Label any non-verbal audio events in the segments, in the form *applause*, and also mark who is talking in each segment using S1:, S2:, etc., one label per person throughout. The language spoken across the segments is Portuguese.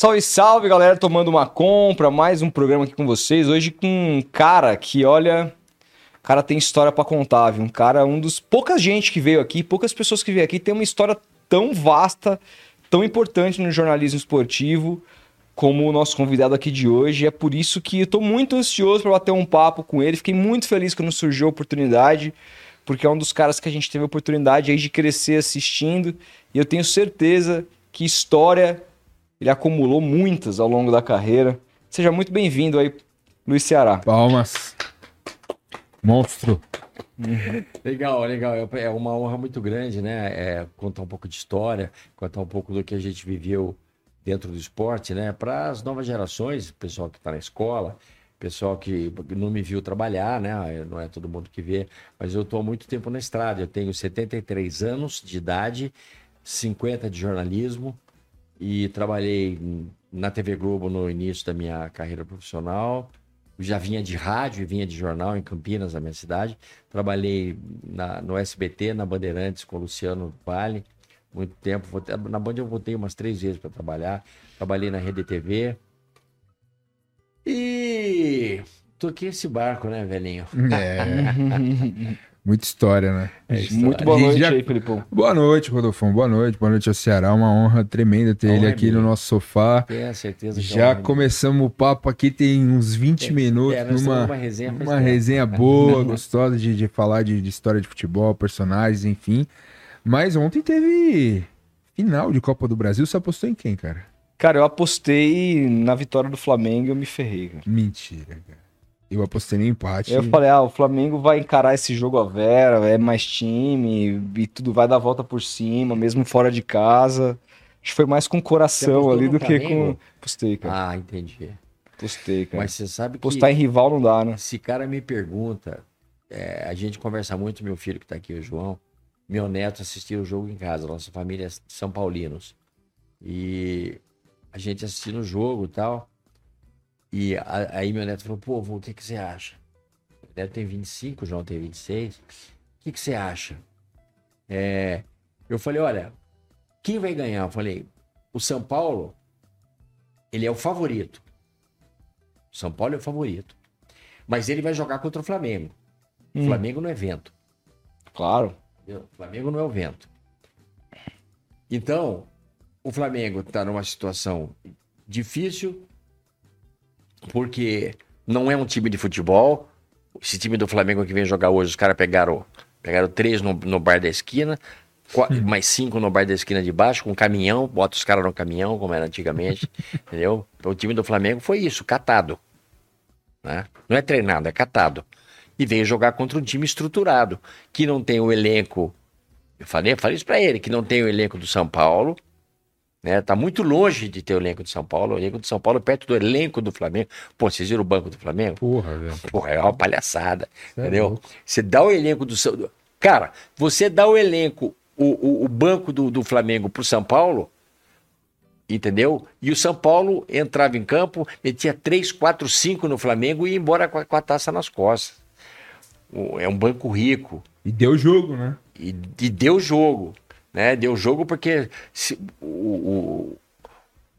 S1: Salve, salve, galera, tomando uma compra, mais um programa aqui com vocês. Hoje com um cara que, olha, cara tem história pra contar, viu? Um cara, um dos poucas gente que veio aqui, poucas pessoas que veio aqui, tem uma história tão vasta, tão importante no jornalismo esportivo como o nosso convidado aqui de hoje. É por isso que eu tô muito ansioso para bater um papo com ele. Fiquei muito feliz quando surgiu a oportunidade, porque é um dos caras que a gente teve a oportunidade aí de crescer assistindo, e eu tenho certeza que história ele acumulou muitas ao longo da carreira. Seja muito bem-vindo aí, Luiz Ceará.
S2: Palmas. Monstro.
S3: Legal, legal. É- uma honra muito grande, né? É, contar um pouco de história, contar um pouco do que a gente viveu dentro do esporte, né? Para as novas gerações, pessoal que está na escola, pessoal que não me viu trabalhar, né? Não é todo mundo que vê, mas eu estou há muito tempo na estrada. Eu tenho 73 anos de idade, 50 de jornalismo e trabalhei na TV Globo no início da minha carreira profissional. Já vinha de rádio e vinha de jornal em Campinas, na minha cidade. Trabalhei na- no SBT, na Bandeirantes, com o Luciano Vale, muito tempo. Na Band eu voltei umas três vezes para trabalhar. Trabalhei na Rede TV. E toquei esse barco, né, velhinho?
S2: É. *laughs* Muita história, né?
S1: Muito boa
S2: A gente
S1: noite
S2: já-
S1: aí, Felipão.
S2: Boa noite, Rodolfão. Boa noite. Boa noite ao Ceará. Uma honra tremenda ter
S3: A
S2: ele
S3: honra é
S2: aqui no
S3: minha.
S2: nosso sofá.
S3: Tenho certeza que é
S2: Já
S3: uma-
S2: começamos o papo aqui, tem uns 20 minutos,
S3: É, nós
S2: numa
S3: uma resenha
S2: uma resenha boa, gostosa de, de falar de, de história de futebol, personagens, enfim. Mas ontem teve final de Copa do Brasil. Você apostou em quem, cara?
S1: Cara, eu apostei na vitória do Flamengo e eu me ferrei, cara.
S2: Mentira, cara. Eu apostei no empate.
S1: Eu falei, ah, o Flamengo vai encarar esse jogo a vera, é mais time e tudo vai dar a volta por cima, mesmo fora de casa. Acho que foi mais com coração ali do que com. Postei, cara.
S3: Ah, entendi.
S1: Postei, cara.
S3: Mas você sabe que
S1: Postar em rival não dá, né?
S3: esse cara me pergunta, é, a gente conversa muito, meu filho que tá aqui, o João, meu neto assistia o jogo em casa, nossa família é São Paulinos. E a gente assistindo o jogo e tal. E a- aí meu neto falou, pô, vô, o que, que você acha? O neto tem 25, o João tem 26. O que, que você acha? É, eu falei, olha, quem vai ganhar? Eu falei, o São Paulo, ele é o favorito. O São Paulo é o favorito. Mas ele vai jogar contra o Flamengo. O
S1: Hum.
S3: Flamengo não é vento.
S1: Claro.
S3: entendeu? O Flamengo não é o vento. Então, o Flamengo está numa situação difícil, porque não é um time de futebol. Esse time do Flamengo que vem jogar hoje, os caras pegaram, pegaram três no, no bar da esquina, qua- mais cinco no bar da esquina de baixo, com um caminhão, bota os caras no caminhão, como era antigamente, *laughs* entendeu? O time do Flamengo foi isso, catado. né? Não é treinado, é catado. E veio jogar contra um time estruturado, que não tem o elenco. Eu falei, eu falei isso pra ele, que não tem o elenco do São Paulo. Né? Tá muito longe de ter o elenco do São Paulo. O elenco do São Paulo é perto do elenco do Flamengo. Pô, vocês viram o banco do Flamengo?
S2: Porra, velho. *laughs*
S3: Porra, é uma palhaçada.
S2: É
S3: entendeu?
S2: louco.
S3: Você dá o elenco do São. Cara, você dá o elenco, o, o, o banco do, do Flamengo pro São Paulo, entendeu? E o São Paulo entrava em campo, metia 3, 4, 5 no Flamengo e ia embora com a, com a taça nas costas. O- É um banco rico.
S2: E deu jogo, né?
S3: E, e deu jogo, né? Deu jogo porque se- o, o,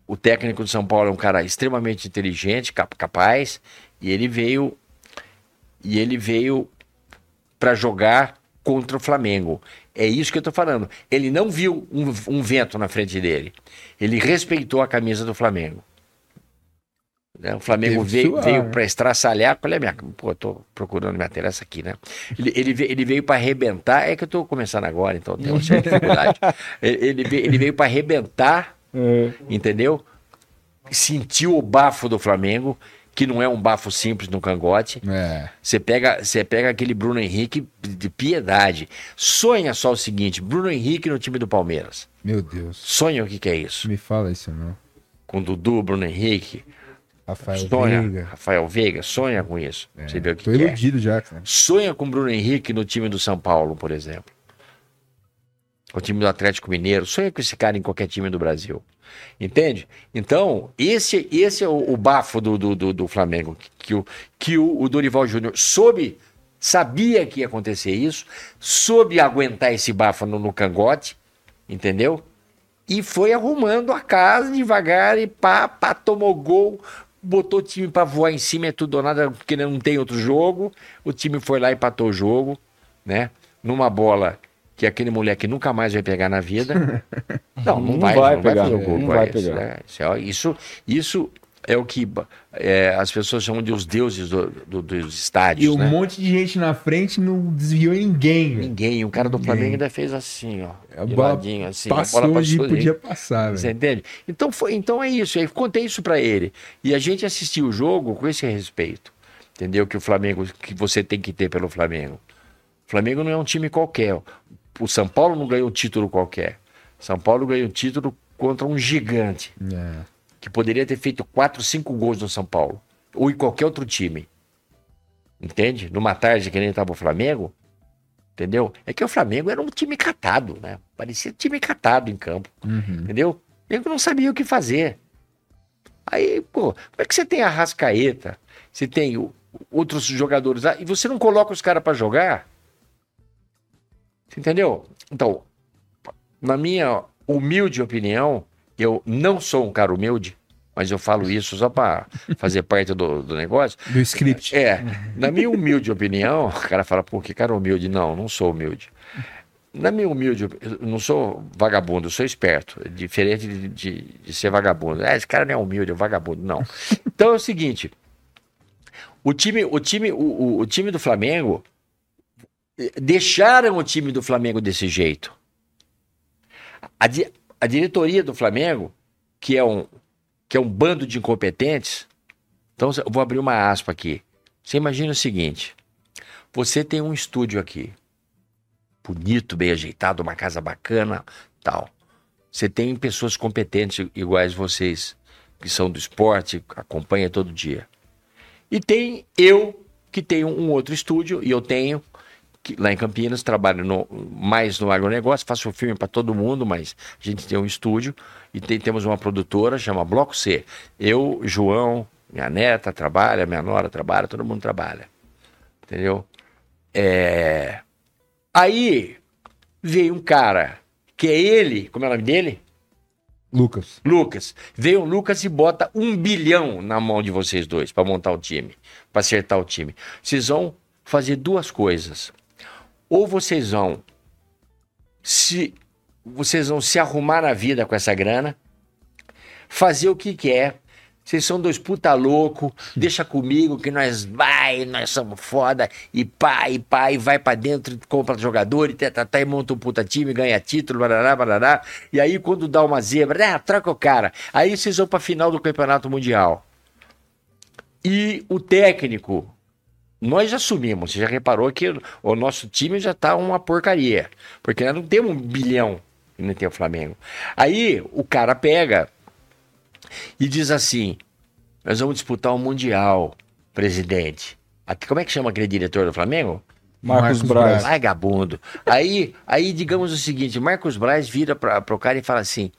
S3: o técnico do São Paulo é um cara extremamente inteligente, cap- capaz, e ele veio e ele veio para jogar contra o Flamengo. É isso que eu tô falando. Ele não viu um, um vento na frente dele. Ele respeitou a camisa do Flamengo. Né? O Flamengo veio,
S2: suar,
S3: veio
S2: né?
S3: para estraçalhar. Qual é a minha. Pô, eu tô procurando minha essa aqui, né? Ele, ele veio, ele veio para arrebentar. É que eu tô começando agora, então tem uma certa dificuldade. *laughs* Ele, veio, ele veio para arrebentar,
S1: É.
S3: entendeu? Sentiu o bafo do Flamengo, que não é um bafo simples no cangote.
S2: É.
S3: Você pega, você pega aquele Bruno Henrique de piedade. Sonha só o seguinte: Bruno Henrique no time do Palmeiras.
S2: Meu Deus.
S3: Sonha o que, que é isso?
S2: Me fala isso, não.
S3: Com Dudu, Bruno Henrique,
S2: Rafael
S3: sonha,
S2: Veiga.
S3: Rafael Veiga, sonha com isso.
S2: É,
S3: Você vê o que,
S2: Tô
S3: que é.
S2: iludido já, né?
S3: Sonha com Bruno Henrique no time do São Paulo, por exemplo. O time do Atlético Mineiro. Sonha com esse cara em qualquer time do Brasil. Entende? Então, esse, esse é o, o bafo do, do, do, do Flamengo. Que, que o, que o, o Dorival Júnior soube, sabia que ia acontecer isso, soube aguentar esse bafo no, no cangote, entendeu? e foi arrumando a casa devagar e pá, pá, tomou gol, botou o time pra voar em cima, é tudo ou nada, porque não tem outro jogo. O time foi lá e empatou o jogo, né? Numa bola que aquele moleque nunca mais vai pegar na vida. *laughs* Não, não,
S1: Não
S3: vai,
S1: vai
S3: não
S1: pegar,
S3: vai fazer o gol
S1: não vai
S3: esse,
S1: pegar.
S3: né? Isso, é- isso, isso é o que é, as pessoas chamam de os deuses do- do- dos
S2: E
S3: estádios,
S2: um
S3: né?
S2: monte de gente na frente não desviou ninguém.
S3: Ninguém, o cara do
S2: Ninguém.
S3: Flamengo ainda fez assim, ó.
S2: A
S3: de
S2: bola
S3: ladinho, assim,
S2: Passou
S3: a bola passou
S2: podia
S3: ali.
S2: passar,
S3: Você
S2: velho.
S3: entende? Então, foi, então é isso. Eu contei isso pra ele. E a gente assistiu o jogo com esse respeito. Entendeu? Que o Flamengo, que você tem que ter pelo Flamengo. O Flamengo não é um time qualquer. O São Paulo não ganhou um título qualquer. São Paulo ganhou um título contra um gigante
S2: É.
S3: que poderia ter feito 4, 5 gols no São Paulo. Ou em qualquer outro time. Entende? Numa tarde que nem estava o Flamengo. Entendeu? É que o Flamengo era um time catado, né? Parecia time catado em campo.
S2: Uhum.
S3: Entendeu? Flamengo não sabia o que fazer. Aí, pô, como é que você tem a Rascaeta? Você tem o- outros jogadores lá, e você não coloca os caras para jogar? Você entendeu? Então, na minha humilde opinião, eu não sou um cara humilde, mas eu falo isso só para fazer parte do, do negócio.
S2: Do script.
S3: É, na minha humilde opinião, o cara fala, pô, que cara humilde. Não, não sou humilde. Na minha humilde, eu não sou vagabundo, eu sou esperto. É diferente de, de, de ser vagabundo. Ah, esse cara não é humilde, é vagabundo. Não. Então é o seguinte: o time, o time, o, o- time do Flamengo eh, deixaram o time do Flamengo desse jeito. A, a diretoria do Flamengo, que é um, que é um bando de incompetentes, então eu vou abrir uma aspa aqui. Você imagina o seguinte: você tem um estúdio aqui, bonito, bem ajeitado, uma casa bacana, tal. Você tem pessoas competentes iguais vocês, que são do esporte, acompanha todo dia. E tem eu, que tenho um outro estúdio, e eu tenho, lá em Campinas, trabalho no- mais no agronegócio, faço filme para todo mundo, mas a gente tem um estúdio e tem- temos uma produtora, chama Bloco C. Eu, João, minha neta trabalha, minha nora trabalha, todo mundo trabalha. Entendeu? É... Aí veio um cara, que é ele, como é o nome dele?
S2: Lucas.
S3: Lucas. Veio o Lucas e bota um bilhão na mão de vocês dois para montar o time, para acertar o time. Vocês vão fazer duas coisas. Ou vocês vão se vocês vão se arrumar na vida com essa grana, fazer o que quer. Vocês são dois puta louco, deixa comigo que nós vai, nós somos foda, e pá, e pá, e vai pra dentro, compra jogador, e, tá, tá, tá, e monta um puta time, ganha título, barará, barará. E aí quando dá uma zebra, ah, troca o cara. Aí vocês vão pra final do Campeonato Mundial. E o técnico, nós já assumimos, você já reparou que o nosso time já tá uma porcaria, porque nós não temos um bilhão, que nem tem o Flamengo. Aí o cara pega e diz assim: Nós vamos disputar o Mundial, presidente. Aqui, como é que chama aquele diretor do Flamengo?
S1: Marcos,
S2: Marcos
S1: Braz.
S2: Braz.
S3: Vagabundo. Aí, aí, digamos o seguinte: Marcos Braz vira para o cara e fala assim: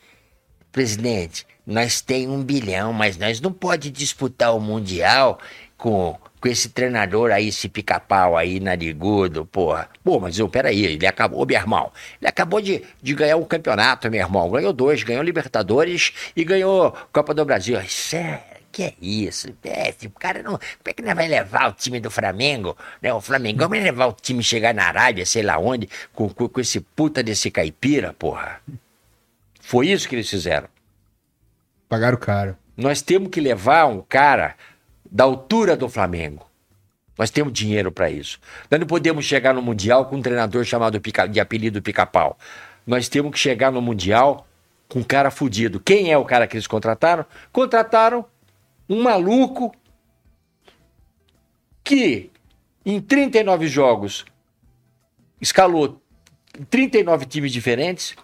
S3: Presidente, nós tem um bilhão, mas nós não pode disputar o Mundial com, com esse treinador aí, esse pica-pau aí, narigudo, porra. Pô, mas eu, peraí, ele acabou, meu irmão, ele acabou de, de ganhar um campeonato, meu irmão. Ganhou dois, ganhou Libertadores e ganhou Copa do Brasil. Isso é... Que é isso? É, esse cara não. Como é que não vai levar o time do Flamengo? Né? O Flamengo vai levar o time chegar na Arábia, sei lá onde, com, com, com esse puta desse caipira, porra. Foi isso que eles fizeram.
S2: Pagaram caro.
S3: Nós temos que levar um cara da altura do Flamengo. Nós temos dinheiro para isso. Nós não podemos chegar no Mundial com um treinador chamado Pica- de apelido Pica-Pau. Nós temos que chegar no Mundial com um cara fudido. Quem é o cara que eles contrataram? Contrataram um maluco que em 39 jogos escalou 39 times diferentes,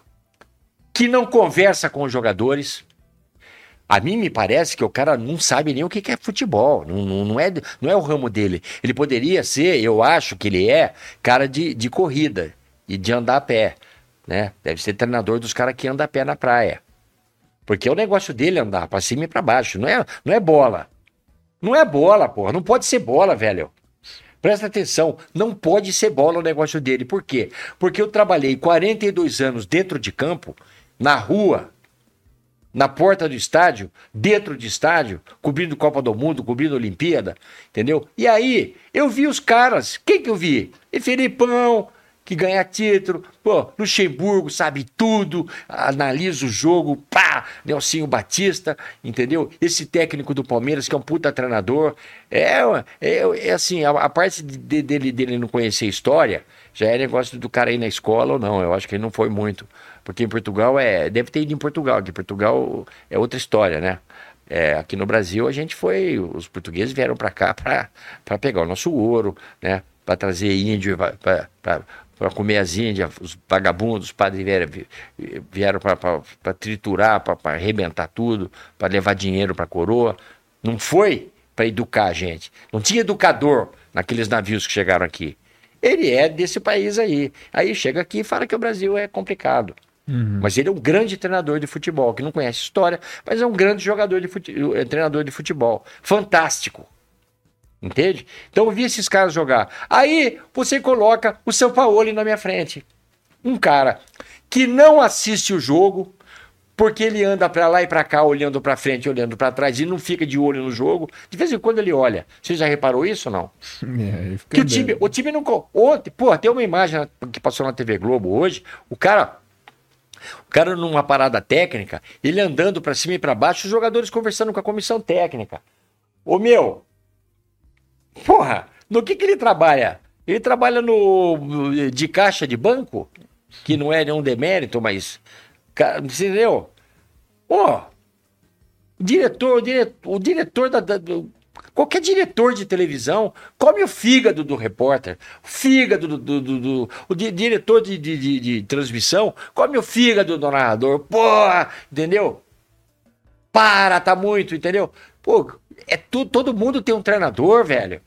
S3: que não conversa com os jogadores. A mim me parece que o cara não sabe nem o que é futebol. Não, não, não é, não é o ramo dele. Ele poderia ser, eu acho que ele é, cara de, de corrida e de andar a pé. Né? Deve ser treinador dos caras que andam a pé na praia. Porque é o negócio dele andar pra cima e pra baixo. Não é, não é bola. Não é bola, porra. Não pode ser bola, velho. Presta atenção, não pode ser bola o negócio dele. Por quê? Porque eu trabalhei 42 anos dentro de campo, na rua, na porta do estádio, dentro de estádio, cobrindo Copa do Mundo, cobrindo Olimpíada, entendeu? E aí, eu vi os caras, quem que eu vi? E Felipão, que ganha título, pô, Luxemburgo sabe tudo, analisa o jogo, pá, Nelsinho Batista, entendeu? Esse técnico do Palmeiras, que é um puta treinador, é, é, é assim, a, a parte de, dele, dele não conhecer história, já é negócio do cara ir na escola ou não, eu acho que ele não foi muito, porque em Portugal é, deve ter ido em Portugal, que Portugal é outra história, né? É, aqui no Brasil a gente foi, os portugueses vieram para cá para pegar o nosso ouro, né? Para trazer índio, para comer as índias, os vagabundos, os padres vieram, vieram para triturar, para arrebentar tudo, para levar dinheiro para a coroa. Não foi para educar a gente. Não tinha educador naqueles navios que chegaram aqui. Ele é desse país aí. Aí chega aqui e fala que o Brasil é complicado. Uhum. Mas ele é um grande treinador de futebol, que não conhece história, mas é um grande jogador de fute... É treinador de futebol. Fantástico. Entende? Então eu vi esses caras jogar. Aí você coloca o seu Paulo na minha frente. Um cara que não assiste o jogo, porque ele anda para lá e para cá, olhando para frente, olhando para trás e não fica de olho no jogo. De vez em quando ele olha. Você já reparou isso ou não? *laughs* É, que o time, o time não. Ontem, pô, tem uma imagem que passou na TV Globo hoje. O cara. O cara numa parada técnica, ele andando para cima e para baixo, os jogadores conversando com a comissão técnica. Ô meu, Porra, no que, que ele trabalha? Ele trabalha no de caixa de banco, que não é nenhum demérito, mas. Entendeu? Pô, diretor, o diretor, o diretor da, da, Qualquer diretor de televisão come o fígado do repórter, o fígado do. do, do, do o di, diretor de, de, de, de, transmissão come o fígado do narrador. Porra, entendeu? Para, tá muito, entendeu? Pô, é tu, todo mundo tem um treinador, velho.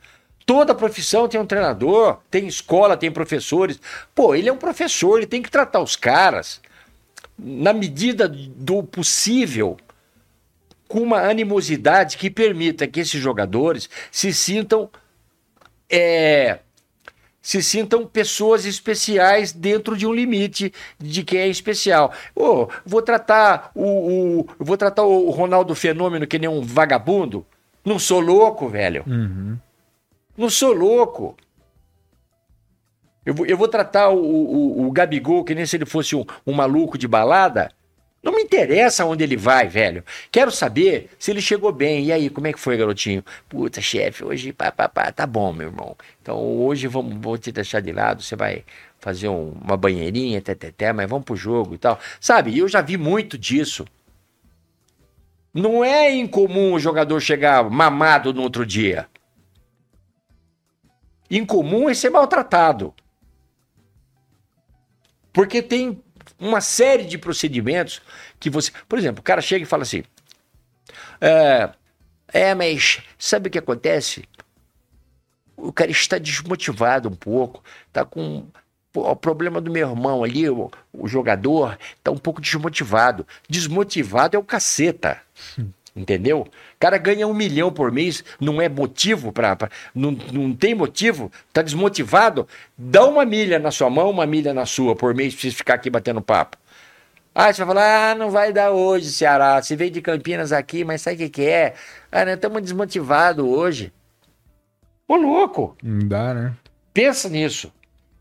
S3: Toda profissão tem um treinador, tem escola, tem professores. Pô, ele é um professor, ele tem que tratar os caras na medida do possível com uma animosidade que permita que esses jogadores se sintam é, se sintam pessoas especiais dentro de um limite de quem é especial. Oh, vou tratar o, o vou tratar o Ronaldo Fenômeno que nem um vagabundo. Não sou louco, velho. Uhum. Não sou louco. Eu vou, eu vou tratar o, o, o, Gabigol que nem se ele fosse um, um maluco de balada. Não me interessa onde ele vai, velho. Quero saber se ele chegou bem. E aí, como é que foi, garotinho? Puta, chefe, hoje, pá, pá, pá, tá bom, meu irmão. Então, hoje vamos, vou te deixar de lado, você vai fazer um, uma banheirinha, teteté, mas vamos pro jogo e tal. Sabe, eu já vi muito disso. Não é incomum o jogador chegar mamado no outro dia. Incomum é ser maltratado. Porque tem uma série de procedimentos que você. Por exemplo, o cara chega e fala assim: é, é mas sabe o que acontece? O cara está desmotivado um pouco, está com o problema do meu irmão ali, o, o jogador, está um pouco desmotivado. Desmotivado é o caceta. Entendeu? O cara ganha um milhão por mês, não é motivo para. Não, não tem motivo, tá desmotivado. Dá uma milha na sua mão, uma milha na sua por mês, precisa ficar aqui batendo papo. Ah, você vai falar, ah, não vai dar hoje, Ceará. Você veio de Campinas aqui, mas sabe o que, que é? Ah, nós estamos desmotivados hoje. Ô, louco!
S2: Não dá, né?
S3: Pensa nisso.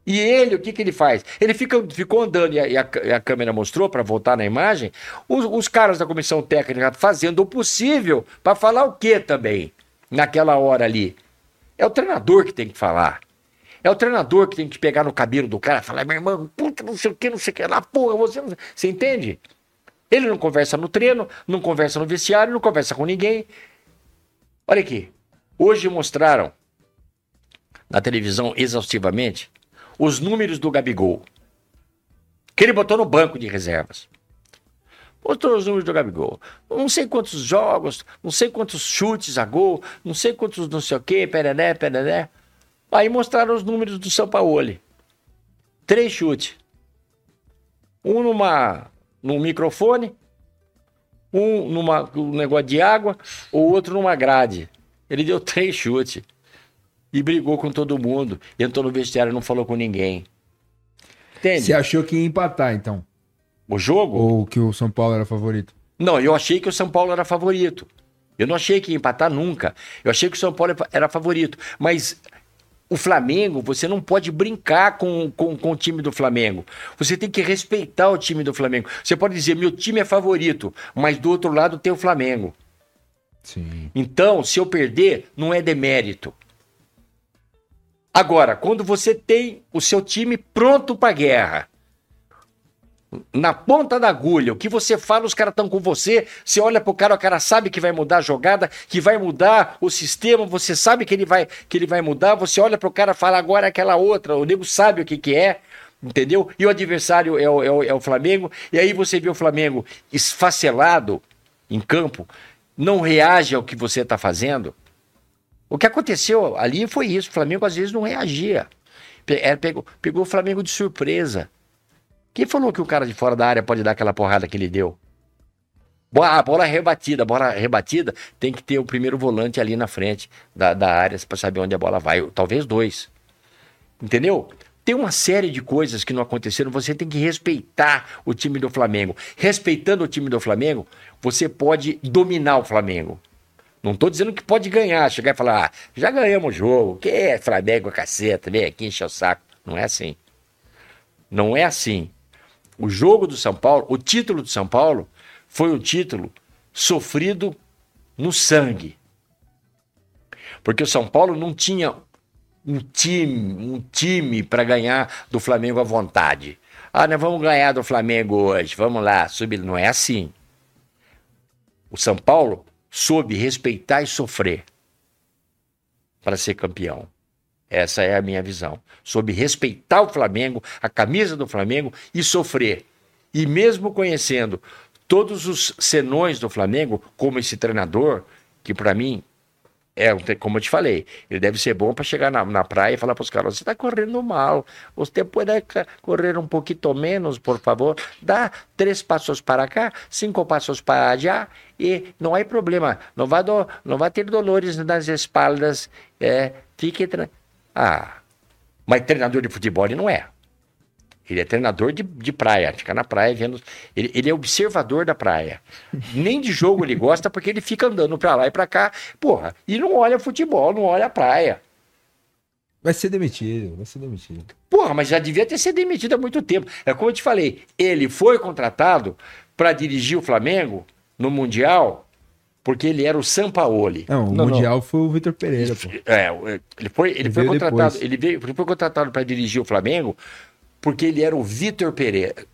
S3: E ele, o que, que ele faz? Ele fica, ficou andando e a, e a, e a câmera mostrou, para voltar na imagem, os, os, caras da comissão técnica fazendo o possível para falar o que também, naquela hora ali. É o treinador que tem que falar. É o treinador que tem que pegar no cabelo do cara e falar, meu irmão, puta, não sei o que, não sei o que lá, porra, você não... Você entende? Ele não conversa no treino, não conversa no vestiário, não conversa com ninguém. Olha aqui. Hoje mostraram na televisão exaustivamente os números do Gabigol. Que ele botou no banco de reservas. Mostrou os números do Gabigol. Não sei quantos jogos, não sei quantos chutes a gol, não sei quantos não sei o quê, perené, perené. Aí mostraram os números do São Paulo. Três chutes. Um numa, num microfone, um numa um negócio de água, o outro numa grade. Ele deu três chutes e brigou com todo mundo. Entrou no vestiário e não falou com ninguém.
S2: Entende? Você achou que ia empatar, então?
S3: O jogo?
S2: Ou que o São Paulo era favorito?
S3: Não, eu achei que o São Paulo era favorito. Eu não achei que ia empatar nunca. Eu achei que o São Paulo era favorito. Mas o Flamengo, você não pode brincar com, com, com, o time do Flamengo. Você tem que respeitar o time do Flamengo. Você pode dizer, meu time é favorito, mas do outro lado tem o Flamengo.
S2: Sim.
S3: Então, se eu perder, não é demérito. Agora, quando você tem o seu time pronto para guerra, na ponta da agulha, o que você fala, os caras estão com você, você olha pro cara, o cara sabe que vai mudar a jogada, que vai mudar o sistema, você sabe que ele vai, que ele vai mudar, você olha pro cara fala agora é aquela outra, o nego sabe o que que é, entendeu? E o adversário é o, é o, é o Flamengo, e aí você vê o Flamengo esfacelado em campo, não reage ao que você está fazendo. O que aconteceu ali foi isso, o Flamengo às vezes não reagia, é, pegou, pegou o Flamengo de surpresa. Quem falou que o cara de fora da área pode dar aquela porrada que ele deu? A bola rebatida, a bola rebatida tem que ter o primeiro volante ali na frente da, da área para saber onde a bola vai. Talvez dois. Entendeu? Tem uma série de coisas que não aconteceram. Você tem que respeitar o time do Flamengo. Respeitando o time do Flamengo, você pode dominar o Flamengo. Não estou dizendo que pode ganhar, chegar e falar, ah, já ganhamos o jogo, que é Flamengo, caceta, vem aqui encher o saco. Não é assim. Não é assim. O jogo do São Paulo, o título do São Paulo, foi um título sofrido no sangue. Porque o São Paulo não tinha um time, um time para ganhar do Flamengo à vontade. Ah, nós vamos ganhar do Flamengo hoje, vamos lá, subir. Não é assim. O São Paulo soube respeitar e sofrer para ser campeão. Essa é a minha visão. Soube respeitar o Flamengo, a camisa do Flamengo e sofrer. E mesmo conhecendo todos os senões do Flamengo, como esse treinador, que para mim é, como eu te falei, ele deve ser bom para chegar na, na praia e falar para os caras: você está correndo mal, você pode correr um pouquinho menos, por favor. Dá três passos para cá, cinco passos para allá e não há problema. Não vai, do, não vai ter dolores nas espaldas. É, fique. Ah, mas treinador de futebol não é. Ele é treinador de, de praia, fica na praia vendo. Ele, ele é observador da praia. Nem de jogo ele gosta, porque ele fica andando pra lá e pra cá, porra, e não olha futebol, não olha a praia.
S2: Vai ser demitido, vai ser demitido.
S3: Porra, mas já devia ter sido demitido há muito tempo. É como eu te falei, ele foi contratado para dirigir o Flamengo no Mundial porque ele era o Sampaoli.
S2: Não, o não, Mundial não. foi o Vitor Pereira, pô.
S3: É, ele foi, ele, ele foi contratado, ele, veio, ele foi contratado para dirigir o Flamengo porque ele era o Vitor Pereira,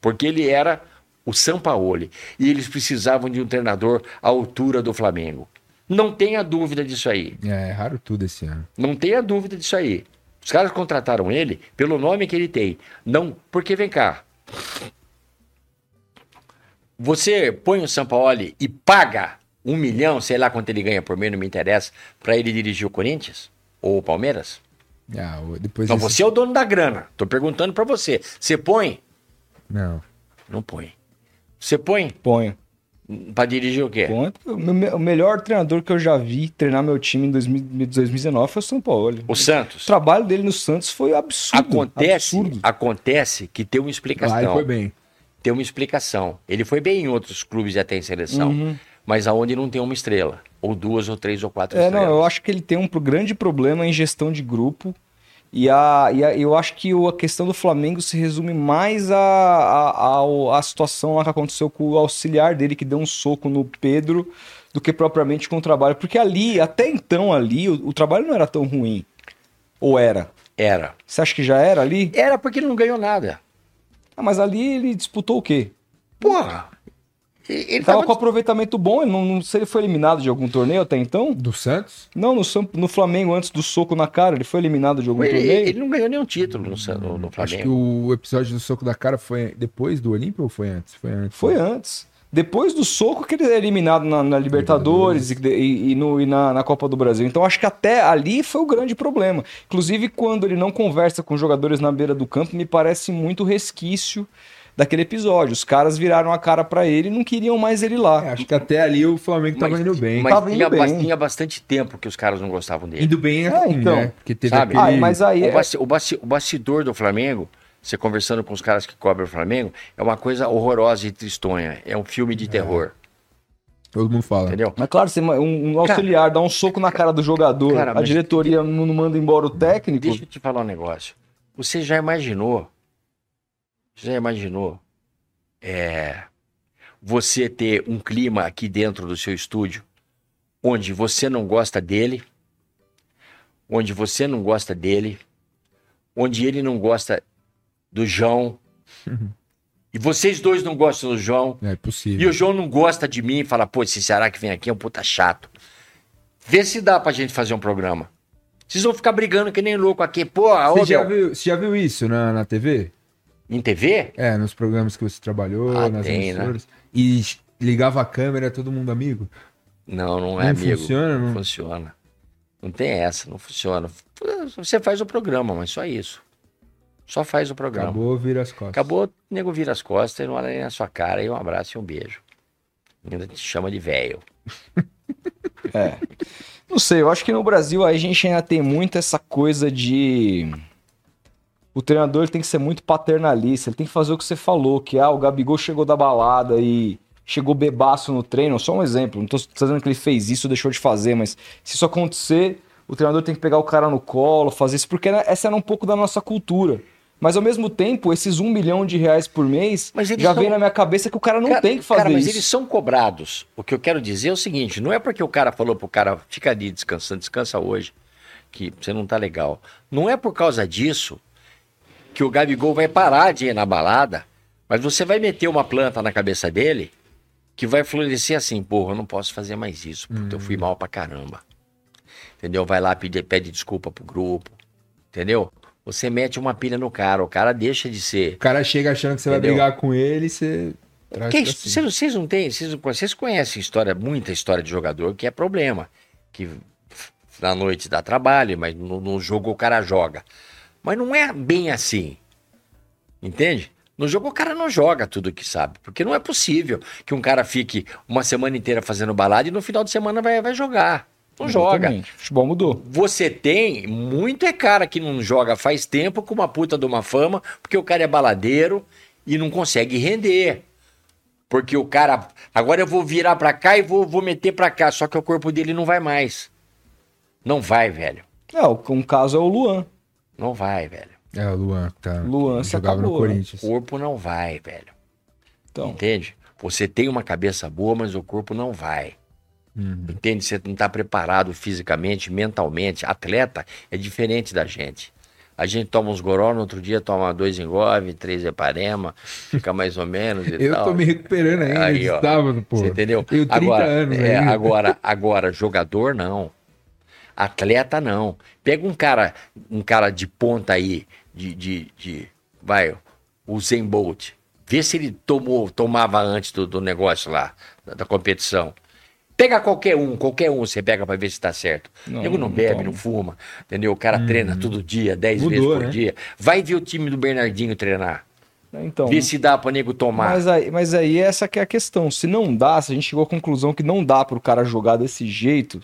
S3: porque ele era o Sampaoli e eles precisavam de um treinador à altura do Flamengo. Não tenha dúvida disso aí.
S2: É, é raro tudo esse ano.
S3: Não tenha dúvida disso aí. Os caras contrataram ele pelo nome que ele tem. Não, porque vem cá. Você põe o Sampaoli e paga um milhão, sei lá quanto ele ganha por mês, não me interessa, para ele dirigir o Corinthians ou o Palmeiras?
S2: Ah, depois
S3: então você é o dono da grana. Tô perguntando para você. Você põe?
S2: Não.
S3: Não põe. Você põe?
S1: Ponho.
S3: Pra dirigir o quê?
S1: Ponto. O melhor treinador que eu já vi treinar meu time em 2019 foi o São Paulo.
S3: O Santos.
S1: O trabalho dele no Santos foi absurdo.
S3: Acontece,
S1: absurdo.
S3: acontece que tem uma explicação.
S2: Lá ele foi bem.
S3: Tem uma explicação. Ele foi bem em outros clubes e até em seleção. Uhum mas aonde não tem uma estrela, ou duas, ou três, ou quatro
S1: é,
S3: estrelas.
S1: Não, eu acho que ele tem um grande problema em gestão de grupo. E, a, e a, eu acho que a questão do Flamengo se resume mais à a, a, a, situação lá que aconteceu com o auxiliar dele, que deu um soco no Pedro, do que propriamente com o trabalho. Porque ali, até então, ali, o, o trabalho não era tão ruim. Ou era?
S3: Era.
S1: Você acha que já era ali?
S3: Era porque ele não ganhou nada.
S1: Ah, mas ali ele disputou o quê?
S3: Porra,
S1: ele tava, tava com aproveitamento bom, ele não, não sei se ele foi eliminado de algum torneio até então.
S2: Do Santos?
S1: Não, no, no Flamengo, antes do soco na cara, ele foi eliminado de algum
S3: ele,
S1: torneio.
S3: Ele não ganhou nenhum título no, no, Flamengo.
S2: Acho que o episódio do soco da cara foi depois do Olímpio ou foi antes? Foi antes.
S1: Foi antes. Depois do soco que ele é eliminado na, na Libertadores, Libertadores. E, e, no, e na, na, Copa do Brasil. Então acho que até ali foi o grande problema. Inclusive, quando ele não conversa com jogadores na beira do campo, me parece muito resquício daquele episódio. Os caras viraram a cara para ele e não queriam mais ele lá.
S2: É, acho que até ali o Flamengo tava indo bem.
S3: Mas
S2: tava
S3: tinha, indo bem. tinha bastante tempo que os caras não gostavam dele.
S2: Indo bem é, assim, é então. Né?
S1: Porque teve Sabe? Aquele... Ah, mas aí...
S3: O, é- o, o bastidor do Flamengo você conversando com os caras que cobrem o Flamengo, é uma coisa horrorosa e tristonha. É um filme de terror,
S2: Todo mundo fala.
S3: entendeu?
S1: Mas claro, você, um, um auxiliar dá um soco na cara do jogador,
S3: Cara,
S1: a
S3: mas-
S1: diretoria não manda embora o técnico.
S3: Deixa eu te falar um negócio. Você já imaginou? Você já imaginou? É, você ter um clima aqui dentro do seu estúdio onde você não gosta dele, onde você não gosta dele, onde ele não gosta do João, e vocês dois não gostam do João,
S2: É
S3: e
S2: possível.
S3: o João não gosta de mim e fala, pô, esse Ceará que vem aqui é um puta chato. Vê se dá pra gente fazer um programa. Vocês vão ficar brigando que nem louco aqui, pô,
S2: Você já, viu, você já viu isso na, na TV?
S3: Em TV?
S2: É, nos programas que você trabalhou,
S3: Ah,
S2: nas
S3: tem, né?
S2: emissoras. E ligava a câmera, todo mundo amigo.
S3: Não, não é
S2: Não
S3: amigo.
S2: funciona,
S3: Não
S2: não?
S3: funciona. Não tem essa, não funciona. Você faz o programa, mas só isso. Só faz o programa.
S2: Acabou, vira as costas.
S3: Acabou, o nego vira as costas e não olha nem na sua cara, e um abraço e um beijo. Ainda te chama de velho. *laughs*
S1: É. Não sei, eu acho que no Brasil aí a gente ainda tem muito essa coisa de. O treinador tem que ser muito paternalista, ele tem que fazer o que você falou, que ah, o Gabigol chegou da balada e chegou bebaço no treino. Só um exemplo, não tô dizendo que ele fez isso ou deixou de fazer, mas se isso acontecer, o treinador tem que pegar o cara no colo, fazer isso, porque né, essa era um pouco da nossa cultura. Mas ao mesmo tempo, esses um milhão de reais por mês
S3: Mas
S1: já
S3: são-
S1: vem na minha cabeça que o cara não
S3: Cara-
S1: tem que fazer
S3: cara, mas
S1: isso.
S3: eles são cobrados. O que eu quero dizer é o seguinte: não é porque o cara falou pro cara, fica ali descansando, descansa hoje, que você não tá legal. Não é por causa disso que o Gabigol vai parar de ir na balada, mas você vai meter uma planta na cabeça dele que vai florescer assim, porra, eu não posso fazer mais isso, porque eu fui mal pra caramba. Entendeu? Vai lá pedir, pede desculpa pro grupo. Entendeu? Você mete uma pilha no cara, o cara deixa de ser
S2: O cara chega achando que você
S3: Entendeu?
S2: vai brigar com ele e você traz
S3: que. Vocês, não têm, vocês, vocês conhecem história, muita história de jogador que é problema, que na noite dá trabalho, mas no, no jogo o cara joga. Mas não é bem assim, entende? No jogo o cara não joga tudo que sabe, porque não é possível que um cara fique uma semana inteira fazendo balada e no final de semana vai, vai jogar. Não joga.
S1: Exatamente. Futebol mudou.
S3: Você tem muito é cara que não joga faz tempo com uma puta de uma fama, porque o cara é baladeiro e não consegue render. Porque o cara, agora eu vou virar pra cá e vou, vou meter pra cá, só que o corpo dele não vai mais. Não vai, velho.
S1: É, o- um caso é o Luan.
S3: Não vai, velho.
S2: É, o Luan, tá.
S1: Luan se
S2: jogava
S1: acabou,
S2: no
S1: né?
S3: O
S2: Corinthians.
S3: corpo não vai, velho.
S1: Então,
S3: Entende? Você tem uma cabeça boa, mas o corpo não vai.
S2: Uhum.
S3: Entende? Você não está preparado fisicamente, mentalmente. Atleta é diferente da gente. A gente toma uns goró, no outro dia toma dois engove, três heparema, fica mais ou menos e *laughs*
S2: Eu
S3: tal.
S2: tô me recuperando ainda
S3: Aí, ó.
S2: sábado, pô.
S3: Você entendeu?
S2: Tenho 30
S3: agora,
S2: anos
S3: é,
S2: ainda.
S3: agora, agora, jogador não. Atleta não. Pega um cara, um cara de ponta aí, de, de, de vai, o Zen Bolt. Vê se ele tomou, tomava antes do, do negócio lá, da, da competição. Pega qualquer um, qualquer um você pega pra ver se tá certo.
S1: Não,
S3: o nego não
S1: não
S3: bebe,
S1: toma.
S3: não fuma, entendeu? O cara treina todo dia, 10 vezes por
S2: né?
S3: dia. Vai ver o time do Bernardinho treinar.
S1: então
S3: Vê se dá pra nego tomar.
S1: mas, aí, mas aí essa que é a questão. Se não dá, se a gente chegou à conclusão que não dá pro cara jogar desse jeito,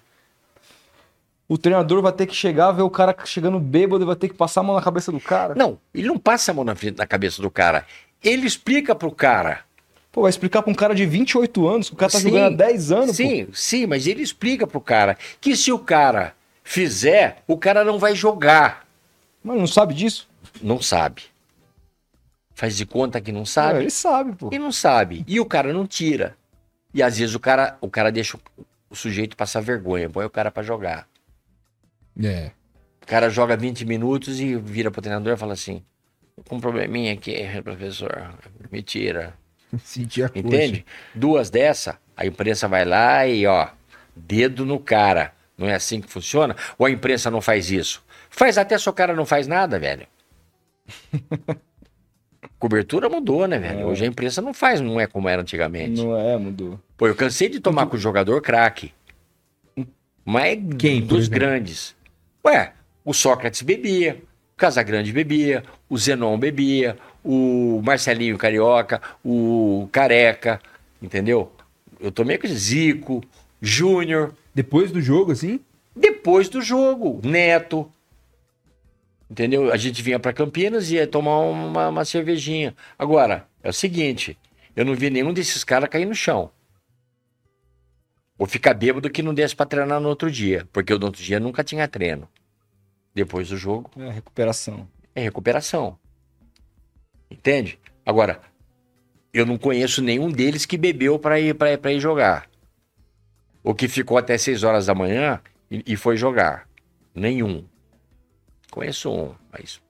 S1: o treinador vai ter que chegar, ver o cara chegando bêbado e vai ter que passar a mão na cabeça do cara.
S3: Não, ele não passa a mão na, na cabeça do cara. Ele explica pro cara.
S1: Pô, vai explicar pra um cara de 28 anos que o cara tá
S3: Sim,
S1: jogando há 10 anos, pô.
S3: Sim, sim, mas ele explica pro cara que se o cara fizer, o cara não vai jogar.
S1: Mas não sabe disso?
S3: Não sabe. Faz de conta que não
S1: É,
S3: sabe.
S1: ele sabe, pô.
S3: E não sabe. E o cara não tira. E às vezes o cara, o cara deixa o, o sujeito passar vergonha, põe o cara pra jogar.
S2: É.
S3: O cara joga 20 minutos e vira pro treinador e fala assim: "Tô com um probleminha aqui, professor. Me tira. *laughs*
S2: A.
S3: Entende? Duas dessa, a imprensa vai lá e, ó, dedo no cara. Não é assim que funciona? Ou a imprensa não faz isso? Faz até se o cara não faz nada, velho. *laughs* Cobertura mudou, né, velho?
S1: É.
S3: Hoje a imprensa não faz, não é como era antigamente.
S1: Não é, mudou.
S3: Pô, eu cansei de tomar com o jogador craque. Mas
S2: Quem,
S3: dos grandes. Ué, o Sócrates bebia, o Casagrande bebia, o Zenon bebia, o Marcelinho Carioca, o Careca, entendeu? Eu tomei com Zico, Júnior,
S2: Depois do jogo, assim?
S3: depois do jogo, Neto. Entendeu? A gente vinha para Campinas e ia tomar uma, uma cervejinha. Agora, é o seguinte, eu não vi nenhum desses caras cair no chão. Ou ficar bêbado que não desse para treinar no outro dia, porque no outro dia nunca tinha treino. Depois do jogo,
S1: É, recuperação.
S3: é recuperação. Entende? Agora, eu não conheço nenhum deles que bebeu para ir, pra, pra ir jogar. Ou que ficou até 6 horas da manhã e, e foi jogar. Nenhum. Conheço um, mas.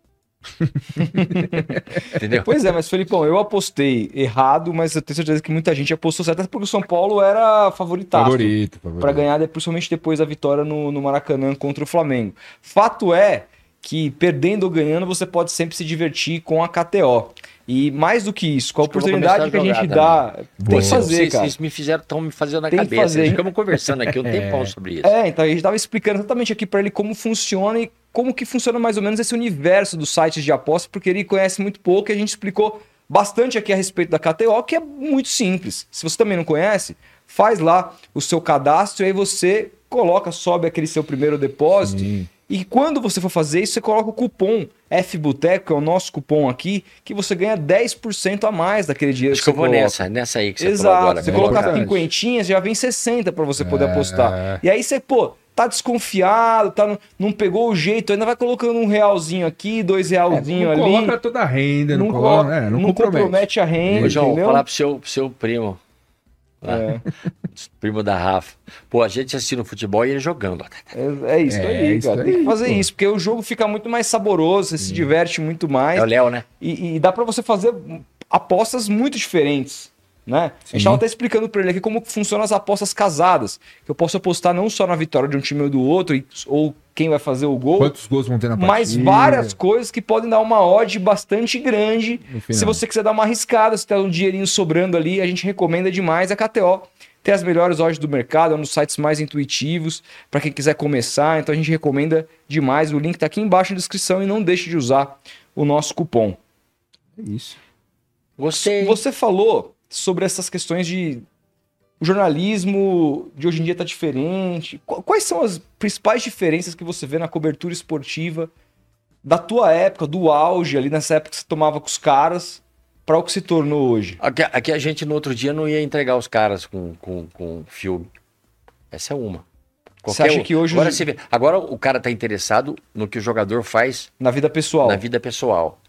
S3: Entendeu? *laughs*
S1: Pois é, mas Felipão, eu apostei errado, mas eu tenho certeza que muita gente apostou certo, até porque o São Paulo era favoritaço.
S2: Favorito, favorito.
S1: Pra ganhar, principalmente depois da vitória no, no Maracanã contra o Flamengo. Fato é que perdendo ou ganhando, você pode sempre se divertir com a KTO. E mais do que isso, com a
S3: Acho
S1: oportunidade que a
S3: a
S1: gente dá, tem que fazer,
S3: vocês,
S1: cara.
S3: vocês me fizeram, estão me fazendo na
S1: Tem que
S3: cabeça.
S1: fazer.
S3: Ficamos conversando aqui um tempão *laughs* sobre isso.
S1: É, então a gente tava explicando exatamente aqui pra ele como funciona e como que funciona mais ou menos esse universo dos sites de aposta, porque ele conhece muito pouco e a gente explicou bastante aqui a respeito da KTO, que é muito simples. Se você também não conhece, faz lá o seu cadastro e aí você coloca, sobe aquele seu primeiro depósito.
S2: Sim.
S1: E quando você for fazer isso, você coloca o cupom FButeco, que é o nosso cupom aqui, que você ganha 10% a mais daquele dinheiro
S3: Acho que eu vou
S1: coloca.
S3: nessa, nessa aí que você
S1: Exato.
S3: agora.
S1: você
S3: né?
S1: colocar
S2: Importante.
S1: cinquentinhas, já vem 60 pra você poder
S2: É.
S1: apostar. E aí você, pô, tá desconfiado, tá, não pegou o jeito, ainda vai colocando um realzinho aqui, dois realzinho
S2: É, não
S1: ali.
S2: coloca toda a renda, não,
S1: não,
S2: coloca,
S1: colo-
S2: é, não,
S1: não
S2: compromete.
S1: compromete a renda,
S3: Ô, João,
S1: entendeu?
S3: falar pro seu, pro seu primo.
S1: É, *laughs*
S3: Primo da Rafa. Pô, a gente assiste no futebol e ele jogando.
S1: é, é isso
S2: É,
S1: aí,
S2: isso
S1: cara. Tem
S2: aí,
S1: que fazer
S2: pô.
S1: isso, porque o jogo fica muito mais saboroso, você se diverte muito mais.
S3: É o Léo, né?
S1: E, e dá pra você fazer apostas muito diferentes, né? A gente
S2: Sim.
S1: tava até explicando pra ele aqui como funcionam as apostas casadas. Que eu posso apostar não só na vitória de um time ou do outro, ou quem vai fazer o gol,
S2: Quantos gols vão ter na partida?
S1: mas várias coisas que podem dar uma odd bastante grande. Se você quiser dar uma arriscada, se tem um dinheirinho sobrando ali, a gente recomenda demais a KTO. Tem as melhores odds do mercado, é um dos sites mais intuitivos para quem quiser começar. Então a gente recomenda demais. O link tá aqui embaixo na descrição e não deixe de usar o nosso cupom.
S2: É isso.
S3: Gostei.
S1: Você falou sobre essas questões de o jornalismo de hoje em dia tá diferente. Qu- Quais são as principais diferenças que você vê na cobertura esportiva da tua época, do auge ali nessa época que você tomava com os caras, para o que se tornou hoje?
S3: Aqui, aqui a gente no outro dia não ia entregar os caras com, com, com filme. Essa é uma.
S1: Você acha que hoje
S3: Agora,
S1: os-
S3: você vê, agora o cara tá interessado no que o jogador faz
S1: Na vida pessoal.
S3: na vida pessoal.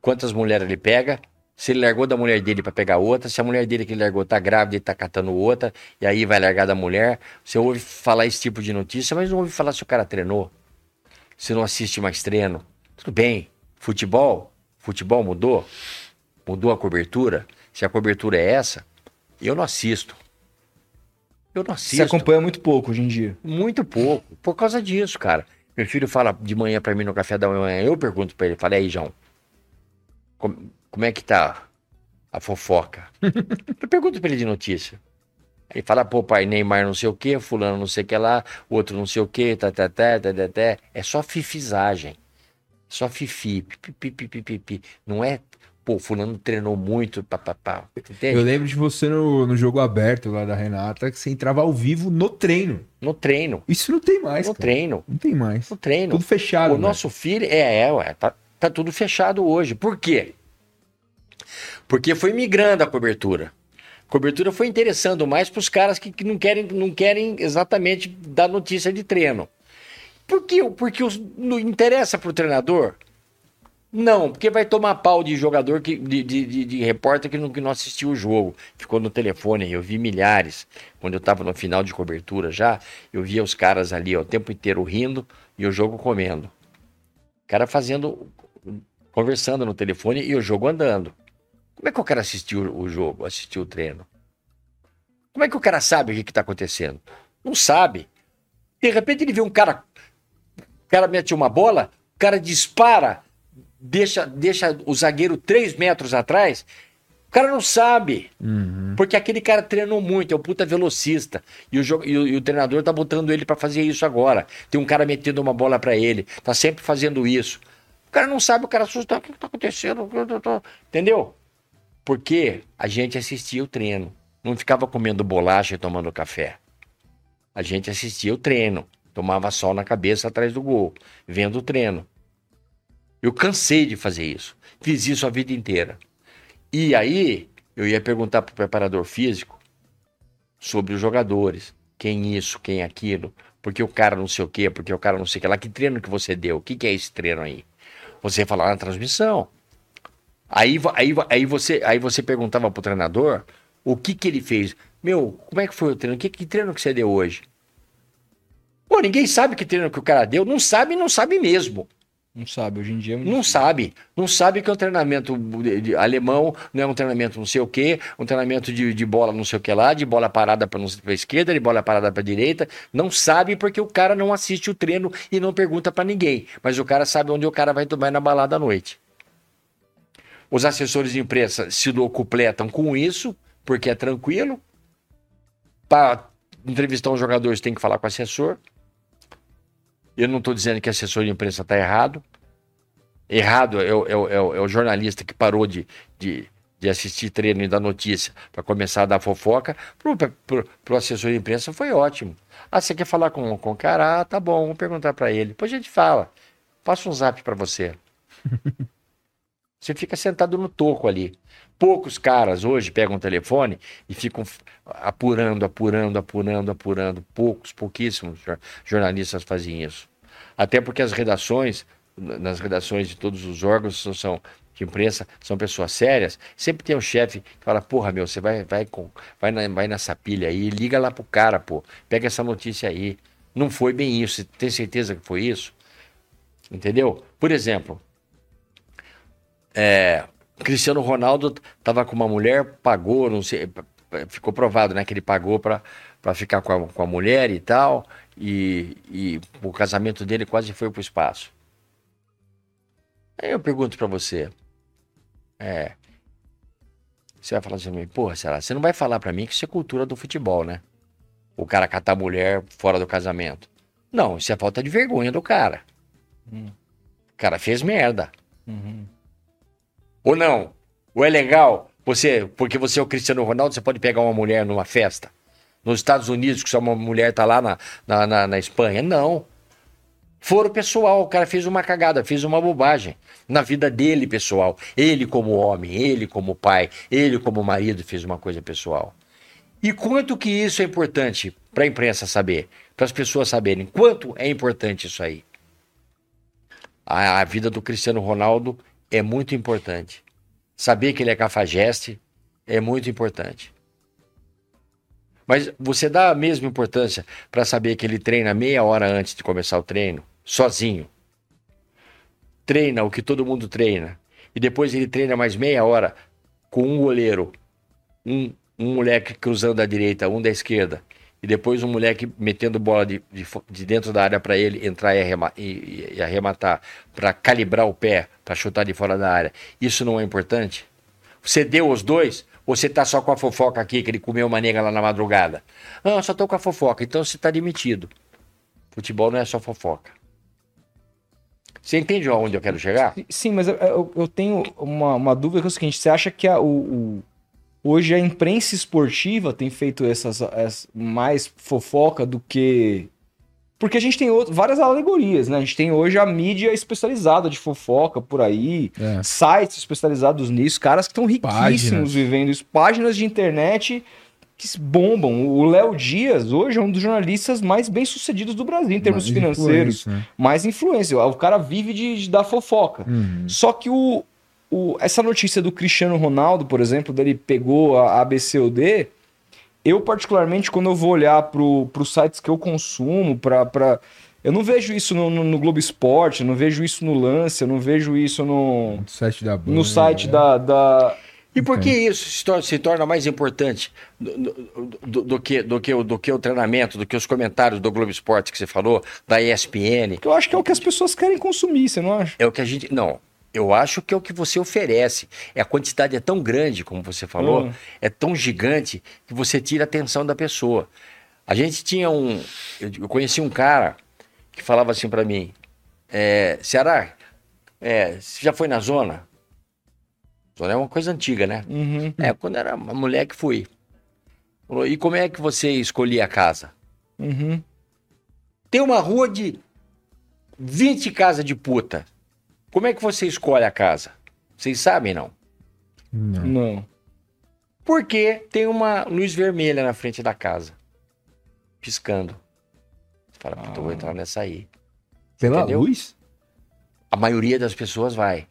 S3: Quantas mulheres ele pega, se ele largou da mulher dele pra pegar outra, se a mulher dele que ele largou tá grávida e tá catando outra, e aí vai largar da mulher. Você ouve falar esse tipo de notícia, mas não ouve falar se o cara treinou. Se não assiste mais treino. Tudo bem. Futebol? Futebol mudou? Mudou a cobertura? Se a cobertura é essa, eu não assisto. Eu não
S1: Você
S3: assisto.
S1: acompanha muito pouco hoje em dia.
S3: Muito pouco. Por causa disso, cara. Meu filho fala de manhã pra mim no café da manhã. Eu pergunto pra ele, fala, e aí, João, como, como é que tá a fofoca? *laughs* eu pergunto pra ele de notícia. Ele fala, pô, pai, Neymar não sei o quê, fulano não sei o que lá, o outro não sei o quê, tá, tá, tá, tá, tá, tá. É só fifizagem. Só fifi, pi, pi, pi, pi, pi, pi. Não é, pô, fulano treinou muito, pá, pá, pá. Entende?
S2: Eu lembro de você no, no jogo aberto lá da Renata, que você entrava ao vivo no treino.
S3: No treino.
S2: Isso não tem mais,
S3: No
S2: cara.
S3: treino.
S2: Não tem mais.
S3: No treino.
S2: Tudo fechado.
S3: O
S2: né?
S3: nosso filho, é, é, ué, tá, tá tudo fechado hoje. Por quê? Porque foi migrando a cobertura. A cobertura foi interessando mais para os caras que, que não, querem, não querem exatamente dar notícia de treino. Por quê? Porque os, não interessa para o treinador? Não, porque vai tomar pau de jogador, que, de, de, de, de repórter que não, que não assistiu o jogo. Ficou no telefone, eu vi milhares. Quando eu estava no final de cobertura já, eu via os caras ali ó, o tempo inteiro rindo e o jogo comendo. O cara fazendo, conversando no telefone e o jogo andando. Como é que o cara assistiu o jogo, assistiu o treino? Como é que o cara sabe o que está acontecendo? Não sabe. De repente ele vê um cara, o cara mete uma bola, o cara dispara, deixa, deixa o zagueiro três metros atrás. O cara não sabe.
S2: Uhum.
S3: Porque aquele cara treinou muito, é um puta velocista. E o, e o- e o treinador tá botando ele pra fazer isso agora. Tem um cara metendo uma bola pra ele, tá sempre fazendo isso. O cara não sabe, o cara assusta, o que tá acontecendo? Que tô- tô-" Entendeu? Porque a gente assistia o treino. Não ficava comendo bolacha e tomando café. A gente assistia o treino. Tomava sol na cabeça atrás do gol, vendo o treino. Eu cansei de fazer isso. Fiz isso a vida inteira. E aí, eu ia perguntar pro preparador físico sobre os jogadores. Quem isso, quem aquilo. Porque o cara não sei o quê, porque o cara não sei o que lá. Que treino que você deu? O que, que é esse treino aí? Você ia falar na transmissão. Aí, aí, aí, você, aí você perguntava pro treinador o que que ele fez. Meu, como é que foi o treino? Que, que treino que você deu hoje? Pô, ninguém sabe que treino que o cara deu. Não sabe, não sabe mesmo.
S1: Não sabe, hoje em dia... é
S3: Não
S1: difícil.
S3: sabe. Não sabe que é um treinamento de- de alemão, não é um treinamento não sei o quê, um treinamento de, de bola não sei o que lá, de bola parada para a esquerda, de bola parada para direita. Não sabe porque o cara não assiste o treino e não pergunta para ninguém. Mas o cara sabe onde o cara vai tomar na balada à noite. Os assessores de imprensa se locupletam com isso, porque é tranquilo. Para entrevistar um jogador, você tem que falar com o assessor. Eu não estou dizendo que assessor de imprensa está errado. Errado é o, é o- é o- é o jornalista que parou de, de, de assistir treino e dar notícia para começar a dar fofoca. Para o assessor de imprensa foi ótimo. Ah, você quer falar com, com o cara? Ah, tá bom, vamos perguntar para ele. Depois a gente fala. Passa um zap para você. *laughs* Você fica sentado no toco ali. Poucos caras hoje pegam o telefone e ficam apurando, apurando, apurando, apurando. Poucos, pouquíssimos jor- jornalistas fazem isso. Até porque as redações, nas redações de todos os órgãos são de imprensa, são pessoas sérias. Sempre tem um chefe que fala: Porra, meu, você vai, vai, com, vai, na- vai nessa pilha aí, liga lá pro cara, pô. Pega essa notícia aí. Não foi bem isso. Você tem certeza que foi isso? Entendeu? Por exemplo, é, Cristiano Ronaldo tava com uma mulher, pagou, não sei, ficou provado, né, que ele pagou para ficar com a, com a mulher e tal, e, e o casamento dele quase foi pro espaço. Aí eu pergunto para você, é, você vai falar assim, porra, será? Você não vai falar para mim que isso é cultura do futebol, né? O cara catar a mulher fora do casamento. Não, isso é falta de vergonha do cara.
S1: Hum.
S3: O cara fez merda.
S1: Uhum.
S3: Ou não? Ou é legal você, porque você é o Cristiano Ronaldo, você pode pegar uma mulher numa festa? Nos Estados Unidos, que só uma mulher tá lá na, na, na, na Espanha? Não. Foro pessoal, o cara fez uma cagada, fez uma bobagem. Na vida dele, pessoal. Ele como homem, ele como pai, ele como marido fez uma coisa pessoal. E quanto que isso é importante para a imprensa saber, para as pessoas saberem quanto é importante isso aí? A, a vida do Cristiano Ronaldo é muito importante. Saber que ele é cafajeste é muito importante. Mas você dá a mesma importância para saber que ele treina meia hora antes de começar o treino, sozinho. Treina o que todo mundo treina. E depois ele treina mais meia hora com um goleiro, um, um moleque cruzando da direita, um da esquerda. E depois um moleque metendo bola de, de, de dentro da área para ele entrar e, arrema- e- e arrematar, para calibrar o pé, para chutar de fora da área. Isso não é importante? Você deu os dois? Ou você tá só com a fofoca aqui, que ele comeu uma nega lá na madrugada? Não, eu só tô com a fofoca. Então você tá demitido. Futebol não é só fofoca. Você entende aonde eu quero chegar?
S1: Sim, mas eu, eu- eu tenho uma, uma dúvida que é o seguinte: você acha que a- o, o- hoje a imprensa esportiva tem feito essas, essas- mais fofoca do que. Porque a gente tem outro- várias alegorias, né? A gente tem hoje a mídia especializada de fofoca por aí,
S2: É.
S1: sites especializados nisso, caras que estão riquíssimos
S2: Páginas.
S1: vivendo isso, páginas de internet que se bombam. O Léo Dias hoje é um dos jornalistas mais bem-sucedidos do Brasil em termos
S2: Mais
S1: financeiros,
S2: influente, né?
S1: mais influência. O cara vive de, de dar fofoca.
S2: Uhum.
S1: Só que o, o- essa notícia do Cristiano Ronaldo, por exemplo, dele pegou a ABCD, eu particularmente, quando eu vou olhar para os sites que eu consumo, pra, pra, eu não vejo isso no, no, no Globo Esporte, eu não vejo isso no Lance, eu não vejo isso no,
S2: No site da Band,
S1: no site
S2: né?
S1: da, da...
S3: E por que isso se torna, se torna mais importante do, do- do- que, do, que, o- do que o treinamento, do que os comentários do Globo Esporte que você falou, da ESPN?
S1: que eu acho que é o que as pessoas querem consumir, você não acha?
S3: É o que a gente. Não. Eu acho que é o que você oferece. É a quantidade é tão grande, como você falou,
S1: Hum.
S3: é tão gigante que você tira a atenção da pessoa. A gente tinha um. Eu, conheci um cara que falava assim pra mim: é, Ceará, é, você já foi na zona? Zona é uma coisa antiga, né?
S1: Uhum.
S3: É, quando era uma mulher que fui. Falou, e como é que você escolhia a casa?
S1: Uhum.
S3: Tem uma rua de 20 casas de puta. Como é que você escolhe a casa? Vocês sabem, não?
S2: Não.
S1: Não.
S3: Porque tem uma luz vermelha na frente da casa. Piscando. Você fala, puta, eu vou entrar nessa aí.
S2: Pela
S3: Entendeu?
S2: luz?
S3: A maioria das pessoas vai.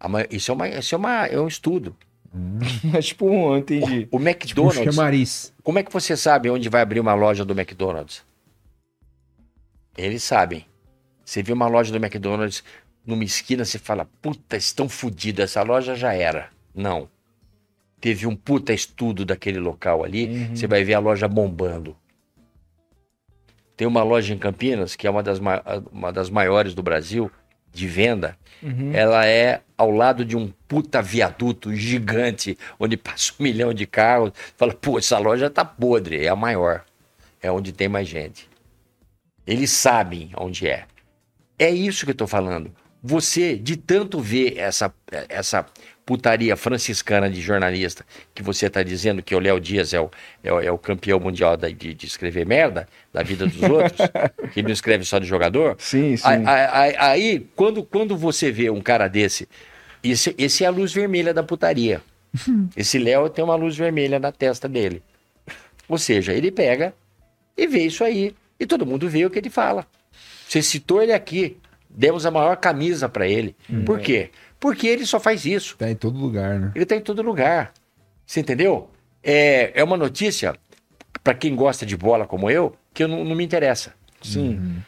S3: A ma- Isso, é, uma, isso é, uma, é um estudo. *laughs*
S1: É tipo um, entendi.
S3: O
S2: Tipo um
S3: McDonald's.
S2: chamariz.
S3: Como é que você sabe onde vai abrir uma loja do McDonald's? Eles sabem. Você vê uma loja do McDonald's numa esquina, você fala, puta, estão fodidas, essa loja já era. Não. Teve um puta estudo daquele local ali, você vai ver a loja bombando. Tem uma loja em Campinas, que é uma das, ma- uma das maiores do Brasil, de venda. Ela é ao lado de um puta viaduto gigante, onde passa um milhão de carros. Fala, pô, essa loja tá podre, é a maior. É onde tem mais gente. Eles sabem onde é. É isso que eu tô falando. Você, de tanto ver essa, essa putaria franciscana de jornalista, que você tá dizendo que o Léo Dias é o, é o, é o campeão mundial da- de, de escrever merda da vida dos outros, *laughs* que ele não escreve só de jogador,
S1: Sim, sim.
S3: Aí, aí- aí, quando, quando você vê um cara desse, esse, esse é a luz vermelha da putaria. *laughs* Esse Léo tem uma luz vermelha na testa dele. Ou seja, ele pega e vê isso aí. E todo mundo vê o que ele fala. Você citou ele aqui. Demos a maior camisa pra ele. Por quê? Porque ele só faz isso.
S2: Tá em todo lugar, né?
S3: Ele tá em todo lugar. Você entendeu? É, é uma notícia, pra quem gosta de bola como eu, que eu não, não me interessa.
S1: Sim.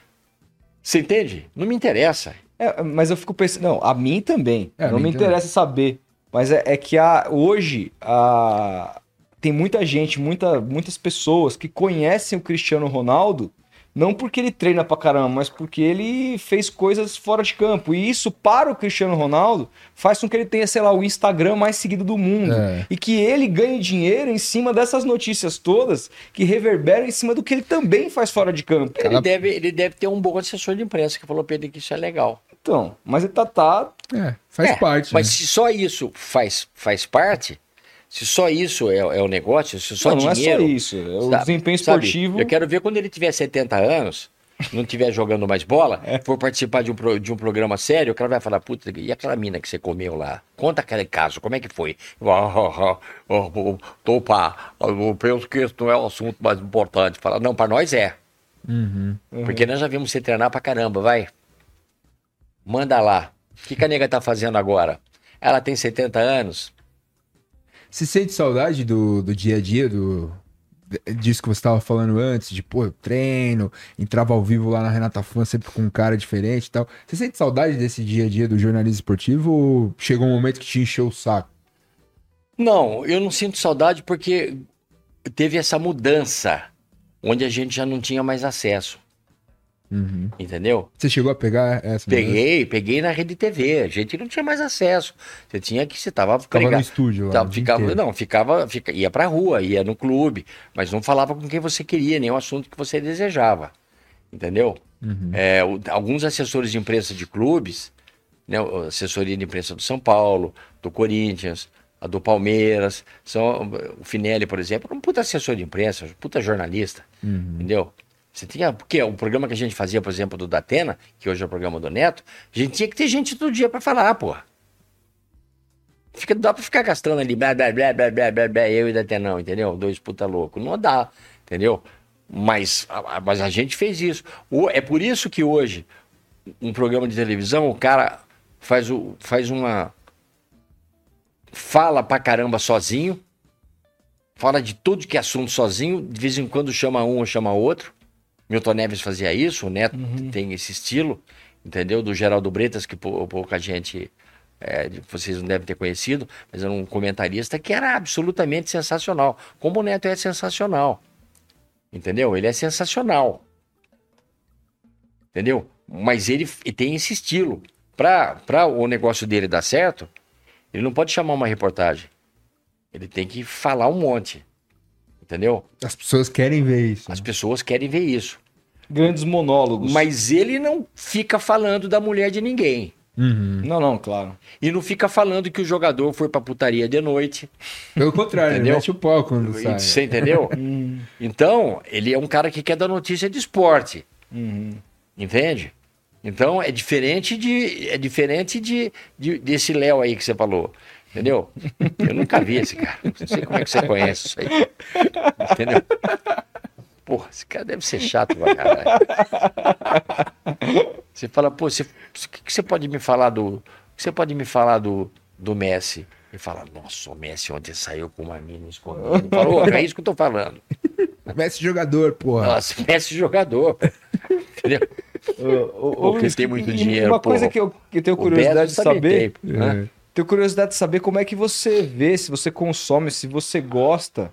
S3: Você entende? Não me interessa.
S1: É, mas eu fico pensando. Não, a mim também.
S2: É, a
S1: não
S2: mim
S1: me
S2: também.
S1: interessa saber. Mas é, é que a, hoje a, tem muita gente, muita, muitas pessoas que conhecem o Cristiano Ronaldo. Não porque ele treina pra caramba, mas porque ele fez coisas fora de campo. E isso, para o Cristiano Ronaldo, faz com que ele tenha, sei lá, o Instagram mais seguido do mundo.
S2: É.
S1: E que ele ganhe dinheiro em cima dessas notícias todas que reverberam em cima do que ele também faz fora de campo.
S3: Ele deve, ele deve ter um bom assessor de imprensa que falou ele que isso é legal.
S1: Então, mas ele tá, tá
S2: É, faz
S3: É,
S2: parte.
S3: Mas
S2: né?
S3: se só isso faz, faz parte, se só isso é, é o negócio, se só
S1: não, não é
S3: dinheiro.
S1: só isso. É o
S3: sabe-
S1: desempenho
S3: sabe,
S1: esportivo.
S3: eu quero ver quando ele tiver 70 anos, não estiver jogando mais bola,
S1: É.
S3: for participar de um, pro- de um programa sério, o cara vai falar, puta, e aquela mina que você comeu lá? Conta aquele caso, como é que foi? Ah, Tô pá, eu penso que esse não é o assunto mais importante. Fala, não, pra nós é.
S2: Uhum.
S3: Porque nós já vimos você treinar pra caramba, vai. Manda lá. O que, que a nega tá fazendo agora? Ela tem 70 anos?
S2: Você sente saudade do, do dia a dia, do, disso que você estava falando antes, de, pô, treino, entrava ao vivo lá na Renata Fã, sempre com um cara diferente e tal. Você sente saudade desse dia a dia do jornalismo esportivo ou chegou um momento que te encheu o saco?
S3: Não, eu não sinto saudade porque teve essa mudança, onde a gente já não tinha mais acesso,
S2: Uhum.
S3: entendeu?
S2: Você chegou a pegar essa?
S3: Peguei, peguei na rede TV, a gente não tinha mais acesso. Você tinha que, você tava
S2: Ficava no estúdio lá. Dia
S3: ficava, não, ficava, fica, ia pra rua, ia no clube, mas não falava com quem você queria, nem o assunto que você desejava. Entendeu?
S2: Uhum.
S3: É, o- alguns assessores de imprensa de clubes, né, assessoria de imprensa do São Paulo, do Corinthians, a do Palmeiras, são, o Finelli, por exemplo, um puta assessor de imprensa, um puta jornalista,
S2: Uhum.
S3: entendeu? Você tinha, porque o programa que a gente fazia, por exemplo, do Datena, que hoje é o programa do Neto, a gente tinha que ter gente todo dia pra falar, porra. Fica, dá pra ficar gastando ali, blá, blá, blá, blá, blá, blá, blá, eu e Datenão, entendeu? Dois puta louco. Não dá, entendeu? Mas, a- mas a gente fez isso. O- é por isso que hoje, um programa de televisão, o cara faz, o, faz uma. Fala pra caramba sozinho, fala de tudo que é assunto sozinho, de vez em quando chama um ou chama outro. Milton Neves fazia isso, o Neto tem esse estilo, entendeu? Do Geraldo Bretas, que pou- pouca gente, é, vocês não devem ter conhecido, mas era um comentarista que era absolutamente sensacional. Como o Neto é sensacional, entendeu? Ele é sensacional, entendeu? Mas ele, ele tem esse estilo. Para o negócio dele dar certo, ele não pode chamar uma reportagem. Ele tem que falar um monte, entendeu?
S2: As pessoas querem ver isso.
S3: As pessoas querem ver isso.
S1: Grandes monólogos.
S3: Mas ele não fica falando da mulher de ninguém.
S2: Uhum.
S1: Não, não, claro.
S3: E não fica falando que o jogador foi pra putaria de noite.
S2: Pelo contrário, ele
S3: Entendeu?
S2: mete o pau quando sai.
S3: Você entendeu? *laughs* então, ele é um cara que quer dar notícia de esporte.
S1: Uhum.
S3: Entende? Então é diferente de é diferente de, de desse Léo aí que você falou. Entendeu? Eu nunca vi esse cara. Não sei como é que você conhece isso aí. Entendeu? Porra, esse cara deve ser chato pra caralho. Você fala, pô, você, o que, que você pode me falar do. O que você pode me falar do, do Messi? Ele fala, nossa, o Messi ontem saiu com uma mina escondida. Ele falou, é isso que eu tô falando.
S2: Messi jogador, porra.
S3: Nossa, Messi jogador. Entendeu? Porque tem muito dinheiro.
S1: Uma coisa
S3: porra.
S1: que eu, que eu tenho
S3: O
S1: curiosidade de saber.
S3: tem, né?
S1: Tenho curiosidade de saber como é que você vê, se você consome, se você gosta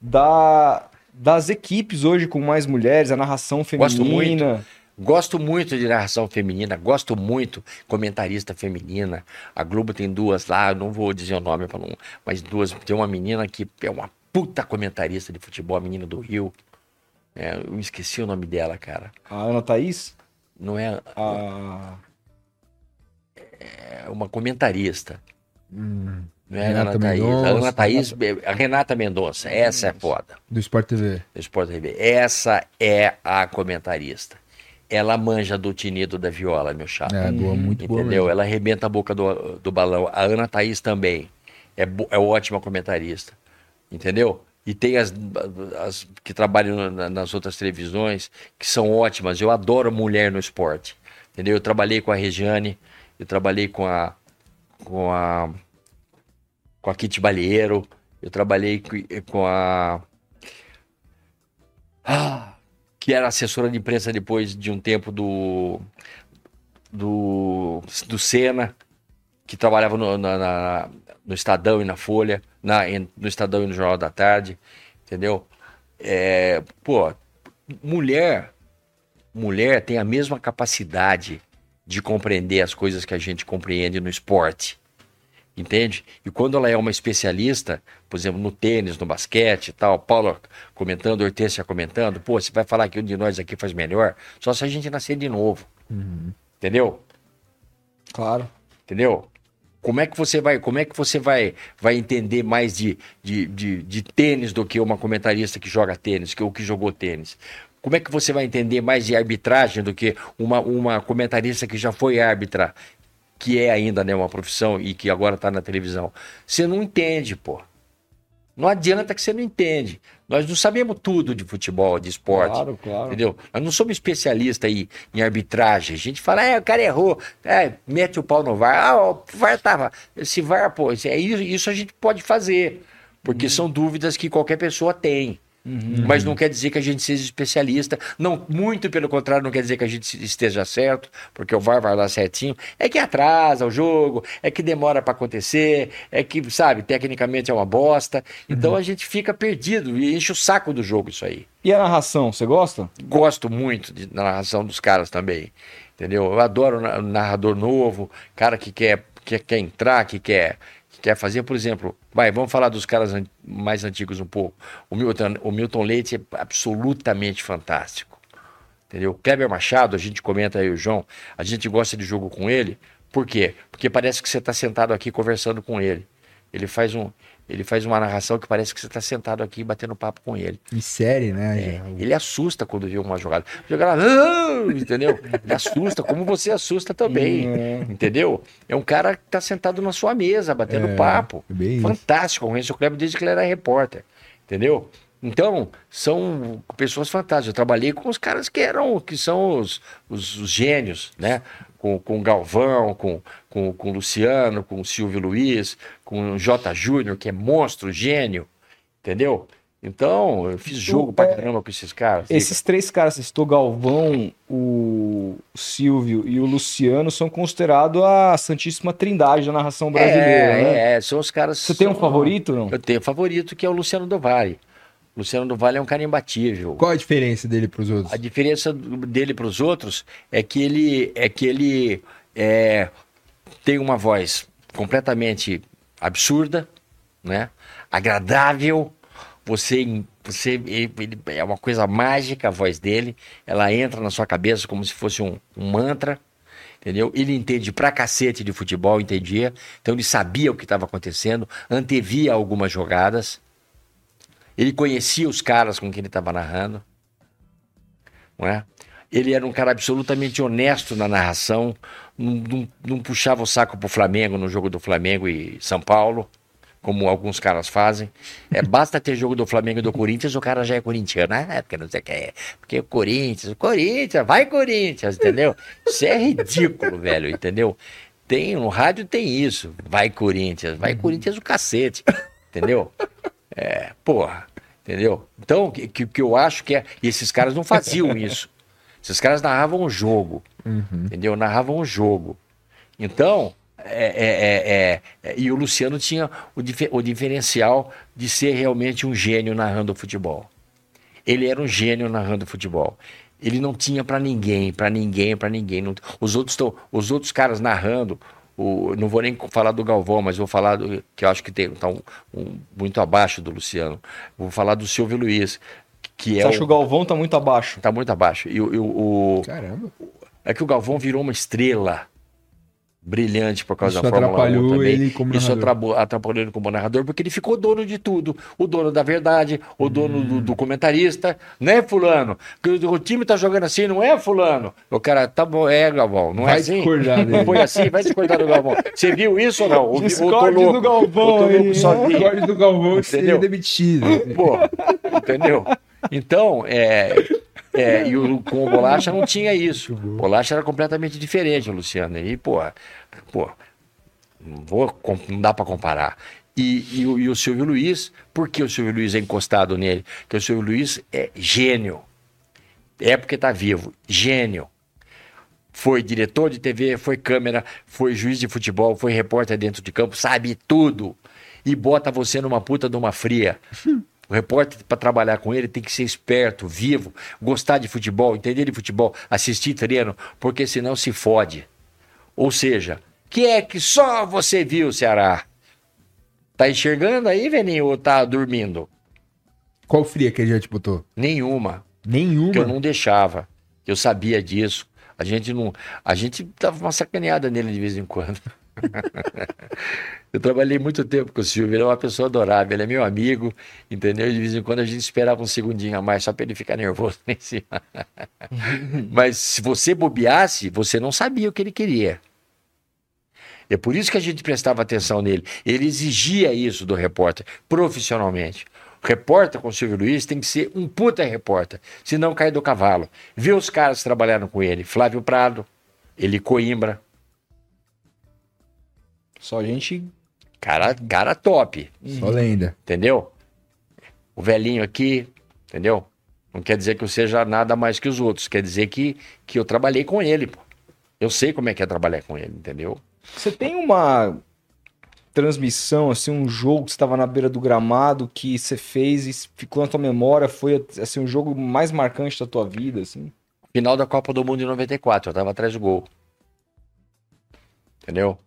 S1: da, das equipes hoje com mais mulheres, a narração
S3: Gosto
S1: feminina.
S3: Gosto muito de narração feminina, gosto muito comentarista feminina. A Globo tem duas lá, não vou dizer o nome para não, mas duas. Tem uma menina que é uma puta comentarista de futebol, a menina do Rio. É, eu esqueci o nome dela, cara.
S1: A Ana Thaís,
S3: Não é,
S1: a...
S3: é uma comentarista.
S2: Hum,
S3: Não é
S2: Renata
S3: Ana Thaís. A
S2: Mendonça.
S3: Ana Thaís, a Renata Mendonça. Essa é foda.
S2: do Sport TV.
S3: do Sport TV. Essa é a comentarista. Ela manja do tinido da viola, meu chapa.
S2: É, boa, muito boa
S3: Entendeu? Ela arrebenta a boca do, do balão. A Ana Thaís também. É, é ótima comentarista. Entendeu? E tem as, as que trabalham na- nas outras televisões, que são ótimas. Eu adoro mulher no esporte. Entendeu? Eu trabalhei com a Regiane, eu trabalhei com a. com a. com a Kitty Balieiro, eu trabalhei co- com a. Ah, que era assessora de imprensa depois de um tempo do. do, do Senna, que trabalhava no, na- na- no Estadão e na Folha, na, no Estadão e no Jornal da Tarde, entendeu? É, pô, mulher, mulher tem a mesma capacidade de compreender as coisas que a gente compreende no esporte. Entende? E quando ela é uma especialista, por exemplo, no tênis, no basquete e tal, Paulo comentando, Hortência comentando, pô, você vai falar que um de nós aqui faz melhor, só se a gente nascer de novo. Entendeu?
S1: Claro.
S3: Entendeu? Como é que você vai, como é que você vai, vai entender mais de, de, de, de tênis do que uma comentarista que joga tênis, que ou que jogou tênis? Como é que você vai entender mais de arbitragem do que uma, uma comentarista que já foi árbitra, que é ainda né, uma profissão e que agora está na televisão? Você não entende, pô. Não adianta que você não entende. Nós não sabemos tudo de futebol, de esporte.
S1: Claro, claro.
S3: Entendeu? Nós não somos especialistas aí em arbitragem. A gente fala, é, o cara errou, é, mete o pau no VAR. Ah, o VAR tava. Esse VAR, pô, isso, é isso, isso a gente pode fazer. Porque são dúvidas que qualquer pessoa tem. Mas não quer dizer que a gente seja especialista. Não, muito pelo contrário, não quer dizer que a gente esteja certo, porque o VAR vai lá certinho. É que atrasa o jogo, é que demora para acontecer, é que, sabe, tecnicamente é uma bosta. Então a gente fica perdido e enche o saco do jogo isso aí
S1: E a narração, você gosta?
S3: gosto muito de, da narração dos caras também. Entendeu? Eu adoro na- narrador novo, cara que quer, que quer entrar, que quer, que quer fazer, por exemplo, vai, vamos falar dos caras an- mais antigos um pouco. O Milton, o Milton Leite é absolutamente fantástico. Entendeu? Kleber Machado, a gente comenta aí o João, a gente gosta de jogo com ele. Por quê? Porque parece que você está sentado aqui conversando com ele. Ele faz um, ele faz uma narração que parece que você está sentado aqui batendo papo com ele.
S2: Em série, né?
S3: É, ele assusta quando vê uma jogada. Jogada, "Ah!" entendeu? Ele assusta, como você assusta também, entendeu? É um cara que tá sentado na sua mesa, batendo
S2: É,
S3: papo.
S2: é.
S3: Fantástico, conheço o Kleber desde que ele era repórter, entendeu? Então, são pessoas fantásticas. Eu trabalhei com os caras que eram, que são os, os, os gênios, né? Com, com o Galvão, com, com, com o Luciano, com o Silvio Luiz, com o J. Júnior, que é monstro, gênio, entendeu? Então, eu fiz jogo pra
S1: é,
S3: caramba com esses caras.
S1: Esses três caras, citou Galvão, o Silvio e o Luciano, são considerados a Santíssima Trindade da narração brasileira,
S3: é,
S1: né?
S3: é, são os caras.
S1: Você tem um
S3: são-
S1: favorito, não?
S3: Eu tenho um favorito que é o Luciano do Vale. O Luciano do Vale é um cara imbatível.
S2: Qual a diferença dele pros outros?
S3: A diferença dele para os outros é que ele é que ele é, tem uma voz completamente absurda, né? Agradável. Você, você ele- é uma coisa mágica a voz dele. Ela entra na sua cabeça como se fosse um, um mantra. Entendeu? Ele entende pra cacete de futebol, entendia. Então ele sabia o que estava acontecendo, antevia algumas jogadas. Ele conhecia os caras com quem ele estava narrando não é? Ele era um cara absolutamente honesto na narração, não, não- não puxava o saco pro Flamengo no jogo do Flamengo e São Paulo, como alguns caras fazem. É, basta ter jogo do Flamengo e do Corinthians, o cara já é corintiano. Ah, porque não sei o que é. Porque o Corinthians, o Corinthians, vai Corinthians, entendeu? Isso é ridículo, velho, entendeu? Tem, no rádio tem isso. Vai Corinthians, vai Corinthians o cacete, entendeu? É, porra, entendeu? Então, o que, que, eu acho que é. E esses caras não faziam *laughs* isso. Esses caras narravam o jogo, entendeu? Narravam o jogo. Então, é, é, é, é, é, e o Luciano tinha o, dife- o diferencial de ser realmente um gênio narrando futebol. Ele era um gênio narrando futebol. Ele não tinha pra ninguém, pra ninguém, pra ninguém. Não- os outros estão, os outros caras narrando. O, não vou nem falar do Galvão, mas vou falar do que eu acho que tem tá um- um- muito abaixo do Luciano. Vou falar do Silvio Luiz, que é
S1: Você acha que
S3: o,
S1: o Galvão tá muito abaixo?
S3: tá muito abaixo. E o- e o- o,
S2: Caramba.
S3: é que o Galvão virou uma estrela brilhante por causa
S2: Isso
S3: da Fórmula 1
S2: atrapalhou
S3: também.
S2: ele como
S3: Isso
S2: narrador.
S3: atrapalhou, atrapalhou ele como narrador, porque ele ficou dono de tudo. O dono da verdade, o dono
S2: Hum.
S3: do, do comentarista, né, fulano? Que o, o time tá jogando assim, não é, fulano? O cara, tá bom, é, Galvão, não
S2: Vai
S3: é assim? Não foi assim, vai discordar do Galvão. Você viu isso ou não? Tô
S1: Discorde
S3: louco?
S1: do Galvão aí,
S3: sozinho?
S2: Acorde do Galvão seria
S3: Entendeu?
S2: demitido.
S3: Pô, entendeu? Então, é, é, e o, com o Bolacha não tinha isso. O Bolacha era completamente diferente, Luciano. E, pô, pô não, vou, não dá pra comparar. E, e o, e o Silvio Luiz, por que o Silvio Luiz é encostado nele? Porque o Silvio Luiz é gênio. É porque tá vivo. Gênio. Foi diretor de TV, foi câmera, foi juiz de futebol, foi repórter dentro de campo, sabe tudo. E bota você numa puta de uma fria. *laughs* O repórter, para trabalhar com ele, tem que ser esperto, vivo, gostar de futebol, entender de futebol, assistir treino, porque senão se fode. Ou seja, que é que só você viu, Ceará? Tá enxergando aí, Veninho, ou tá dormindo?
S2: Qual fria que ele já te botou?
S3: Nenhuma.
S2: Nenhuma.
S3: que eu não deixava. Eu sabia disso. A gente não. A gente dava uma sacaneada nele de vez em quando. *laughs* eu trabalhei muito tempo com o Silvio, ele é uma pessoa adorável, ele é meu amigo, entendeu? De vez em quando a gente esperava um segundinho a mais só para ele ficar nervoso lá em cima. *laughs* Mas se você bobeasse, você não sabia o que ele queria. É por isso que a gente prestava atenção nele. Ele exigia isso do repórter, profissionalmente. O repórter com o Silvio Luiz tem que ser um puta repórter, senão cai do cavalo. Vê os caras que trabalharam com ele: Flávio Prado, Eli Coimbra,
S1: Só gente.
S3: cara, cara top,
S2: Só lenda.
S3: entendeu? O velhinho aqui, entendeu? Não quer dizer que eu seja nada mais que os outros, quer dizer que, que eu trabalhei com ele, pô. Eu sei como é que é trabalhar com ele, entendeu?
S1: Você tem uma transmissão, assim, um jogo que você estava na beira do gramado que você fez e ficou na tua memória, foi assim, o jogo mais marcante da tua vida, assim?
S3: Final da Copa do Mundo em 94, eu tava atrás do gol. Entendeu?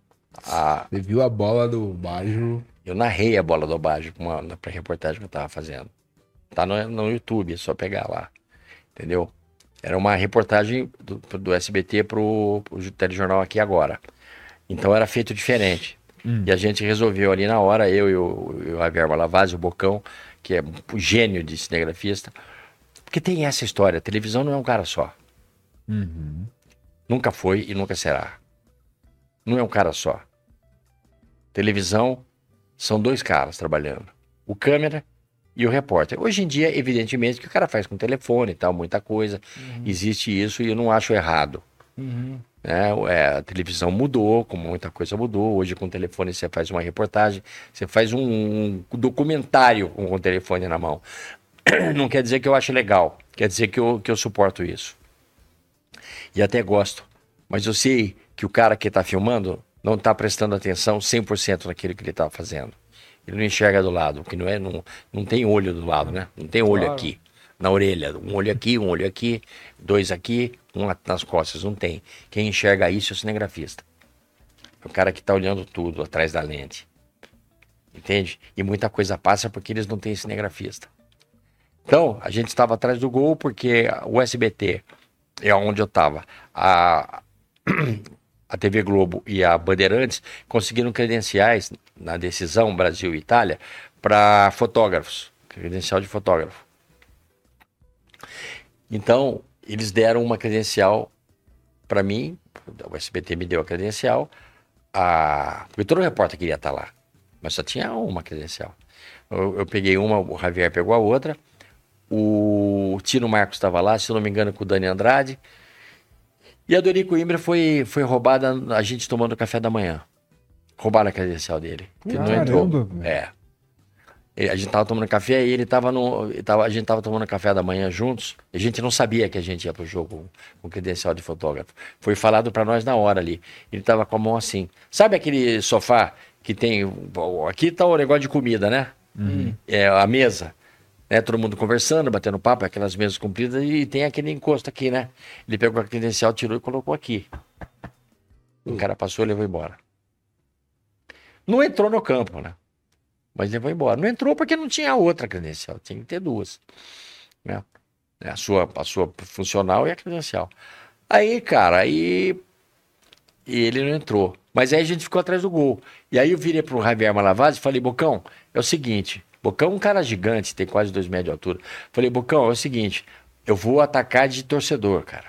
S3: A,
S2: Você viu a bola do Bajo.
S3: Eu narrei a bola do Baggio na reportagem que eu tava fazendo. Tá no, no YouTube, é só pegar lá. Entendeu? Era uma reportagem do, do SBT pro, pro telejornal aqui agora. Então era feito diferente. E a gente resolveu ali na hora, eu e o, o Javier Malavaz, o Bocão, que é um gênio de cinegrafista. Porque tem essa história, a televisão não é um cara só. Nunca foi e nunca será. Não é um cara só. Televisão são dois caras trabalhando. O câmera e o repórter. Hoje em dia, evidentemente, que o cara faz com telefone e tal, muita coisa. Existe isso e eu não acho errado. né? É, a televisão mudou, como muita coisa mudou. Hoje, com o telefone, você faz uma reportagem, você faz um, um documentário com o telefone na mão. *clears throat* Não quer dizer que eu acho legal, quer dizer que eu, que eu suporto isso. E até gosto. Mas eu sei que o cara que está filmando não está prestando atenção 100% naquilo que ele está fazendo. Ele não enxerga do lado, porque não, é, não, não tem olho do lado, né? Não tem olho
S1: Claro.
S3: aqui, na orelha. Um olho aqui, um olho aqui, dois aqui, um nas costas. Não tem. Quem enxerga isso é o cinegrafista. É o cara que está olhando tudo atrás da lente. Entende? E muita coisa passa porque eles não têm cinegrafista. Então, a gente estava atrás do gol porque o SBT é onde eu estava. A, *clears throat* a TV Globo e a Bandeirantes conseguiram credenciais na decisão Brasil e Itália para fotógrafos, credencial de fotógrafo. Então, eles deram uma credencial para mim, o SBT me deu a credencial, a... porque todo repórter queria estar lá, mas só tinha uma credencial. Eu, eu peguei uma, o Javier pegou a outra, o Tino Marcos estava lá, se não me engano, com o Dani Andrade, e a Dori Coimbra foi, foi roubada a gente tomando café da manhã. Roubaram a credencial dele. Ele não entrou. É. A gente tava tomando café e ele tava no. ele Tava, a gente tava tomando café da manhã juntos. A gente não sabia que a gente ia pro jogo com credencial de fotógrafo. Foi falado para nós na hora ali. Ele tava com a mão assim. Sabe aquele sofá que tem. Aqui tá o negócio de comida, né? É, a mesa. Né? Todo mundo conversando, batendo papo, aquelas mesas compridas, e tem aquele encosto aqui, né? Ele pegou a credencial, tirou e colocou aqui. O cara passou e levou embora. Não entrou no campo, né? Mas levou embora. Não entrou porque não tinha outra credencial, tinha que ter duas. Né? A, sua, a sua funcional e a credencial. Aí, cara, aí e ele não entrou. Mas aí a gente ficou atrás do gol. E aí eu virei pro Javier Malavaz e falei, Bocão, é o seguinte, Bocão é um cara gigante, tem quase dois metros de altura. Falei, Bocão, é o seguinte, eu vou atacar de torcedor, cara.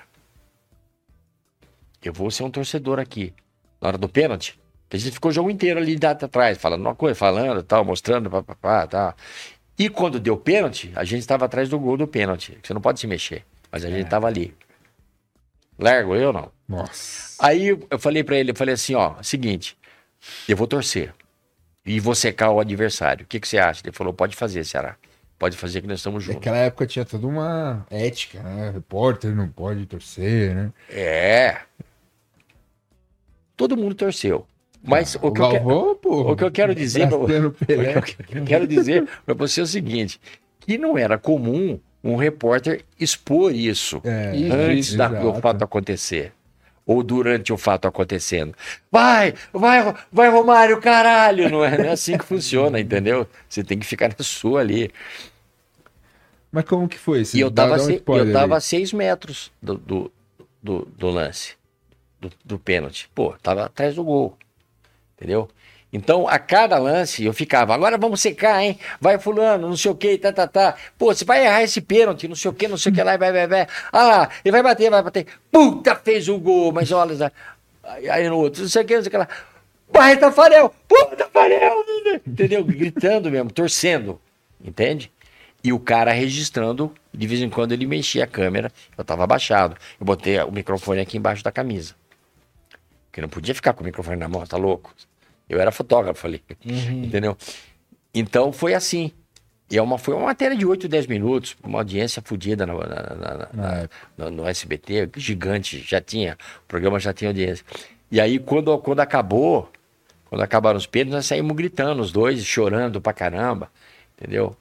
S3: Eu vou ser um torcedor aqui. Na hora do pênalti, a gente ficou o jogo inteiro ali atrás, falando uma coisa, falando, tal, mostrando, papapá, tal. E quando deu pênalti, a gente estava atrás do gol do pênalti. Você não pode se mexer, mas a gente estava ali. Largo eu não.
S2: Nossa.
S3: Aí eu falei pra ele, eu falei assim, ó, seguinte, eu vou torcer e vou secar o adversário. O que, que você acha? Ele falou, pode fazer, Ceará. Pode fazer que nós estamos juntos.
S2: Naquela época tinha toda uma ética, né? Repórter não pode torcer, né?
S3: É. Todo mundo torceu. Mas o, que eu que-
S2: Galvão, pô.
S3: o que eu quero *laughs* dizer
S2: o
S3: que eu quero dizer pra você é o seguinte, que não era comum um repórter expor isso
S2: É,
S3: antes da- do fato acontecer. Ou durante o fato acontecendo. Vai, vai, vai, Romário, caralho! Não é, não é assim que funciona, entendeu? Você tem que ficar na sua ali.
S2: Mas como que foi? Você
S3: E eu tava,
S2: um
S3: a se- eu tava a seis metros do, do, do, do lance, do, do pênalti. Pô, tava atrás do gol. Entendeu? Então, a cada lance, eu ficava, agora vamos secar, hein? Vai fulano, não sei o que, tá, tá, tá. Pô, você vai errar esse pênalti, não sei o que, não sei o que lá, vai, vai, vai. Ah lá, ele vai bater, vai bater. Puta, fez o gol, mas olha, aí no outro, não sei o que, não sei o que lá. Vai, Tafarel! Puta, Tafarel! Entendeu? Gritando mesmo, torcendo. Entende? E o cara registrando, de vez em quando ele mexia a câmera, eu tava abaixado. Eu botei o microfone aqui embaixo da camisa. Porque não podia ficar com o microfone na mão, tá louco? Eu era fotógrafo ali, entendeu? Então foi assim. E é uma, foi uma matéria de 8, 10 minutos, uma audiência fodida na- na- na-
S2: época.
S3: no, no SBT, gigante, já tinha, o programa já tinha audiência. E aí, quando, quando acabou, quando acabaram os pênaltis, nós saímos gritando, os dois, chorando pra caramba, entendeu?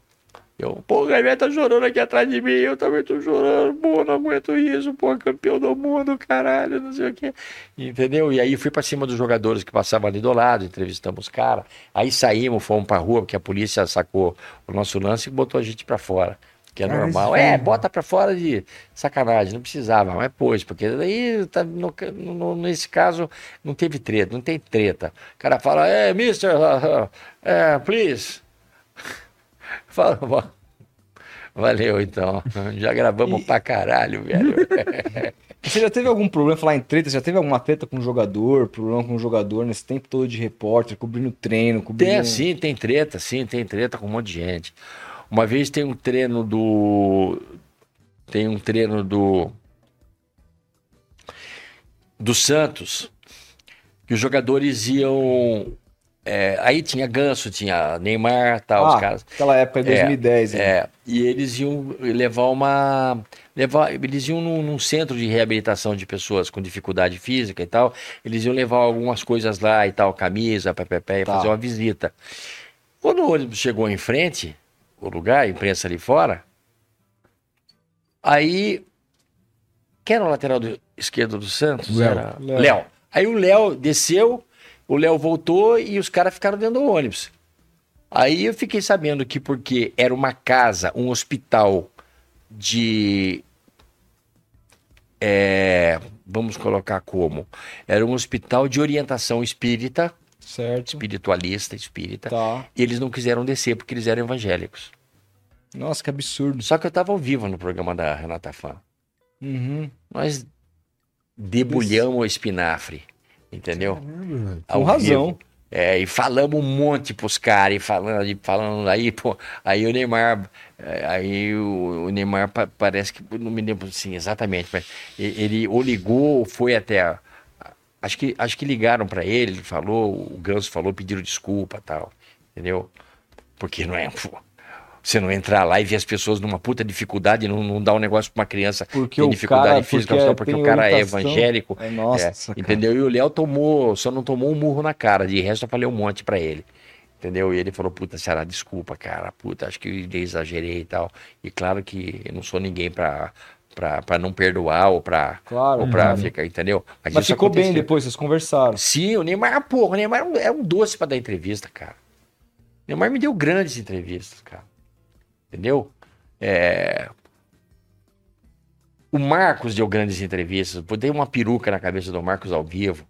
S3: Eu, pô, o Gabriel tá chorando aqui atrás de mim, eu também tô chorando, pô, não aguento isso, pô, campeão do mundo, caralho, não sei o quê. Entendeu? E aí fui pra cima dos jogadores que passavam ali do lado, entrevistamos os caras. Aí saímos, fomos pra rua, porque a polícia sacou o nosso lance e botou a gente pra fora. Que é
S2: Cara,
S3: normal.
S2: isso
S3: É, bota pra fora de sacanagem, não precisava, mas pôs, porque daí, tá, no, no- nesse caso, não teve treta, não tem treta. O cara fala, é, mister, uh, *laughs* uh, é, please. Fala, "Bom, valeu então, já gravamos pra caralho, velho. *laughs*
S1: Você já teve algum problema, falar em treta, já teve alguma treta com um jogador, problema com um jogador nesse tempo todo de repórter, cobrindo treino, cobrindo...
S3: Tem, sim, tem treta, sim, tem treta com um monte de gente. Uma vez tem um treino do. Tem um treino do. Do Santos, que os jogadores iam. É, aí tinha Ganso, tinha Neymar, tal,
S1: Ah,
S3: os caras.
S1: aquela época de 2010. hein?
S3: É, e eles iam levar uma. Levar, eles iam num, num centro de reabilitação de pessoas com dificuldade física e tal. Eles iam levar algumas coisas lá e tal, camisa, pé, e
S1: Tá.
S3: fazer uma visita. Quando o ônibus chegou em frente, o lugar, a imprensa ali fora, aí. Quem era o lateral do, esquerdo do Santos?
S2: Léo.
S3: Era
S1: Léo.
S3: Léo. Aí o Léo desceu, o Léo voltou e os caras ficaram dentro do ônibus. Aí eu fiquei sabendo que porque era uma casa, um hospital de. é, vamos colocar como? Era um hospital de orientação espírita,
S1: Certo.
S3: espiritualista, espírita.
S1: Tá.
S3: E eles não quiseram descer porque eles eram evangélicos.
S1: Nossa, que absurdo.
S3: Só que eu estava ao vivo no programa da Renata Fã.
S1: Uhum.
S3: Nós debulhamos o espinafre, entendeu?
S2: Caramba,
S1: Com razão.
S3: vivo. É, e falamos um monte pros caras, e falando, e falando aí, pô, aí o Neymar, é, aí o, o Neymar pa- parece que, não me lembro assim exatamente, mas ele ou ligou ou foi até, a- acho que, acho que ligaram pra ele, ele falou, o Ganso falou, pediram desculpa tal, entendeu? Porque não é, pô, você não entrar lá e ver as pessoas numa puta dificuldade, não, não dar um negócio pra uma criança
S1: Porque
S3: que tem dificuldade
S1: cara-
S3: física,
S1: porque
S3: só porque o cara é
S1: orientação.
S3: evangélico,
S1: É, nossa,
S3: é, entendeu? E o Léo tomou, só não tomou um murro na cara, de resto eu falei um monte pra ele. Entendeu? E ele falou, puta, Ceará, desculpa, cara, puta, acho que eu exagerei e tal. E claro que eu não sou ninguém pra, pra não perdoar ou pra,
S1: Claro,
S3: ou pra
S1: claro.
S3: ficar, entendeu?
S1: Mas
S3: isso
S1: ficou bem
S3: aconteceu.
S1: depois, vocês conversaram.
S3: Sim, o Neymar, porra, o Neymar era um, era um doce pra dar entrevista, cara. O Neymar me deu grandes entrevistas, cara. Entendeu? É, O Marcos deu grandes entrevistas. Botei uma peruca na cabeça do Marcos ao vivo.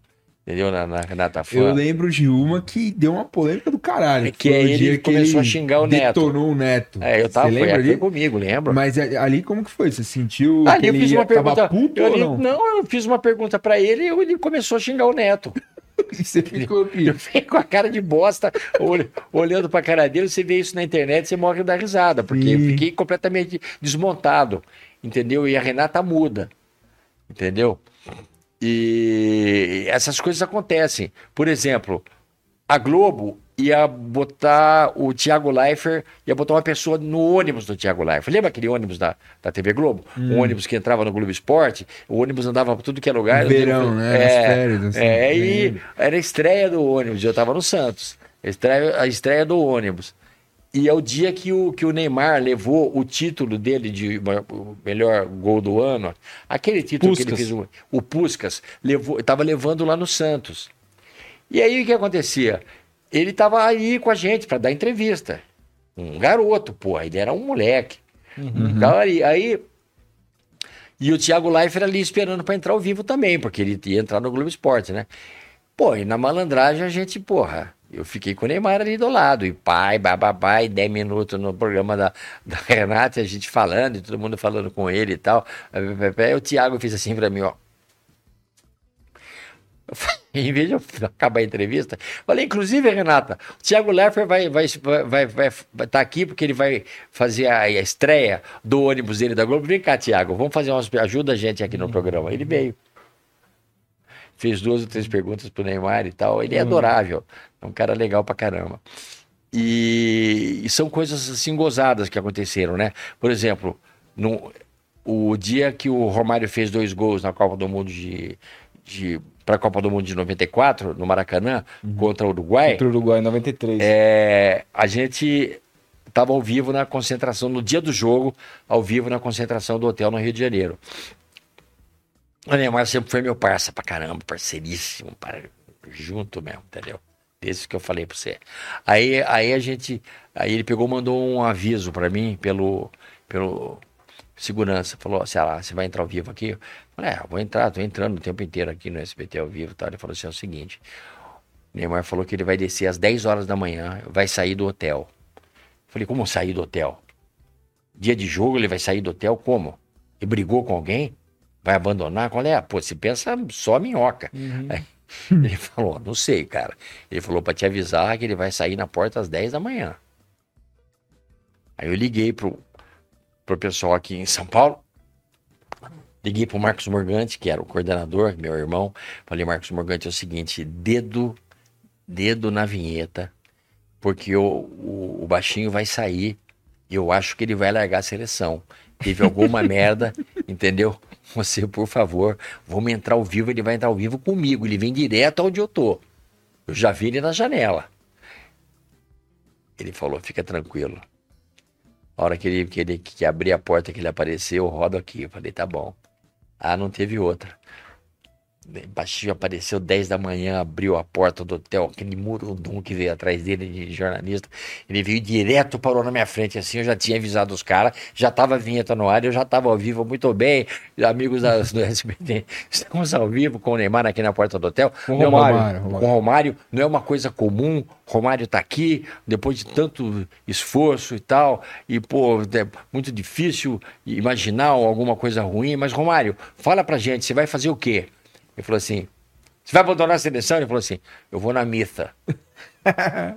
S3: Entendeu? Na, na Renata Fã.
S2: Eu lembro de uma que deu uma polêmica do caralho.
S3: É que
S2: Foi o
S3: ele
S2: dia
S3: começou a xingar o Neto.
S2: Detonou o Neto.
S3: É, eu tava
S2: Você lembra ali?
S3: comigo, lembro.
S2: Mas é- ali como que foi? Você sentiu
S3: Ali
S2: que
S3: eu
S2: ele
S3: fiz uma pergunta.
S2: puto
S3: eu, ali-
S2: não?
S3: não, eu fiz uma pergunta pra ele e ele começou a xingar o Neto. *laughs*
S2: Você ficou aqui.
S3: Eu fiquei com a cara de bosta, ol- olhando pra cara dele, você vê isso na internet, você morre da risada, porque eu fiquei completamente desmontado, entendeu? E a Renata muda, entendeu? E essas coisas acontecem. Por exemplo, a Globo ia botar o Thiago Leifert, ia botar uma pessoa no ônibus do Thiago Leifert. Lembra aquele ônibus da, da TV Globo? Um ônibus que entrava no Globo Esporte, o ônibus andava por tudo que é lugar.
S2: Verão, né?
S3: É,
S2: férias, assim.
S3: é, e era a estreia do ônibus, eu tava no Santos. A estreia, a estreia do ônibus. E é o dia que o, que o Neymar levou o título dele de melhor gol do ano. Aquele título que ele
S1: Puskas.
S3: fez, o, o Puskas, levou, tava levando lá no Santos. E aí o que acontecia? Ele tava aí com a gente para dar entrevista. Um garoto, pô, ele era um moleque. Tava ali. Aí. E o Thiago Leifert ali esperando para entrar ao vivo também, porque ele ia entrar no Globo Esporte, né? Pô, e na malandragem a gente, porra, eu fiquei com o Neymar ali do lado, e pai, bababá, e 10 minutos no programa da, da Renata, a gente falando, e todo mundo falando com ele e tal. Aí o Thiago fez assim pra mim, ó. *laughs* Em vez de eu acabar a entrevista, falei, inclusive, Renata, o Thiago Leifert vai vai vai vai estar aqui porque ele vai fazer a, a estreia do ônibus dele da Globo. Vem cá, Thiago, vamos fazer umas ajuda a gente aqui no programa. Ele veio. Fez duas ou três perguntas pro Neymar e tal. Ele é adorável. É um cara legal pra caramba. E, e são coisas assim gozadas que aconteceram, né? Por exemplo, no, o dia que o Romário fez dois gols na Copa do Mundo de, de para a Copa do Mundo de 94, no Maracanã, contra o Uruguai,
S1: Contra o Uruguai em 93.
S3: é, a gente estava ao vivo na concentração, no dia do jogo, ao vivo na concentração do hotel no Rio de Janeiro. O Neymar sempre foi meu parça pra caramba, parceiríssimo, para, junto mesmo, entendeu? Desde que eu falei pra você. Aí, aí a gente, aí ele pegou, mandou um aviso pra mim pelo, pelo segurança, falou, sei lá, você vai entrar ao vivo aqui? Eu falei, é, vou entrar, tô entrando o tempo inteiro aqui no SBT ao vivo, e tal. Ele falou assim, é o seguinte, o Neymar falou que ele vai descer às 10 horas da manhã, vai sair do hotel. Eu falei, como sair do hotel? Dia de jogo ele vai sair do hotel como? Ele brigou com alguém? Vai abandonar? Qual é? Pô, se pensa só minhoca. Aí, *laughs* ele falou, não sei, cara. Ele falou pra te avisar que ele vai sair na porta às 10 da manhã. Aí eu liguei pro, pro pessoal aqui em São Paulo. Liguei pro Marcos Morgante, que era o coordenador, meu irmão. Falei, Marcos Morgante, é o seguinte, dedo, dedo na vinheta, porque o, o, o baixinho vai sair e eu acho que ele vai largar a seleção. Teve alguma *laughs* merda, entendeu? Você, por favor, vamos entrar ao vivo, ele vai entrar ao vivo comigo, ele vem direto onde eu tô. Eu já vi ele na janela. Ele falou, fica tranquilo. A hora que ele, que ele que abrir a porta, que ele apareceu, eu rodo aqui. Eu falei, tá bom. Ah, não teve outra. Baixinho apareceu 10 da manhã, abriu a porta do hotel, aquele murundum que veio atrás dele de jornalista. Ele veio direto, parou na minha frente, assim, eu já tinha avisado os caras, já tava a vinheta no ar, eu já tava ao vivo, muito bem. Amigos da, do SBT, *laughs* estamos ao vivo com o Neymar aqui na porta do hotel.
S1: Com o
S3: é uma-
S1: Romário.
S3: com o Romário, não é uma coisa comum. Romário tá aqui, depois de tanto esforço e tal, e pô, é muito difícil imaginar alguma coisa ruim, mas Romário, fala pra gente, você vai fazer o quê? Ele falou assim: você vai abandonar a seleção? Ele falou assim: eu vou na missa. Eu *laughs*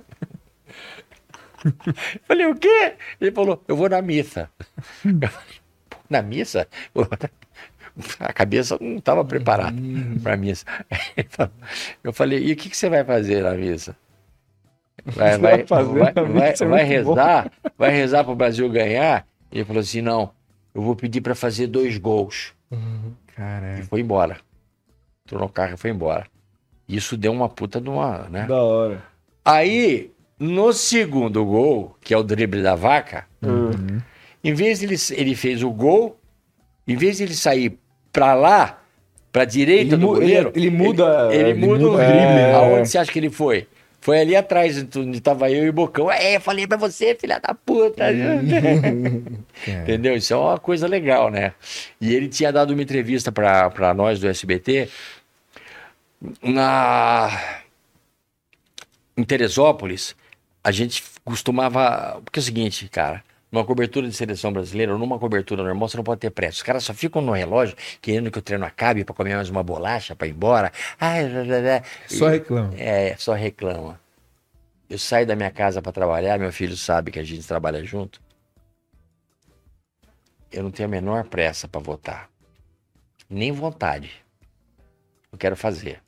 S3: falei, o quê? Ele falou, eu vou na missa. *laughs* Eu falei, "Pô, na missa? *laughs* A cabeça não estava preparada para a missa. Eu falei, e o que, que você vai fazer na missa? Vai, vai,
S1: vai
S3: vai, vai-
S1: é
S3: rezar? Vai rezar para o Brasil ganhar? Ele falou assim, não, eu vou pedir para fazer dois gols. E
S2: Caralho.
S3: foi embora. Entrou no carro e foi embora. Isso deu uma puta de uma, né?
S1: Da hora.
S3: Aí, no segundo gol, que é o drible da vaca, em vez de ele, ele fez o gol, em vez de ele sair pra lá, pra direita
S1: Ele
S3: do goleiro,
S1: ele- ele muda-
S3: ele,
S1: ele
S3: muda o
S1: muda-
S3: drible.
S1: é.
S3: Aonde você acha que ele foi? Foi ali atrás, onde tava eu e o Bocão. É, eu falei pra você, filha da puta. *laughs* Entendeu? Isso é uma coisa legal, né? E ele tinha dado uma entrevista pra pra nós do SBT na em Teresópolis, a gente costumava. Porque é o seguinte, cara, numa cobertura de seleção brasileira ou numa cobertura normal, você não pode ter pressa. Os caras só ficam no relógio querendo que o treino acabe pra comer mais uma bolacha, pra ir embora. Ai, blá, blá, blá.
S2: Só reclama.
S3: É, só reclama. Eu saio da minha casa pra trabalhar, meu filho sabe que a gente trabalha junto. Eu não tenho a menor pressa pra votar. Nem vontade. Eu quero fazer.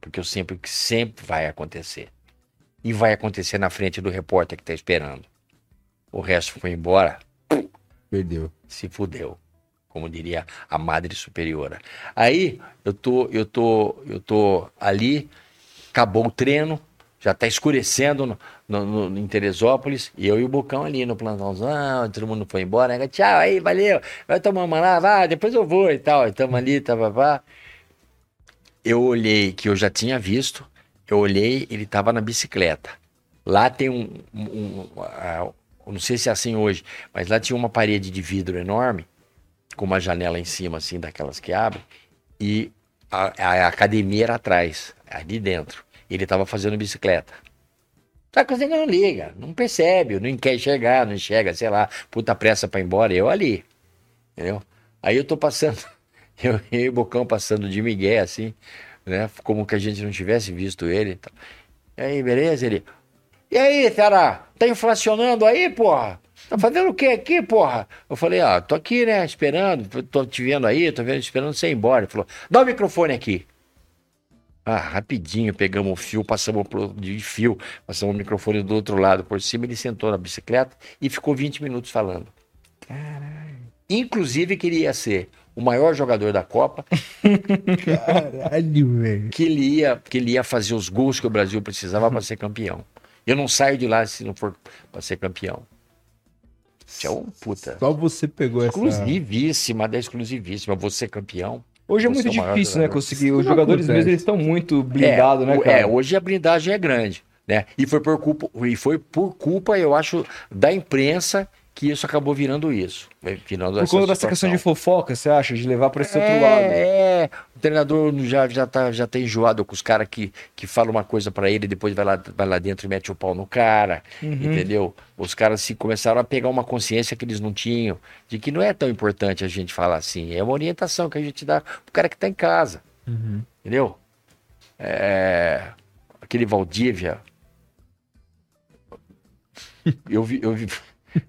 S3: Porque eu sempre que sempre vai acontecer. E vai acontecer na frente do repórter que tá esperando. O resto foi embora,
S2: Perdeu.
S3: se fudeu. Como diria a Madre Superiora. Aí eu tô, eu tô, eu tô ali, acabou o treino, já tá escurecendo no, no- no- em Teresópolis, e eu e o Bocão ali no plantãozão, todo mundo foi embora, né? Tchau, aí, valeu, vai tomar uma lá, vai, depois eu vou e tal. Estamos ali, tava, pá. Eu olhei que eu já tinha visto, eu olhei, ele tava na bicicleta. Lá tem um, um- um- eu não sei se é assim hoje, mas lá tinha uma parede de vidro enorme, com uma janela em cima, assim, daquelas que abrem, e a, a academia era atrás, ali dentro. Ele tava fazendo bicicleta. Só que você não liga, não percebe, não quer enxergar, não enxerga, sei lá, puta pressa pra ir embora, eu ali. Entendeu? Aí eu tô passando, *laughs* *laughs* eu, e o Bocão passando de Miguel, assim, né? Como que a gente não tivesse visto ele. e. E aí, beleza? Ele. E aí, Ceará? Tá inflacionando aí, porra? Tá fazendo o que aqui, porra? Eu falei, ah, tô aqui, né, esperando, tô te vendo aí, tô vendo, esperando você ir embora. Ele falou, dá o microfone aqui. Ah, rapidinho, pegamos o fio, passamos pro, de fio, passamos o microfone do outro lado por cima, ele sentou na bicicleta e ficou 20 minutos falando. Inclusive queria ser o maior jogador da Copa,
S2: Caralho, velho.
S3: que ele ia, que ele ia fazer os gols que o Brasil precisava para ser campeão. Eu não saio de lá se não for para ser campeão. Tinha um puta.
S2: Só você pegou essa.
S3: Exclusivíssima da exclusivíssima. Você campeão.
S1: Hoje é muito
S3: é
S1: difícil, né? Conseguir. Os
S2: Não
S1: jogadores
S2: acontece.
S1: mesmo, eles estão muito blindados, né,
S3: o-
S1: cara?
S3: é, hoje a blindagem é grande, né? E foi por culpa, e foi por culpa, eu acho, da imprensa que isso acabou virando isso. Vai Virando
S1: Por conta dessa questão de fofoca, você acha? De levar pra esse outro lado.
S3: É, é. o treinador já, já, tá, já tá enjoado com os caras que, que falam uma coisa pra ele, depois vai lá, vai lá dentro e mete o pau no cara,
S1: Uhum.
S3: entendeu? Os caras se começaram a pegar uma consciência que eles não tinham, de que não é tão importante a gente falar assim, é uma orientação que a gente dá pro cara que tá em casa,
S2: Uhum.
S3: entendeu? É, aquele Valdívia, *laughs* eu vi, eu vi,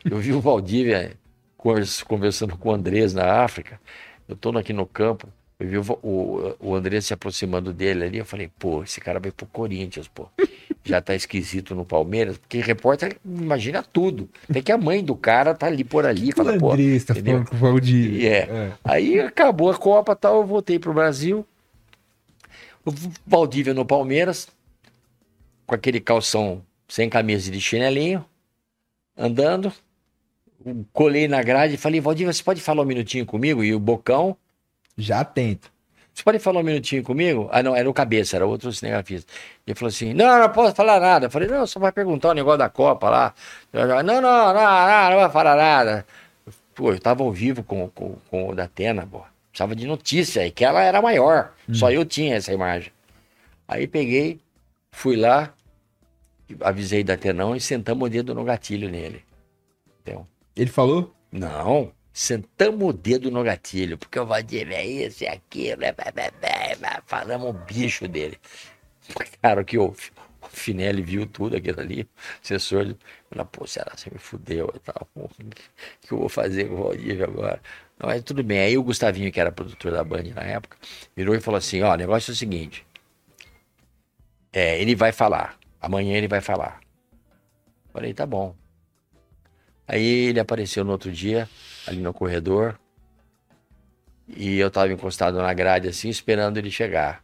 S3: eu vi o Valdívia convers- conversando com o Andrés na África. Eu tô aqui no campo, eu vi o, o, o Andrés se aproximando dele ali. Eu falei, pô, esse cara vai pro Corinthians, pô. Já tá esquisito no Palmeiras, porque repórter imagina tudo. Até que a mãe do cara tá ali por ali,
S2: O
S3: fala, pô.
S2: Andrés tá
S3: entendeu?
S2: falando com o Valdir.
S3: E é. Aí acabou a Copa tal, eu voltei pro Brasil. O Valdívia no Palmeiras, com aquele calção sem camisa e de chinelinho, andando. Colei na grade e falei, Valdívia, você pode falar um minutinho comigo? E o Bocão,
S2: Já atento.
S3: Você pode falar um minutinho comigo? Ah, não, era o cabeça, era outro cinegrafista. Ele falou assim: não, não posso falar nada. Eu falei: não, só vai perguntar o negócio da Copa lá. Não, não, não, não, não, não vai falar nada. Pô, eu tava ao vivo com, com, com o da Atena, pô. Precisava de notícia, e que ela era maior. Só eu tinha essa imagem. Aí peguei, fui lá, avisei da Atenão e sentamos o dedo no gatilho nele. Entendeu?
S2: Ele falou?
S3: Não, sentamos o dedo no gatilho, porque o Valdir é isso, é aquilo, é, é, é, é, falamos o bicho dele. Cara, que o, o Finelli viu tudo aquilo ali, o assessor, falou, pô, será que você me fudeu e tal? *laughs* O que eu vou fazer com o Valdir agora? Não, mas tudo bem. Aí o Gustavinho, que era produtor da Band na época, virou e falou assim, ó, o negócio é o seguinte, é, ele vai falar, amanhã ele vai falar. Falei, tá bom. Aí ele apareceu no outro dia, ali no corredor, e eu tava encostado na grade assim, esperando ele chegar.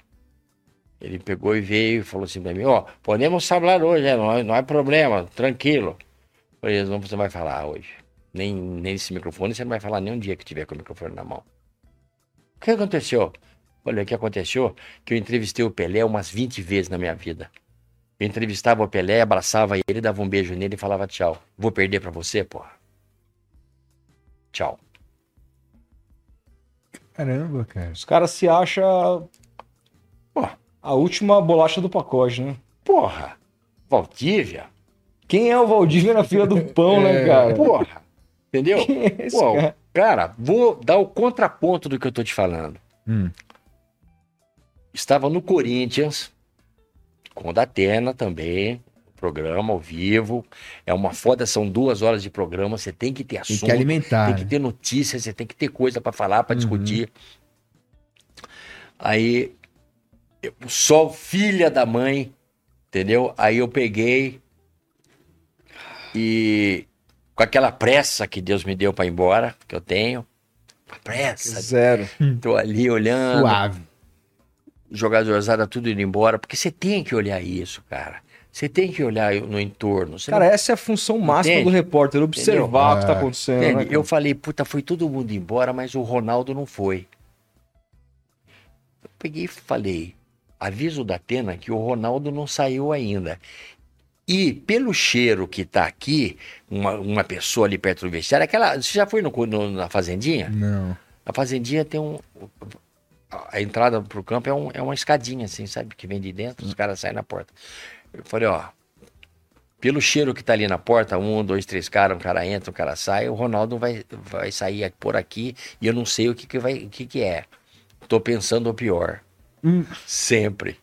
S3: Ele pegou e veio e falou assim pra mim, ó, podemos falar hoje, é, não, é- não é problema, tranquilo. Falei, não, você vai falar hoje. Nem, nem nesse microfone, você não vai falar nem um dia que tiver com o microfone na mão. O que aconteceu? Olha, o que aconteceu? Que eu entrevistei o Pelé umas 20 vezes na minha vida. Eu entrevistava o Pelé, abraçava ele, dava um beijo nele e falava tchau. Vou perder pra você, porra. Tchau.
S2: Caramba, cara.
S1: Os caras se acham a última bolacha do pacote, né?
S3: porra. Valdívia.
S1: Quem é o Valdívia na fila do pão, né, *laughs*
S2: É.
S1: cara?
S3: Porra. Entendeu?
S1: Quem é esse
S3: Pô,
S1: cara?
S3: cara, vou dar o contraponto do que eu tô te falando.
S2: Hum.
S3: Estava no Corinthians, com o Datena também, programa ao vivo. É uma foda, são duas horas de programa, você tem que ter
S2: Tem
S3: assunto,
S2: que alimentar.
S3: tem que
S2: né?
S3: ter notícias, você tem que ter coisa para falar, para
S2: Uhum.
S3: discutir. Aí, eu, só filha da mãe, entendeu? Aí eu peguei e com aquela pressa que Deus me deu para ir embora, que eu tenho, pressa,
S1: Zero.
S3: tô ali olhando,
S2: Suave.
S3: Jogadorzada tudo indo embora, porque você tem que olhar isso, cara. Você tem que olhar no entorno. Você
S1: Cara, essa é a função máxima
S3: Entende?
S1: do repórter, observar o que tá
S2: É.
S1: acontecendo. Né?
S3: Eu falei, puta, foi todo mundo embora, mas o Ronaldo não foi. Eu peguei e falei, aviso da Atena que o Ronaldo não saiu ainda. E pelo cheiro que tá aqui, uma, uma pessoa ali perto do vestiário, aquela. Você já foi no, no- na fazendinha?
S2: Não.
S3: A fazendinha tem um a entrada pro campo é, um, é uma escadinha, assim, sabe? Que vem de dentro, os caras saem na porta. Eu falei, ó, pelo cheiro que tá ali na porta, um, dois, três caras, um cara entra, um cara sai, o Ronaldo vai, vai sair por aqui e eu não sei o que que, vai, o que, que é. Tô pensando o pior. Hum. Sempre.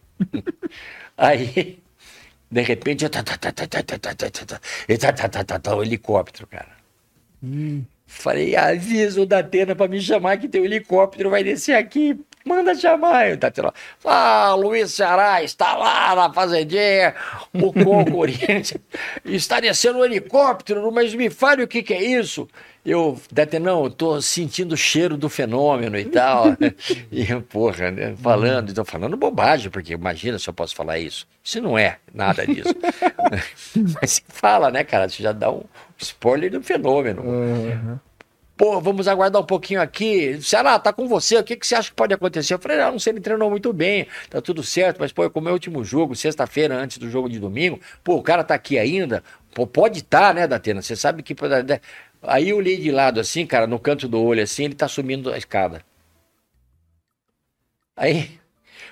S3: Aí, de repente, o helicóptero, cara. Hum. Falei, avisa o Datena pra me chamar que tem um helicóptero, vai descer aqui. Manda chamar. E o Datena, ah, Luiz Ceará está lá na fazendinha, o *laughs* Corinthians, está descendo um helicóptero, mas me fale o que que é isso. Eu, Datenão, eu tô sentindo o cheiro do fenômeno e tal. *laughs* *laughs* e, porra, né, falando, então falando bobagem, porque imagina se eu posso falar isso. Isso não é nada disso. mas você fala, né, cara? Você já dá um spoiler do fenômeno. Pô, vamos aguardar um pouquinho aqui. Ceará, tá com você. O que, que você acha que pode acontecer? Eu falei, ah, não sei, ele treinou muito bem, tá tudo certo, mas, pô, como é o último jogo, sexta-feira, antes do jogo de domingo, pô, o cara tá aqui ainda. Pô, pode estar, né, Datena? Você sabe que. né? Aí eu olhei de lado assim, cara, no canto do olho assim, ele tá subindo a escada. Aí,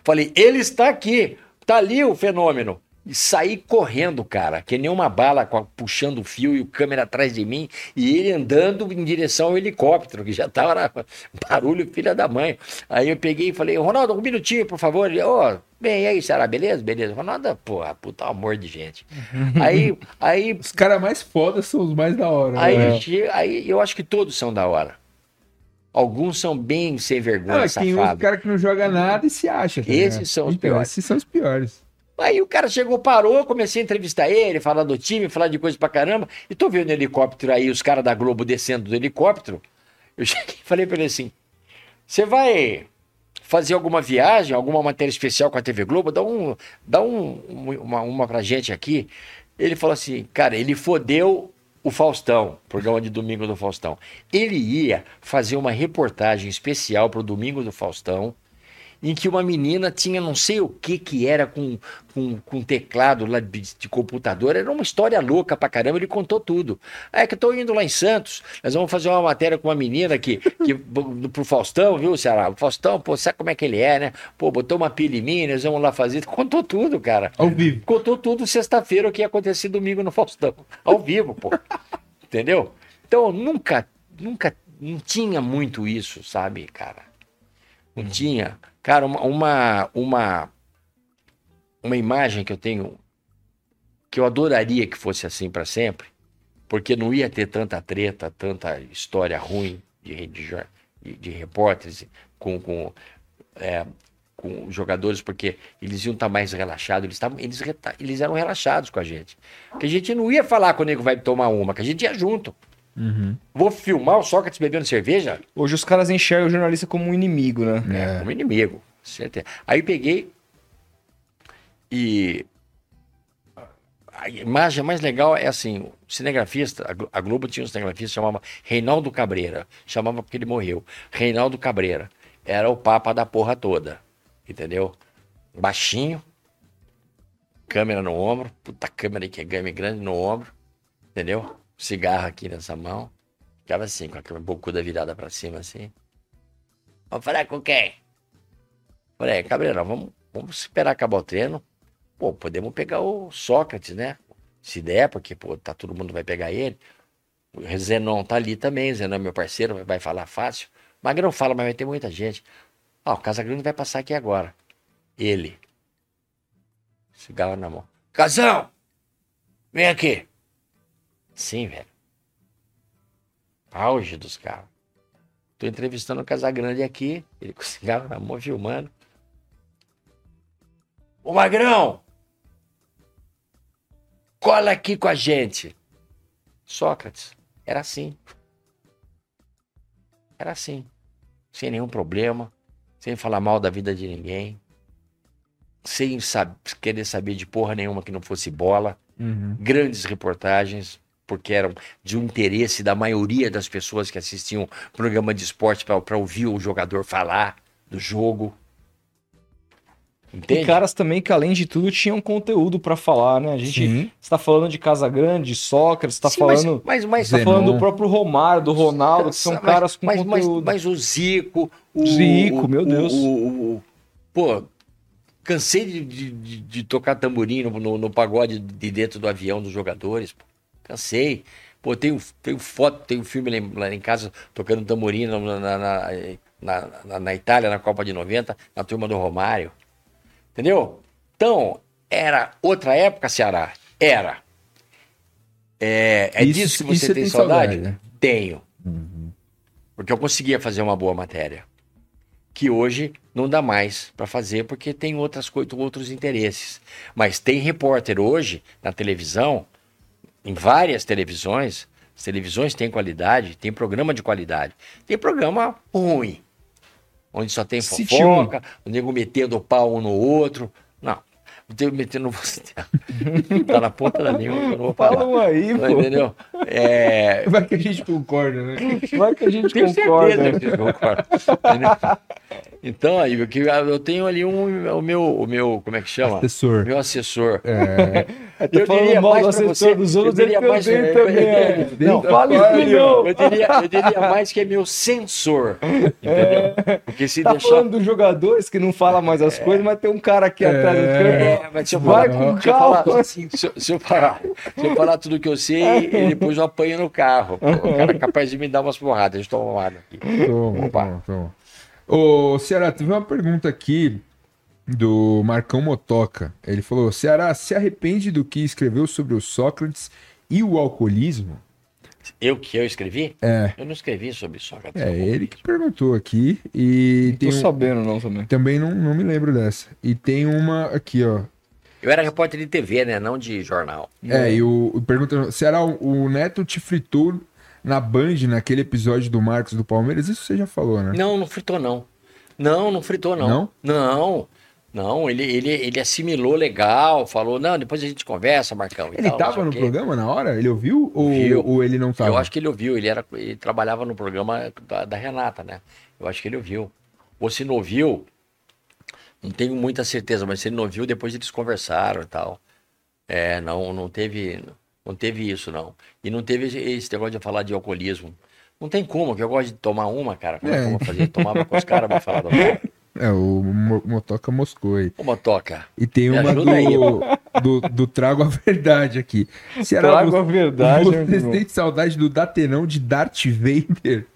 S3: falei, ele está aqui, tá ali o fenômeno. E saí correndo, cara, que nem uma bala puxando o fio e o câmera atrás de mim, e ele andando em direção ao helicóptero, que já tava na- *laughs* barulho, filha da mãe. Aí eu peguei e falei, Ronaldo, um minutinho, por favor. Ele, ô, bem, e aí, será beleza? Beleza. Ronaldo, porra, puta amor de gente. *laughs* aí, aí
S2: Os caras mais fodas são os mais da hora.
S3: Aí,
S2: né?
S3: aí eu acho que todos são da hora. Alguns são bem sem vergonha,
S2: Ah, tem uns caras que não joga nada e se acha. tá
S3: Esses
S2: ligado?
S3: são os
S2: Então,
S3: piores.
S2: Esses são os piores.
S3: Aí o cara chegou, parou, comecei a entrevistar ele, falar do time, falar de coisa pra caramba. E tô vendo o helicóptero aí, os caras da Globo descendo do helicóptero. Eu *laughs* cheguei falei pra ele assim: você vai fazer alguma viagem, alguma matéria especial com a TV Globo? Dá, um, dá um, uma, uma pra gente aqui. Ele falou assim, cara, ele fodeu o Faustão, programa de domingo do Faustão. Ele ia fazer uma reportagem especial pro domingo do Faustão em que uma menina tinha não sei o que que era com, com, com teclado lá de, de computador. Era uma história louca pra caramba, ele contou tudo. É que eu tô indo lá em Santos, nós vamos fazer uma matéria com uma menina que, que *laughs* pro Faustão, viu, Ceará? O Faustão, pô, sabe como é que ele é, né? Pô, botou uma pilha em mim, nós vamos lá fazer. *laughs* Contou tudo, cara.
S2: Ao vivo.
S3: Contou tudo sexta-feira o que ia acontecer domingo no Faustão. Ao vivo, pô. *laughs* Entendeu? Então, nunca, nunca, não tinha muito isso, sabe, cara? Não tinha. Cara, uma, uma, uma, uma imagem que eu tenho, que eu adoraria que fosse assim para sempre, porque não ia ter tanta treta, tanta história ruim de, de, de, repórteres com, com, é, com jogadores, porque eles iam estar mais relaxados, eles, tavam, eles, eles eram relaxados com a gente. Que a gente não ia falar quando o nego vai tomar uma, que a gente ia junto.
S2: Uhum.
S3: Vou filmar o Sócrates bebendo cerveja?
S1: Hoje os caras enxergam o jornalista como um inimigo, né?
S3: É, como inimigo. Certeza. Aí peguei e a imagem mais legal é assim, o cinegrafista, a Globo tinha um cinegrafista chamava Reinaldo Cabreira, chamava porque ele morreu. Reinaldo Cabreira era o papa da porra toda, entendeu? Baixinho, câmera no ombro, puta câmera que é game grande no ombro, entendeu? Cigarro aqui nessa mão, ficava assim, com a bocuda virada para cima assim. Vamos falar com quem? Falei, Cabreira, vamos, vamos esperar acabar o treino. Pô, podemos pegar o Sócrates, né? Se der, porque, pô, tá, todo mundo vai pegar ele. O Zenon tá ali também, Zenon é meu parceiro, vai falar fácil. Magrão fala, mas vai ter muita gente. Ah, o Casagrande vai passar aqui agora. Ele. Cigarro na mão. Casão! Vem aqui. Sim, velho. Auge dos carros. Tô entrevistando o Casagrande aqui, ele com cigarro na mão, filmando. Ô Magrão! Cola aqui com a gente. Sócrates, era assim. Era assim. Sem nenhum problema, sem falar mal da vida de ninguém, sem querer saber de porra nenhuma que não fosse bola.
S2: Uhum.
S3: Grandes reportagens, porque eram de um interesse da maioria das pessoas que assistiam programa de esporte para ouvir o jogador falar do jogo. Entende?
S1: E caras também que, além de tudo, tinham conteúdo para falar, né? A gente está falando de Casagrande, Sócrates, está falando,
S3: mas, mas,
S1: tá falando do próprio Romário, do Ronaldo, que são
S3: mas,
S1: caras com
S3: mas,
S1: conteúdo.
S3: Mas, o Zico... O,
S1: Zico, meu Deus.
S3: O, o, pô, cansei de, de, de, tocar tamborim no, no, no, pagode de dentro do avião dos jogadores, pô. Cansei. Pô, tenho, tenho foto, tenho filme lá em casa tocando tamborim na, na, na, na, Itália, na Copa de 90, na turma do Romário. Entendeu? Então, era outra época, Ceará. Era. É, é
S2: Isso-
S3: disso que você tem, saudade?
S2: saudade, né?
S3: Tenho.
S2: Uhum.
S3: Porque eu conseguia fazer uma boa matéria. Que hoje não dá mais para fazer porque tem outras coisas, outros interesses. Mas tem repórter hoje na televisão, em várias televisões, as televisões têm qualidade, tem programa de qualidade. Tem programa ruim, onde só tem fofoca, o nego metendo o pau um no outro. Não, o nego metendo você. *laughs* tá na ponta da língua, eu não vou falar.
S1: Falam aí, pô.
S3: Entendeu? É, *laughs*
S2: Vai que a gente concorda, né? *laughs*
S1: Vai que a gente
S3: tenho
S1: concorda.
S3: certeza que vocês concordam. Entendeu? Então, aí, eu, eu tenho ali um, o meu, o meu, como é que chama?
S2: Assessor.
S3: Meu assessor.
S2: É, *laughs*
S1: Tá
S3: Eu
S1: falando
S3: diria
S1: mal
S3: mais
S1: do assessor
S3: você,
S1: dos
S3: eu
S1: outros, ele
S3: diria mais-
S1: também,
S3: eu-
S1: também.
S3: eu- *laughs*
S1: Não,
S3: não,
S1: fale isso, não.
S3: Eu diria, eu diria mais que é meu censor. Entendeu? Porque se
S1: Tá
S3: deixar.
S1: falando dos jogadores que não fala mais as coisas, mas tem um cara aqui atrás do campo.
S3: É, mas se eu
S1: Vai
S3: falar,
S1: com
S3: se eu falar,
S1: calma.
S3: se, eu- se eu falar, se eu falar tudo que eu sei, e depois eu apanho no carro. pô. O cara é capaz de me dar umas porradas. Eu tomar aqui.
S2: toma,
S3: Opa.
S2: toma, toma. Ô, Ceará, teve uma pergunta aqui do Marcão Motoca. Ele falou: Ceará se arrepende do que escreveu sobre o Sócrates e o alcoolismo?
S3: Eu que eu escrevi?
S2: É,
S3: Eu não escrevi sobre Sócrates.
S2: é ele que perguntou aqui. E
S1: Tô
S2: tem um-
S1: sabendo não também.
S2: também não, não me lembro dessa. E tem uma aqui, ó.
S3: Eu era repórter de TV, né? Não de jornal.
S2: É, e o, o pergunta: Ceará, o, o Neto te fritou na Band naquele episódio do Marcos do Palmeiras? Isso você já falou, né?
S3: Não, não fritou, não. Não, não fritou, não.
S2: Não?
S3: Não. Não, ele, ele, ele assimilou legal, falou, não, depois a gente conversa, Marcão.
S2: Ele
S3: tal, não
S2: tava
S3: sei o
S2: no programa na hora? Ele ouviu? Ou,
S3: Viu.
S2: ou ele não tava?
S3: Eu acho que ele ouviu, ele, era, ele trabalhava no programa da, da Renata, né? Eu acho que ele ouviu. Ou se não ouviu, Não tenho muita certeza, mas se ele não viu, depois eles conversaram e tal. É, não, não teve, não teve isso, não. E não teve esse- negócio de falar de alcoolismo. Não tem como, que eu gosto de tomar uma, cara. Como é.
S2: É.
S3: que eu vou fazer? Tomava com os caras, vou falar do cara.
S2: É, o Mo- Motoca moscou aí.
S3: Uma toca.
S2: E tem
S3: Me
S2: uma
S3: ajuda aí.
S2: do, do, do Trago a Verdade aqui. Ceará,
S1: Trago
S2: você-
S1: a verdade. é muito
S2: Você
S1: bom.
S2: sente saudade do Datenão de Darth Vader?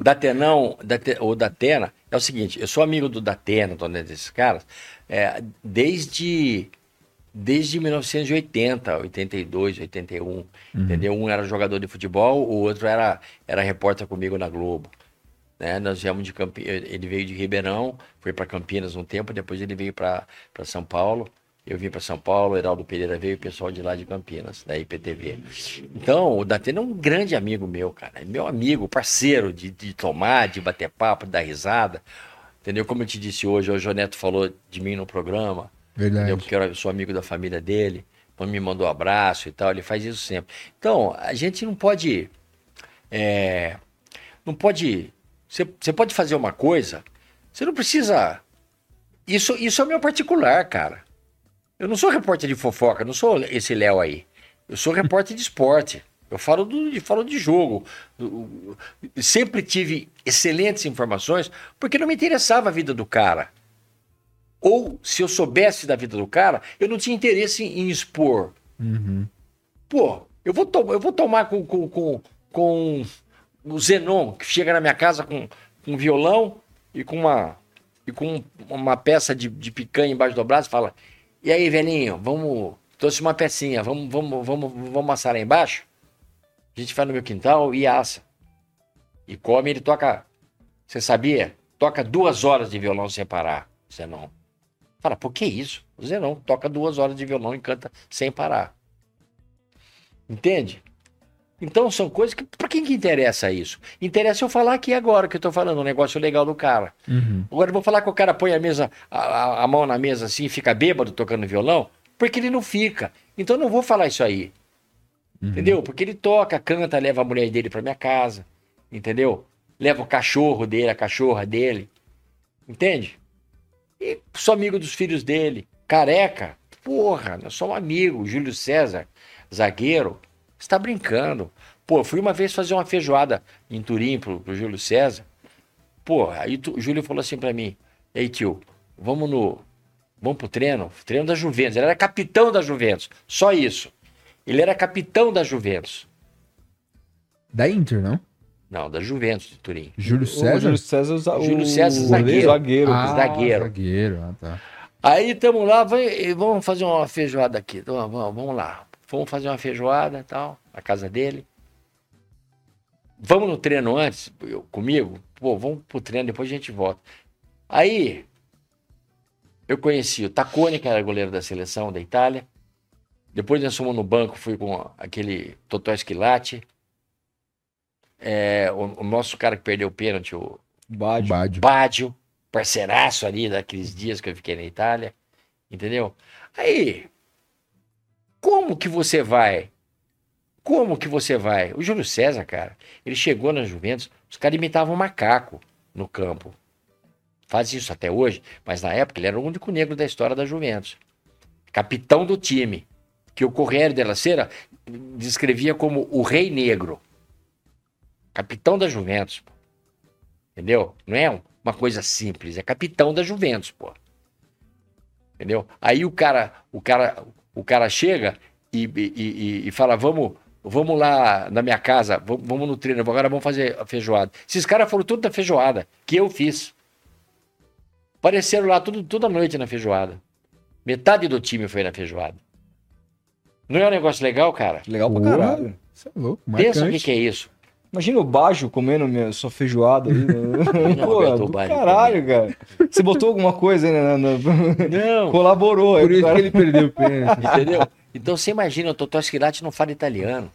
S3: Datenão, Date, ou Datena, é o seguinte, eu sou amigo do Datena, tô dentro desses caras, é, desde, desde 1980, 82, 81, entendeu? Um era jogador de futebol, o outro era, era repórter comigo na Globo. Né? Nós viemos de Campi... ele veio de Ribeirão, foi para Campinas um tempo, depois ele veio para São Paulo. Eu vim para São Paulo, Heraldo Pereira veio, o pessoal de lá de Campinas, da IPTV. Então, o Datena é um grande amigo meu, cara. É meu amigo, parceiro de, de tomar, de bater papo, de dar risada. Entendeu? Como eu te disse hoje, o Joneto falou de mim no programa. Entendeu?
S2: Verdade.
S3: Porque eu sou amigo da família dele. Me mandou abraço e tal. Ele faz isso sempre. Então, a gente não pode. é, não pode. Você, pode fazer uma coisa. Você não precisa. Isso, isso é meu particular, cara. Eu não sou repórter de fofoca, não sou esse Léo aí. Eu sou repórter de esporte. Eu falo, do, falo de jogo. Sempre tive excelentes informações, porque não me interessava a vida do cara. Ou, se eu soubesse da vida do cara, eu não tinha interesse em, expor.
S2: Uhum.
S3: Pô, eu vou, eu vou tomar com, com, com, com o Zenon, que chega na minha casa com, com um violão e com uma, e com uma peça de, de picanha embaixo do braço e fala: E aí, velhinho, vamos. Trouxe uma pecinha, vamos, vamos, vamos, vamos assar lá embaixo? A gente vai no meu quintal e assa. E come, ele toca. Você sabia? Toca duas horas de violão sem parar, Zenon. Fala, por que isso? O Zenon toca duas horas de violão e canta sem parar. Entende? Então são coisas que. Pra quem que interessa isso? Interessa eu falar aqui agora que eu tô falando, um negócio legal do cara.
S2: Uhum.
S3: Agora eu vou falar que o cara põe a mesa, a, a- a mão na mesa assim e fica bêbado tocando violão, porque ele não fica. Então eu não vou falar isso aí. Entendeu? Porque ele toca, canta, leva a mulher dele pra minha casa. Entendeu? Leva o cachorro dele, a cachorra dele. Entende? E sou amigo dos filhos dele. Careca. Porra, nós somos amigos. Júlio César, zagueiro. Você tá brincando. Pô, eu fui uma vez fazer uma feijoada em Turim pro, pro Júlio César. Pô, aí tu- o Júlio falou assim pra mim: Ei, tio, vamos no. Vamos pro treino? Treino da Juventus. Ele era capitão da Juventus. Só isso. Ele era capitão da Juventus.
S2: Da Inter, não?
S3: Não, da Juventus de Turim.
S2: Júlio
S1: O
S2: César?
S1: Júlio César, usa-
S3: Júlio
S1: o-
S3: César,
S1: o
S3: zagueiro.
S1: zagueiro.
S2: Ah,
S3: zagueiro.
S2: zagueiro. Ah, tá.
S3: Aí estamos lá, vai- vamos fazer uma feijoada aqui. Então, vamos, vamos lá. Vamos fazer uma feijoada e tal, na casa dele. Vamos no treino antes, eu- comigo? Pô, vamos pro treino, depois a gente volta. Aí, eu conheci o Tacone, que era goleiro da seleção da Itália. Depois nós fomos no banco, fui com aquele Totó Esquilate. É, o, o nosso cara que perdeu o pênalti, o
S1: Bádio.
S2: Bádio.
S3: Bádio, parceiraço ali daqueles dias que eu fiquei na Itália, entendeu? Aí, como que você vai? Como que você vai? O Júlio César, cara, ele chegou na Juventus, os caras imitavam macaco no campo. Faz isso até hoje, mas na época ele era o único negro da história da Juventus. Capitão do time, que o Correio de la Sera descrevia como o rei negro. Capitão da Juventus. pô. Entendeu? Não é um- uma coisa simples, é capitão da Juventus, pô. Entendeu? Aí o cara, o cara, o cara chega e, e- e- e fala: "Vamos, vamos lá na minha casa, vamos, vamos no treino, agora vamos fazer a feijoada". Esses caras foram tudo da feijoada que eu fiz. Apareceram lá tudo toda noite na feijoada. Metade do time foi na feijoada. Não é um negócio legal, cara?
S1: Legal pra caralho.
S2: Isso é louco,
S3: Pensa o que, que é isso.
S1: Imagina o Bajo comendo minha, sua feijoada aí. Né? Pô, do caralho, cara. Você botou alguma coisa aí na... na-
S3: Não.
S1: Colaborou. aí,
S2: Por isso
S1: cara.
S2: que ele perdeu o pênalti.
S3: Entendeu? Então você imagina, o Totó Esquilate não fala italiano.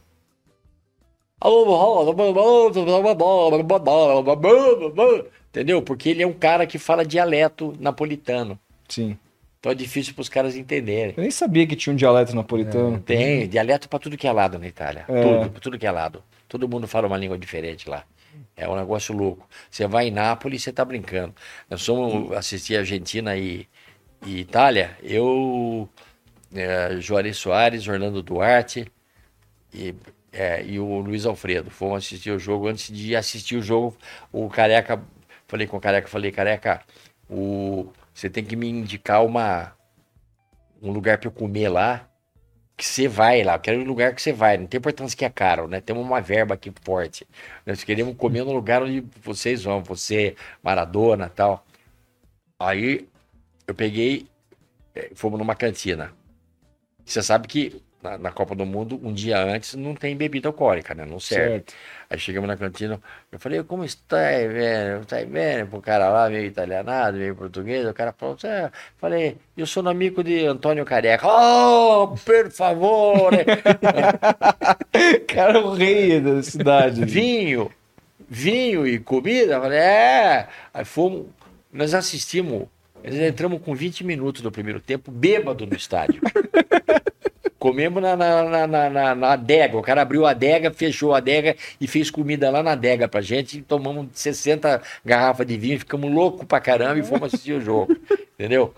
S3: Entendeu? Porque ele é um cara que fala dialeto napolitano.
S1: Sim.
S3: Então é difícil para os caras entenderem.
S1: Eu nem sabia que tinha um dialeto napolitano.
S3: Tem dialeto para tudo que é lado na Itália.
S1: É.
S3: Tudo, pra tudo que é lado. Todo mundo fala uma língua diferente lá. É um negócio louco. Você vai em Nápoles, você tá brincando. Nós fomos assistir Argentina e, e Itália, eu, é, Juarez Soares, Orlando Duarte e, é, e o Luiz Alfredo fomos assistir o jogo. Antes de assistir o jogo, o Careca, falei com o Careca, falei, Careca, o, você tem que me indicar uma, um lugar para eu comer lá, que você vai lá, eu quero um lugar que você vai, não tem importância que é caro, né? Temos uma verba aqui forte. Nós queremos comer no lugar onde vocês vão, você, Maradona tal. Aí eu peguei, eh, fomos numa cantina. Você sabe que na, na Copa do Mundo, um dia antes, não tem bebida alcoólica, né? Não serve.
S1: Certo.
S3: Aí chegamos na cantina, eu falei, como está, velho? Está vendo? Pro cara lá, meio italianado, meio português, o cara falou, "Você-" falei, eu sou um amigo de Antônio Careca. Oh, por favor! *laughs*
S1: Cara, o rei da cidade.
S3: vinho, vinho e comida? Falei, é. Aí fomos, nós assistimos, nós entramos com 20 minutos do primeiro tempo, bêbado no estádio. *laughs* Comemos na, na, na, na, na- na adega. O cara abriu a adega, fechou a adega e fez comida lá na adega pra gente. E tomamos 60 garrafas de vinho, ficamos loucos pra caramba e fomos assistir o jogo. *laughs* Entendeu?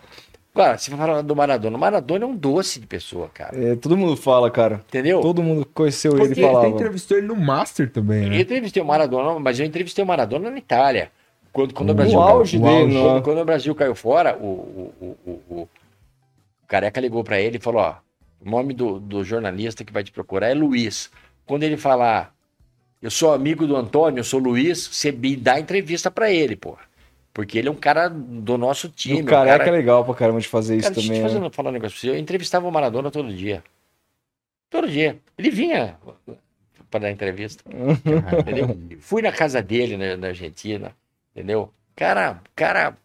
S3: Agora, se falar do Maradona, o Maradona é um doce de pessoa, cara.
S1: É, todo mundo fala, cara.
S3: Entendeu?
S1: Todo mundo conheceu ele e
S2: Porque você
S1: falava.
S2: entrevistou ele no Master também,
S3: Eu
S2: né?
S3: entrevistei o Maradona, mas eu entrevistei o Maradona na Itália. Quando, quando o
S2: No
S3: Brasil
S1: auge
S3: caiu,
S1: dele,
S3: quando,
S1: né?
S3: quando o Brasil caiu fora, o, o, o, o- o Careca ligou pra ele e falou: ó, o nome do, do jornalista que vai te procurar é Luiz. Quando ele falar, eu sou amigo do Antônio, eu sou Luiz, você me dá entrevista pra ele, pô. Porque ele é um cara do nosso time.
S1: o
S3: um
S1: careca
S3: cara-
S1: é legal pra caramba de fazer isso
S3: Cara, deixa eu
S1: também.
S3: te fazer,
S1: né?
S3: falar um negócio pra você. Eu entrevistava o Maradona todo dia. Todo dia. Ele vinha para dar entrevista. *laughs* entendeu? Fui na casa dele na, na Argentina, entendeu? Cara, cara,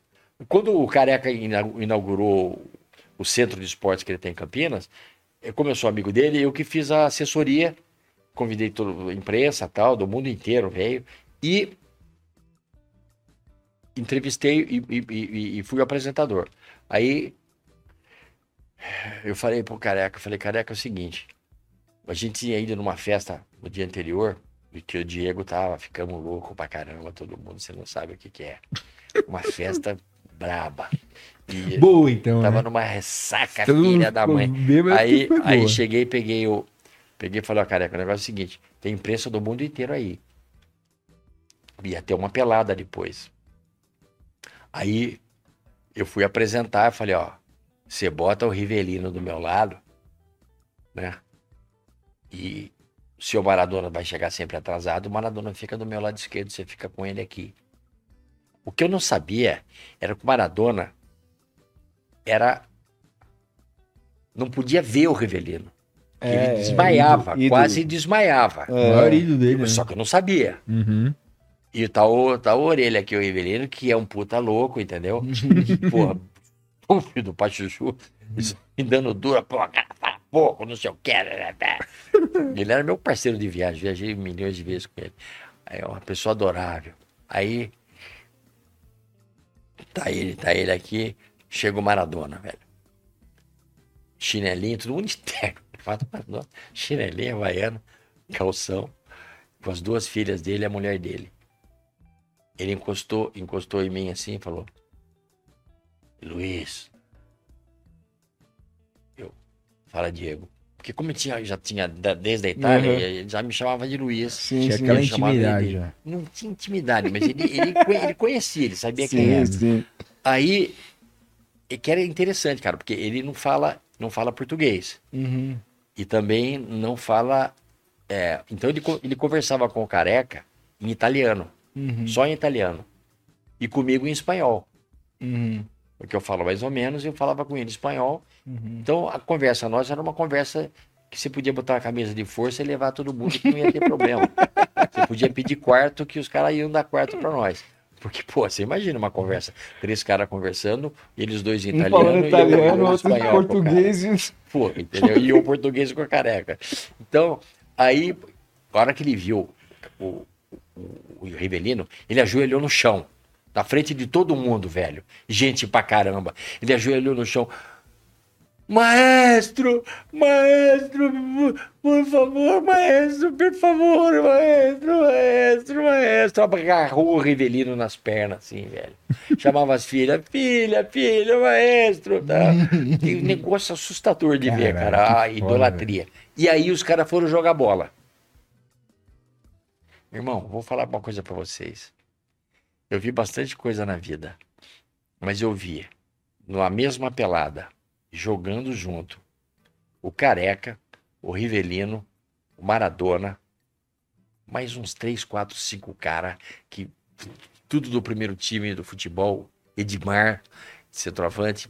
S3: quando o Careca ina- inaugurou o centro de esportes que ele tem em Campinas, como eu sou amigo dele, eu que fiz a assessoria, convidei toda a imprensa tal, do mundo inteiro veio, e entrevistei e, e- e- fui apresentador. Aí eu falei pro Careca, eu falei, Careca, é o seguinte, a gente tinha ido numa festa no dia anterior, e que o Diego tava, ficamos louco pra caramba, todo mundo, você não sabe o que que é. Uma festa braba. E
S2: Boa, então,
S3: tava
S2: né?
S3: numa ressaca,
S2: Todo
S3: filha da mãe. Aí, aí cheguei, peguei o. Peguei e falei, ó, careca, o negócio é o seguinte: tem imprensa do mundo inteiro aí. Ia ter uma pelada depois. Aí eu fui apresentar, falei, ó, você bota o Rivelino do meu lado, né? E o seu Maradona vai chegar sempre atrasado, o Maradona fica do meu lado esquerdo, você fica com ele aqui. O que eu não sabia era que o Maradona era. Não podia ver o Rivelino. que
S1: É,
S3: ele desmaiava,
S1: ídolo, ídolo.
S3: quase desmaiava.
S2: O maior ídolo dele, né?
S3: Só que eu não sabia.
S2: Uhum.
S3: E tá, o, tá a orelha aqui, o Rivelino, que é um puta louco, entendeu? *laughs* Porra, o filho do Pachuchu, *laughs* dando dura, pô, cara, fala pouco, não sei o que. né, né. Ele era meu parceiro de viagem, viajei milhões de vezes com ele. É uma pessoa adorável. Aí tá ele, tá ele aqui, chega o Maradona, velho. Chinelinho, todo mundo. Fato Maradona, Chinelinho, havaiano, calção, com as duas filhas dele e a mulher dele. Ele encostou, encostou em mim assim e falou: Luiz. Eu, fala Diego. Porque como eu tinha, já tinha desde a Itália,
S1: Uhum.
S3: ele já me chamava de Luiz.
S1: Sim,
S2: Tinha aquela intimidade já.
S3: Não tinha intimidade, mas ele, ele, ele conhecia, ele sabia quem
S1: Sim,
S3: era.
S1: sim.
S3: Aí, que era interessante, cara, porque ele não fala, não fala português.
S1: Uhum.
S3: E também não fala. é, então ele, ele conversava com o careca em italiano,
S1: Uhum.
S3: só em italiano. E comigo em espanhol.
S1: Uhum.
S3: Porque eu falo mais ou menos, e eu falava com ele em espanhol.
S1: Uhum.
S3: Então a conversa nossa era uma conversa que você podia botar a camisa de força e levar todo mundo que não ia ter problema. *laughs* Você podia pedir quarto que os caras iam dar quarto pra nós. Porque, pô, você imagina uma conversa, três caras conversando, eles dois em
S1: Um
S3: italiano,
S1: falando
S3: e
S1: italiano, outro em português. e-
S3: Pô, entendeu? E o português com a careca. Então, aí, a hora que ele viu o, o, o Rivelino, ele ajoelhou no chão. Na frente de todo mundo, velho. Gente pra caramba. Ele ajoelhou no chão. Maestro, maestro, por favor, maestro, por favor, maestro, maestro, maestro. Agarrou o Rivelino nas pernas, assim, velho. Chamava as filhas, filha, filha, maestro. Tá? E um negócio assustador de ver, cara. A
S2: foda,
S3: idolatria. E aí os caras foram jogar bola. Irmão, vou falar uma coisa pra vocês. Eu vi bastante coisa na vida, mas eu vi numa mesma pelada, jogando junto, o Careca, o Rivelino, o Maradona, mais uns três, quatro, cinco cara que tudo do primeiro time do futebol, Edmar, centroavante.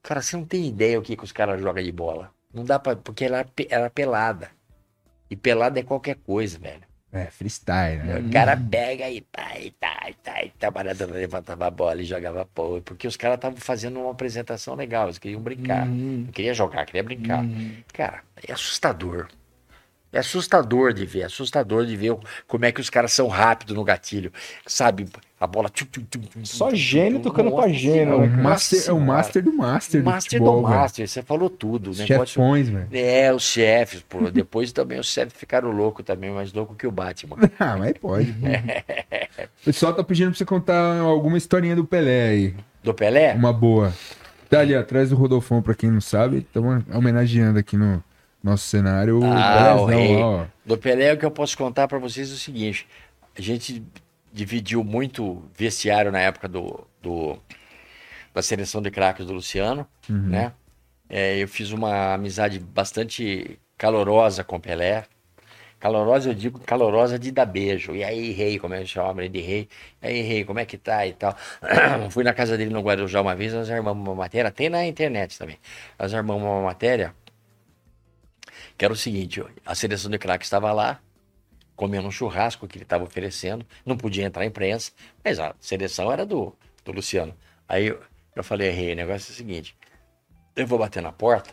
S3: Cara, você não tem ideia o que, que os caras jogam de bola. Não dá pra. Porque ela era pelada. E pelada é qualquer coisa, velho.
S2: É, freestyle, né?
S3: O cara pega e tá, e tá, e tá, e tá, levantava a bola e jogava pô, porque os caras estavam fazendo uma apresentação legal, eles queriam brincar.
S1: Uhum.
S3: Não queria jogar, queria brincar.
S1: Uhum.
S3: Cara, é assustador. É assustador de ver, é assustador de ver como é que os caras são rápidos no gatilho. Sabe, a bola. tchum, tchum, tchum, tchum,
S1: Só gênio
S3: tchum.
S1: tocando pra gênio,
S2: É
S3: Senhora,
S2: o
S1: né,
S2: master, é o master do master do
S3: Master
S2: futebol,
S3: do
S2: velho.
S3: Master, você falou tudo.
S2: Os chefões, velho.
S3: É, os chefes, pô. *laughs* Depois também os chefes ficaram loucos também, mais louco que o Batman. *laughs*
S2: Ah, mas pode. *laughs* o pessoal tá pedindo pra você contar alguma historinha do Pelé aí.
S3: Do Pelé?
S2: Uma boa. Tá ali atrás do Rodolfão, pra quem não sabe. Estamos homenageando aqui no nosso cenário
S3: Ah, o
S2: Pelézão
S3: rei.
S2: lá, ó.
S3: Do Pelé, o que eu posso contar pra vocês é o seguinte: a gente dividiu muito vestiário na época do, do- da seleção de craques do Luciano, né? É, eu fiz uma amizade bastante calorosa com o Pelé. Calorosa, eu digo calorosa de dar beijo. E aí, rei, como é que chama ele de rei? E aí, rei, como é que tá e tal? *clears throat* Fui na casa dele no Guarujá uma vez, nós armamos uma matéria, tem na internet também. Nós armamos uma matéria que era o seguinte, a seleção de craques estava lá, comendo um churrasco que ele estava oferecendo, não podia entrar a imprensa, mas a seleção era do, do Luciano. Aí eu, eu falei, rei, o negócio é o seguinte, eu vou bater na porta,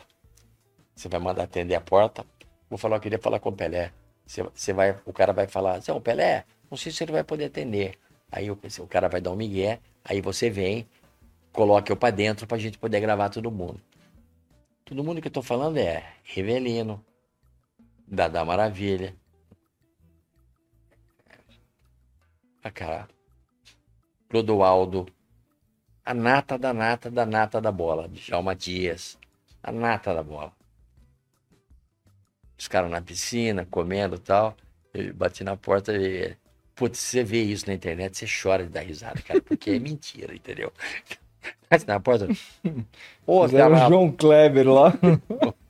S3: você vai mandar atender a porta, vou falar, eu queria falar com o Pelé. Você, você vai, o cara vai falar, o Pelé, não sei se ele vai poder atender. Aí eu o cara vai dar um migué, aí você vem, coloca eu pra dentro pra gente poder gravar todo mundo. Todo mundo que eu tô falando é Rivelino, Dada Maravilha. A cara. Clodoaldo. A nata da nata da nata da bola. Djalma Dias. A nata da bola. Os caras na piscina, comendo e tal. Eu bati na porta e. Putz, você vê isso na internet, você chora de dar risada, cara, porque é mentira, entendeu? *laughs* Bate na porta. Ô,
S1: João Kleber lá. *laughs*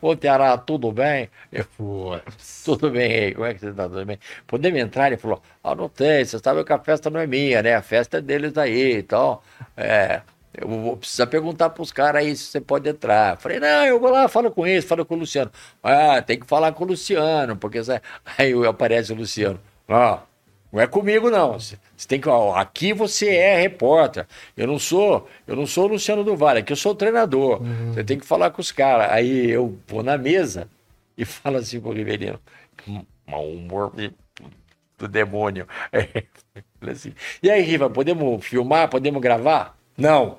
S3: Ô, Teará, tudo bem? Eu, *laughs* tudo bem, como é que você tá? Tudo bem? Podemos entrar? Ele falou, ah, não tem, você sabe que a festa não é minha, né? A festa é deles aí, então, é, eu vou precisar perguntar pros caras aí se você pode entrar. Falei, não, eu vou lá, falo com eles, falo com o Luciano. Ah, tem que falar com o Luciano, porque... *laughs* Aí aparece o Luciano, ah, não é comigo, não. Você tem que. ó, Aqui você é repórter. Eu não sou, eu não sou o Luciano do Vale, aqui eu sou o treinador. Você tem que falar com os caras. Aí eu vou na mesa e *laughs* falo assim com o Rivelino. "Hum, Mau humor do demônio. *laughs* Ele assim, e aí, Riva, podemos filmar? Podemos gravar? Não.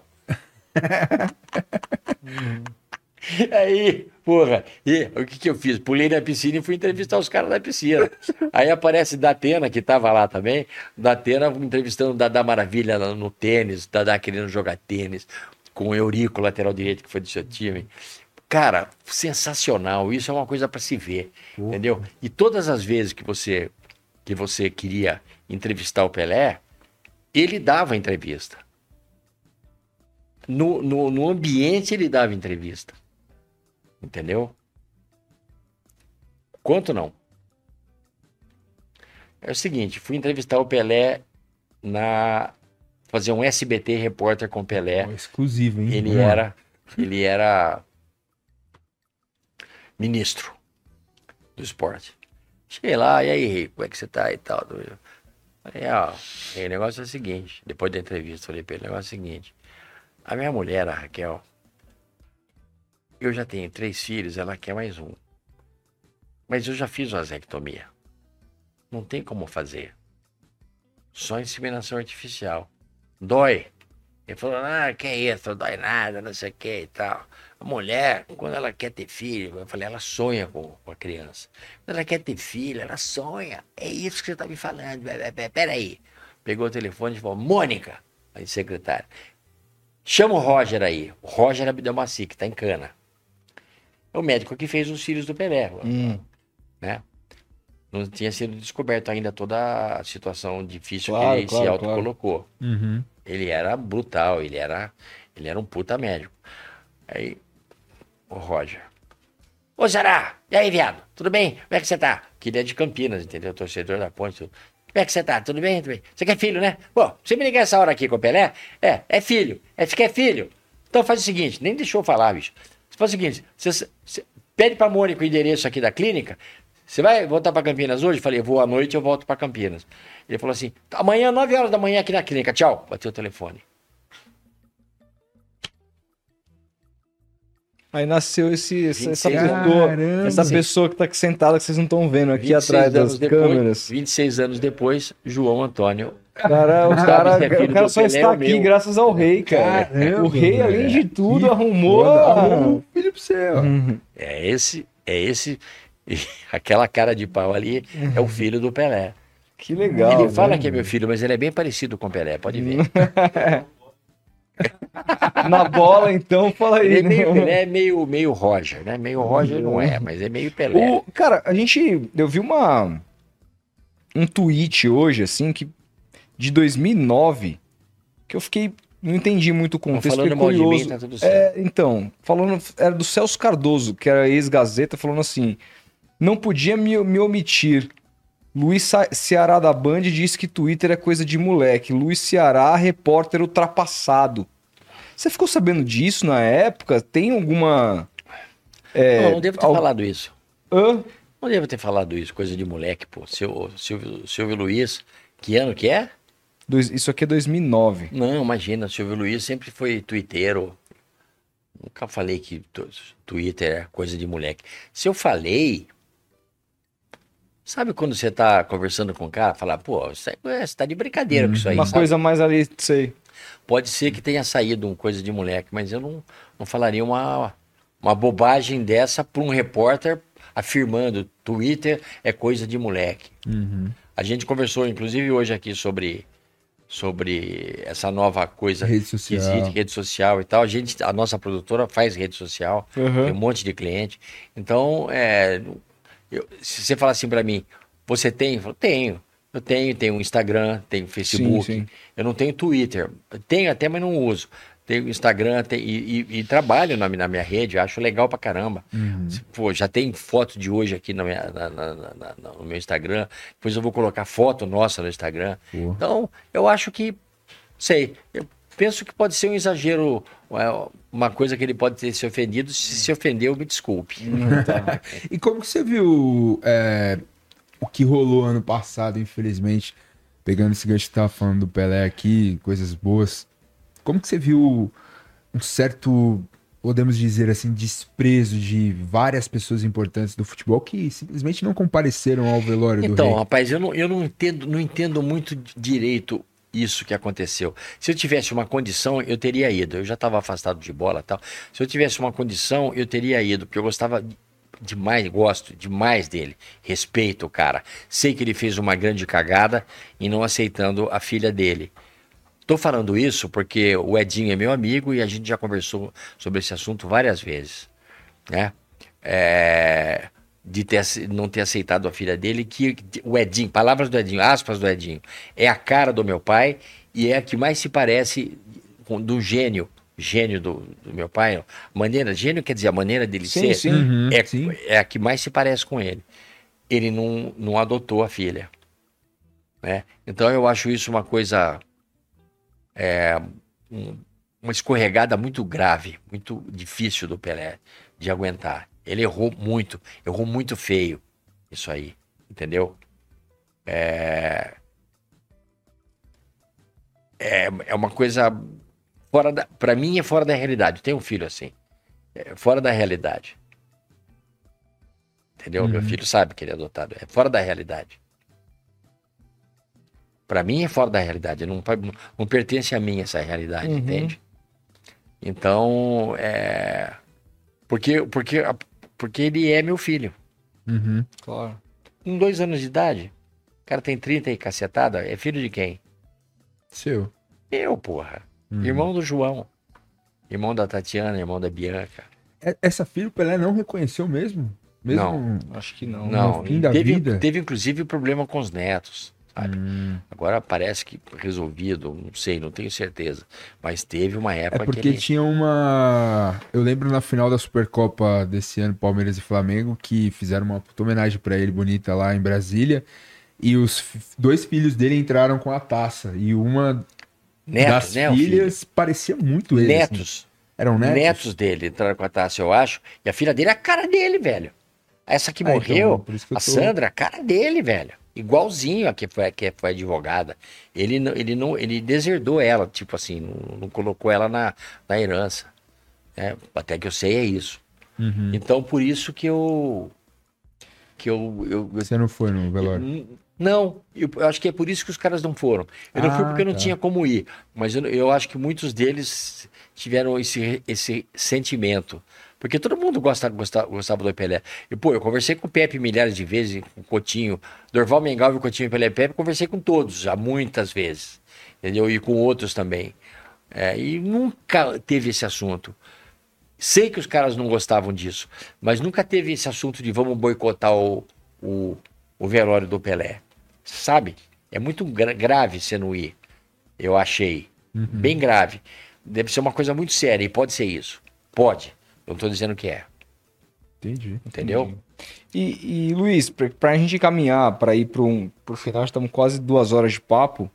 S3: *laughs* *laughs* Aí, porra, e o que que eu fiz? Pulei na piscina e fui entrevistar os caras da piscina. Aí aparece Datena, que tava lá também, Datena entrevistando o Dadá Maravilha no tênis, Dadá querendo jogar tênis, com o Eurico, lateral direito, que foi do seu time. Cara, sensacional, isso é uma coisa para se ver, entendeu? E todas as vezes que você, que você queria entrevistar o Pelé, ele dava entrevista. No, no, no ambiente ele dava entrevista. Entendeu? Quanto não? É o seguinte, fui entrevistar o Pelé na fazer um SBT repórter com o Pelé.
S2: Ó, exclusivo, hein?
S3: Ele era ele era ministro do esporte. Cheguei lá, e aí, Rei, como é que você tá e tal? Falei, ó, Rei, o negócio é o seguinte, depois da entrevista, falei pra ele, o negócio é o seguinte, a minha mulher, a Raquel, eu já tenho três filhos, ela quer mais um. Mas eu já fiz vasectomia. Não tem como fazer. Só inseminação artificial. Dói. Ele falou, ah, que isso, não dói nada, não sei o que e tal. A mulher, quando ela quer ter filho, eu falei, ela sonha com, com a criança. Quando ela quer ter filho, ela sonha. É isso que você está me falando. Peraí. Pegou o telefone e falou, Mônica, a secretária, chama o Roger aí. O Roger Abdelmaci, que está em cana. É o médico que fez os filhos do Pelé.
S1: Hum.
S3: Né? Não tinha sido descoberto ainda toda a situação difícil
S1: Claro,
S3: que ele
S1: claro,
S3: se autocolocou.
S2: Uhum.
S3: Ele era brutal, ele era, ele era um puta médico. Aí, o Roger. Ô, Zará, e aí, viado? Tudo bem? Como é que você tá? Que ele é de Campinas, entendeu? Torcedor da ponte. Tudo. Como é que você tá? Tudo bem? Tudo bem? Você quer filho, né? Pô, você me ligar essa hora aqui com o Pelé? É, é filho. É, você quer filho? Então faz o seguinte, nem deixou eu falar, bicho. Você faz o seguinte, você, você pede pra Mônica o endereço aqui da clínica. Você vai voltar pra Campinas hoje? Eu falei, vou à noite, eu volto pra Campinas. Ele falou assim, amanhã, 9 horas da manhã aqui na clínica, tchau. Bateu o telefone.
S1: Aí nasceu esse, essa, essa
S3: 26
S1: pessoa, essa pessoa que tá aqui sentada que vocês não estão vendo aqui
S3: 26
S1: atrás das
S3: depois,
S1: câmeras.
S3: 26 anos depois, João Antônio.
S1: Cara, o
S3: Sabe
S1: cara,
S3: é
S1: o cara só
S3: Pelé
S1: está
S3: ou
S1: aqui
S3: meu?
S1: graças ao rei, cara.
S2: Caramba,
S1: o rei, além de tudo, arrumou.
S2: Arrumou um filho pro céu.
S1: Uhum.
S3: É esse, é esse, *laughs* aquela cara de pau ali é o filho do Pelé.
S1: Que legal.
S3: ele fala
S1: né?
S3: que é meu filho, mas ele é bem parecido com o Pelé, pode ver. *laughs*
S1: Na bola, então, fala aí.
S3: Ele é
S1: né?
S3: meio, Pelé é meio, meio Roger, né? Meio Roger não é, mas é meio Pelé.
S1: O, cara, a gente. Eu vi uma. Um tweet hoje, assim, que. De 2009. Que eu fiquei. Não entendi muito o
S3: Não
S1: contexto.
S3: falando
S1: fiquei
S3: mal de mim, tá tudo certo.
S1: É, então, falando. Era do Celso Cardoso, que era ex-gazeta, falando assim. Não podia me, me omitir. Luiz Ceará da Band disse que Twitter é coisa de moleque. Luiz Ceará, repórter ultrapassado. Você ficou sabendo disso na época? Tem alguma. É,
S3: não, não devo ter
S1: al-
S3: falado isso.
S1: Hã?
S3: Não devo ter falado isso, coisa de moleque, pô. Seu, Silvio, Silvio Luiz, que ano que é?
S1: Dois- isso aqui é 2009.
S3: Não, imagina, Silvio Luiz sempre foi twitteiro. Nunca falei que Twitter é coisa de moleque. Se eu falei. Sabe quando você tá conversando com o cara, falar, pô, você é- você tá de brincadeira com isso aí.
S1: Uma
S3: sabe?
S1: coisa mais ali, sei.
S3: Pode ser que tenha saído uma coisa de moleque, mas eu não, não falaria uma, uma bobagem dessa para um repórter afirmando Twitter é coisa de moleque.
S2: Uhum.
S3: A gente conversou, inclusive, hoje aqui sobre, sobre essa nova coisa
S2: Rede
S3: que
S2: social.
S3: existe, rede social e tal. A, gente, a nossa produtora faz rede social,
S1: Uhum.
S3: tem um monte de cliente. Então, é, eu- se você falar assim para mim, você tem? Eu falo, tenho. Eu tenho, tenho um Instagram, tenho Facebook.
S1: sim.
S3: Eu não tenho Twitter. Tenho até, mas não uso. Tenho Instagram tenho- e, e- e trabalho na, na minha rede, acho legal pra caramba.
S2: Uhum.
S3: Pô, já tem foto de hoje aqui na minha- na- na- no meu Instagram. Depois eu vou colocar foto nossa no Instagram.
S2: Pô.
S3: Então, eu acho que, sei, eu penso que pode ser um exagero, é, uma coisa que ele pode ter se ofendido. Se se ofendeu, me desculpe.
S2: E como que você viu é, o que rolou ano passado, infelizmente, pegando esse gancho que tava falando do Pelé aqui, coisas boas. Como que você viu um certo, podemos dizer assim, desprezo de várias pessoas importantes do futebol que simplesmente não compareceram ao velório do
S3: Então, rapaz, eu não, eu não entendo, não entendo muito direito isso que aconteceu. Se eu tivesse uma condição, eu teria ido. Eu já estava afastado de bola tal. Se eu tivesse uma condição, eu teria ido, porque eu gostava demais, gosto demais dele. Respeito o cara. Sei que ele fez uma grande cagada em não aceitando a filha dele. Tô falando isso porque o Edinho é meu amigo e a gente já conversou sobre esse assunto várias vezes, né? É, de ter, não ter aceitado a filha dele, que o Edinho, palavras do Edinho, aspas do Edinho, é a cara do meu pai e é a que mais se parece com- do gênio, gênio do, do meu pai. Maneira, gênio quer dizer a maneira dele
S1: Sim,
S3: ser,
S1: sim.
S2: Uhum,
S3: é,
S2: sim.
S3: é a que mais se parece com ele. Ele não, não adotou a filha. Né? Então eu acho isso uma coisa. é, um- uma escorregada muito grave, muito difícil do Pelé de aguentar. Ele errou muito, errou muito feio. Isso aí, entendeu? É, é, é uma coisa fora da. Para mim é fora da realidade. Eu tenho um filho assim. É fora da realidade. Entendeu? Meu filho sabe que ele é adotado. É fora da realidade. Para mim é fora da realidade, não, não, não pertence a mim essa realidade,
S1: Uhum.
S3: entende? Então, é. Porque, porque, porque ele é meu filho.
S2: Uhum.
S1: Claro.
S3: Com dois anos de idade, o cara tem 30 e cacetada, é filho de quem?
S2: Seu.
S3: Eu, porra.
S2: Uhum.
S3: Irmão do João. Irmão da Tatiana, irmão da Bianca.
S2: É- Essa filha o Pelé não reconheceu mesmo? Mesmo
S3: Não.
S1: Acho que não.
S3: Não,
S2: no fim da
S3: teve,
S2: vida?
S3: teve inclusive problema com os netos. Sabe?
S2: Hum.
S3: Agora parece que resolvido, não sei, não tenho certeza. Mas teve uma
S2: É
S3: época
S2: porque
S3: que ele...
S2: tinha uma. Eu lembro na final da Supercopa desse ano, Palmeiras e Flamengo, que fizeram uma puta homenagem pra ele bonita lá em Brasília. E os dois filhos dele entraram com a taça. E uma
S3: Netos,
S2: das
S3: né? o filho?
S2: filhas parecia muito ele. assim.
S3: Netos.
S2: Eram netos?
S3: Netos dele entraram com a taça, eu acho. E a filha dele é a cara dele, velho. Essa que
S2: Ah, então,
S3: morreu,
S2: isso que
S3: a
S2: tô-
S3: Sandra, a cara dele, velho. Igualzinho a que foi, que foi advogada. Ele, não- ele, não, ele deserdou ela, tipo assim, não, não colocou ela na, na herança. né? Até que eu sei é isso.
S2: Uhum.
S3: Então, por isso que eu. Que eu. eu,
S2: Você não foi no velório?
S3: Não, eu, eu acho que é por isso que os caras não foram. Eu não fui
S2: Ah,
S3: porque eu não
S2: tá.
S3: tinha como ir, mas eu, eu acho que muitos deles tiveram esse, esse sentimento. Porque todo mundo gosta, gosta, gostava do Pelé. E, pô, eu conversei com o Pepe milhares de vezes, com o Coutinho, Dorval Mengal e o Coutinho Pelé Pepe, conversei com todos, já muitas vezes. Entendeu? E com outros também. É, e nunca teve esse assunto. Sei que os caras não gostavam disso, mas nunca teve esse assunto de vamos boicotar o, o, o velório do Pelé. Sabe? É muito gra- grave você não ir. Eu achei. Bem grave. Deve ser uma coisa muito séria, e pode ser isso. Pode. Não estou dizendo que é.
S2: Entendi.
S3: Entendeu?
S1: E, e, Luiz, pra, pra gente caminhar para ir pro, um, pro final, estamos quase duas horas de papo.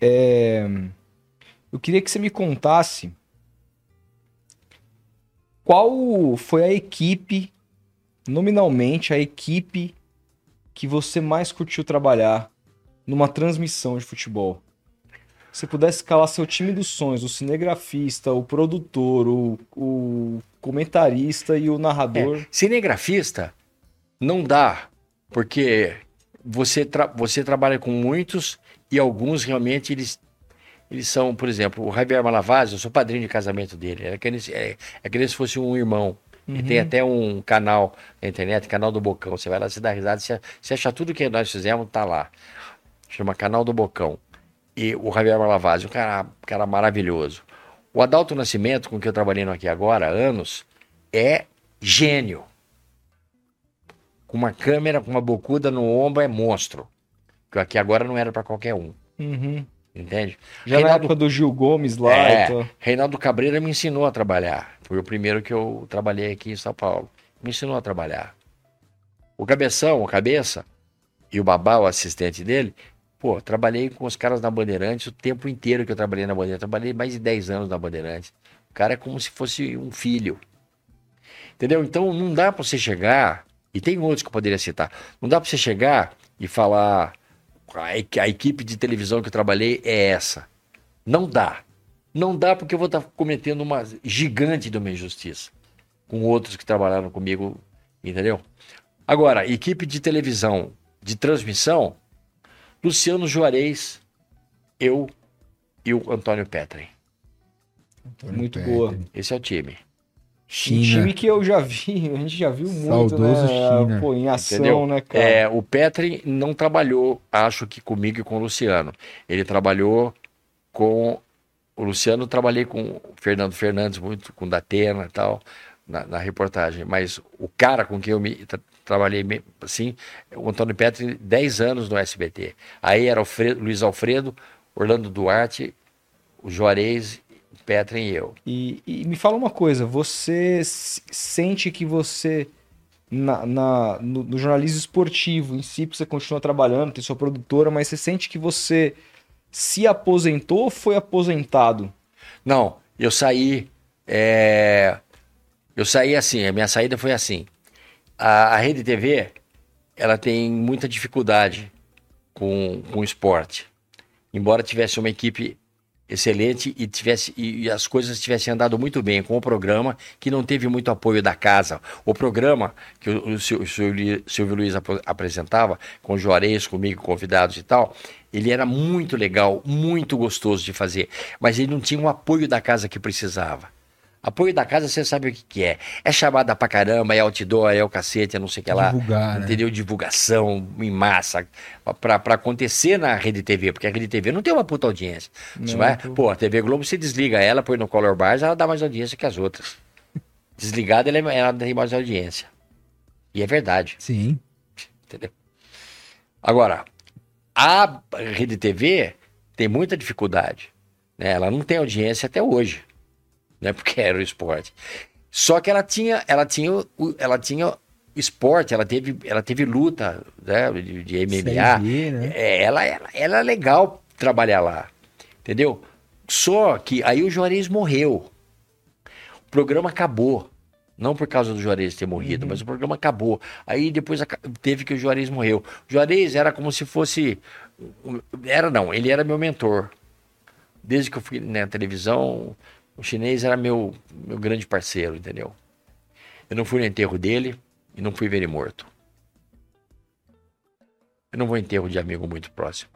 S1: é, eu queria que você me contasse qual foi a equipe, nominalmente, a equipe que você mais curtiu trabalhar numa transmissão de futebol. Se você pudesse escalar seu time dos sonhos, o cinegrafista, o produtor, o, o comentarista e o narrador.
S3: Cinegrafista não dá, porque você, tra- você trabalha com muitos e alguns realmente eles, eles são, por exemplo, o Javier Malavaz, eu sou padrinho de casamento dele, é que, ele, é, é que ele se fosse um irmão. E tem até um canal na internet, canal do Bocão. Você vai lá, você dá risada, você, você acha tudo que nós fizemos, tá lá. Chama Canal do Bocão. E o Javier Malavaz, um cara, cara maravilhoso. O Adalto Nascimento, com quem eu trabalhei no aqui agora há anos, é gênio com uma câmera, com uma bocuda no ombro, é monstro. Que aqui agora não era para qualquer um,
S1: Uhum.
S3: entende?
S1: Já na
S3: Reinaldo-
S1: época do Gil Gomes lá
S3: É,
S1: e tal.
S3: Reinaldo Cabreira me ensinou a trabalhar. Foi o primeiro que eu trabalhei aqui em São Paulo. Me ensinou a trabalhar. O Cabeção, o Cabeça, e o Babá, o assistente dele, pô, trabalhei com os caras na Bandeirantes o tempo inteiro que eu trabalhei na Bandeirantes. Trabalhei mais de 10 anos na Bandeirantes. O cara é como se fosse um filho. Entendeu? Então não dá pra você chegar, e tem outros que eu poderia citar, não dá pra você chegar e falar a, equi- a equipe de televisão que eu trabalhei é essa. Não dá. Não dá porque eu vou estar cometendo uma gigante de uma injustiça com outros que trabalharam comigo, entendeu? Agora, equipe de televisão, de transmissão, Luciano Juarez, eu e o Antônio Petri.
S1: Muito
S2: Petri.
S1: boa.
S3: Esse é o time.
S1: Um
S2: China.
S1: time que eu já vi, *laughs* a gente já viu muito,
S2: Saudoso
S1: né?
S2: China.
S1: Pô, em ação,
S3: Entendeu?
S1: né, cara?
S3: É, o Petri não trabalhou, acho que comigo e com o Luciano. Ele trabalhou com. O Luciano trabalhei com o Fernando Fernandes, muito com o Datena e tal, na, na reportagem. Mas o cara com quem eu me tra- trabalhei, assim, o Antônio Petri, 10 anos no SBT. Aí era Alfredo, Luiz Alfredo, Orlando Duarte, o Juarez, o Petri e eu.
S1: E, e me fala uma coisa, você sente que você, na, na- no, no jornalismo esportivo em si, você continua trabalhando, tem sua produtora, mas você sente que você se aposentou ou foi aposentado?
S3: Não, eu saí. é, Eu saí assim, a minha saída foi assim. A, a Rede TV, ela tem muita dificuldade com, com o esporte. Embora tivesse uma equipe excelente e tivesse e, as coisas tivessem andado muito bem com o programa que não teve muito apoio da casa. O programa que o, o, Sil- o Silvio Silvio Luiz ap- apresentava com Juarez, comigo, convidados e tal, ele era muito legal, muito gostoso de fazer, mas ele não tinha o apoio da casa que precisava. Apoio da casa, você sabe o que, que é. É chamada pra caramba, é outdoor, é o cacete, é não sei o que lá.
S2: Divulgar, né?
S3: Entendeu? Divulgação em massa pra, pra acontecer na Rede TV, porque a Rede TV não tem uma puta audiência. Você
S1: Não,
S3: vai,
S1: tô-
S3: pô, a TV Globo, você desliga ela, põe no Color Bars, ela dá mais audiência que as outras. Desligada, ela, é- ela tem mais audiência. E é verdade
S2: Sim.
S3: entendeu? Agora, a Rede TV tem muita dificuldade, né? Ela não tem audiência até hoje, né? Porque *laughs* era o esporte. Só que ela tinha, ela tinha, ela tinha esporte, ela teve, ela teve luta, né? De, de MMA.
S2: Né?
S3: É, ela, ela, ela é legal trabalhar lá, entendeu? Só que aí o Juarez morreu. O programa acabou. Não por causa do Juarez ter morrido, mas o programa acabou. Aí depois teve que o Juarez morreu. O Juarez era como se fosse. Era não, ele era meu mentor. Desde que eu fui na televisão, o chinês era meu, meu grande parceiro, entendeu? Eu não fui no enterro dele e não fui ver ele morto. Eu não vou em enterro de amigo muito próximo.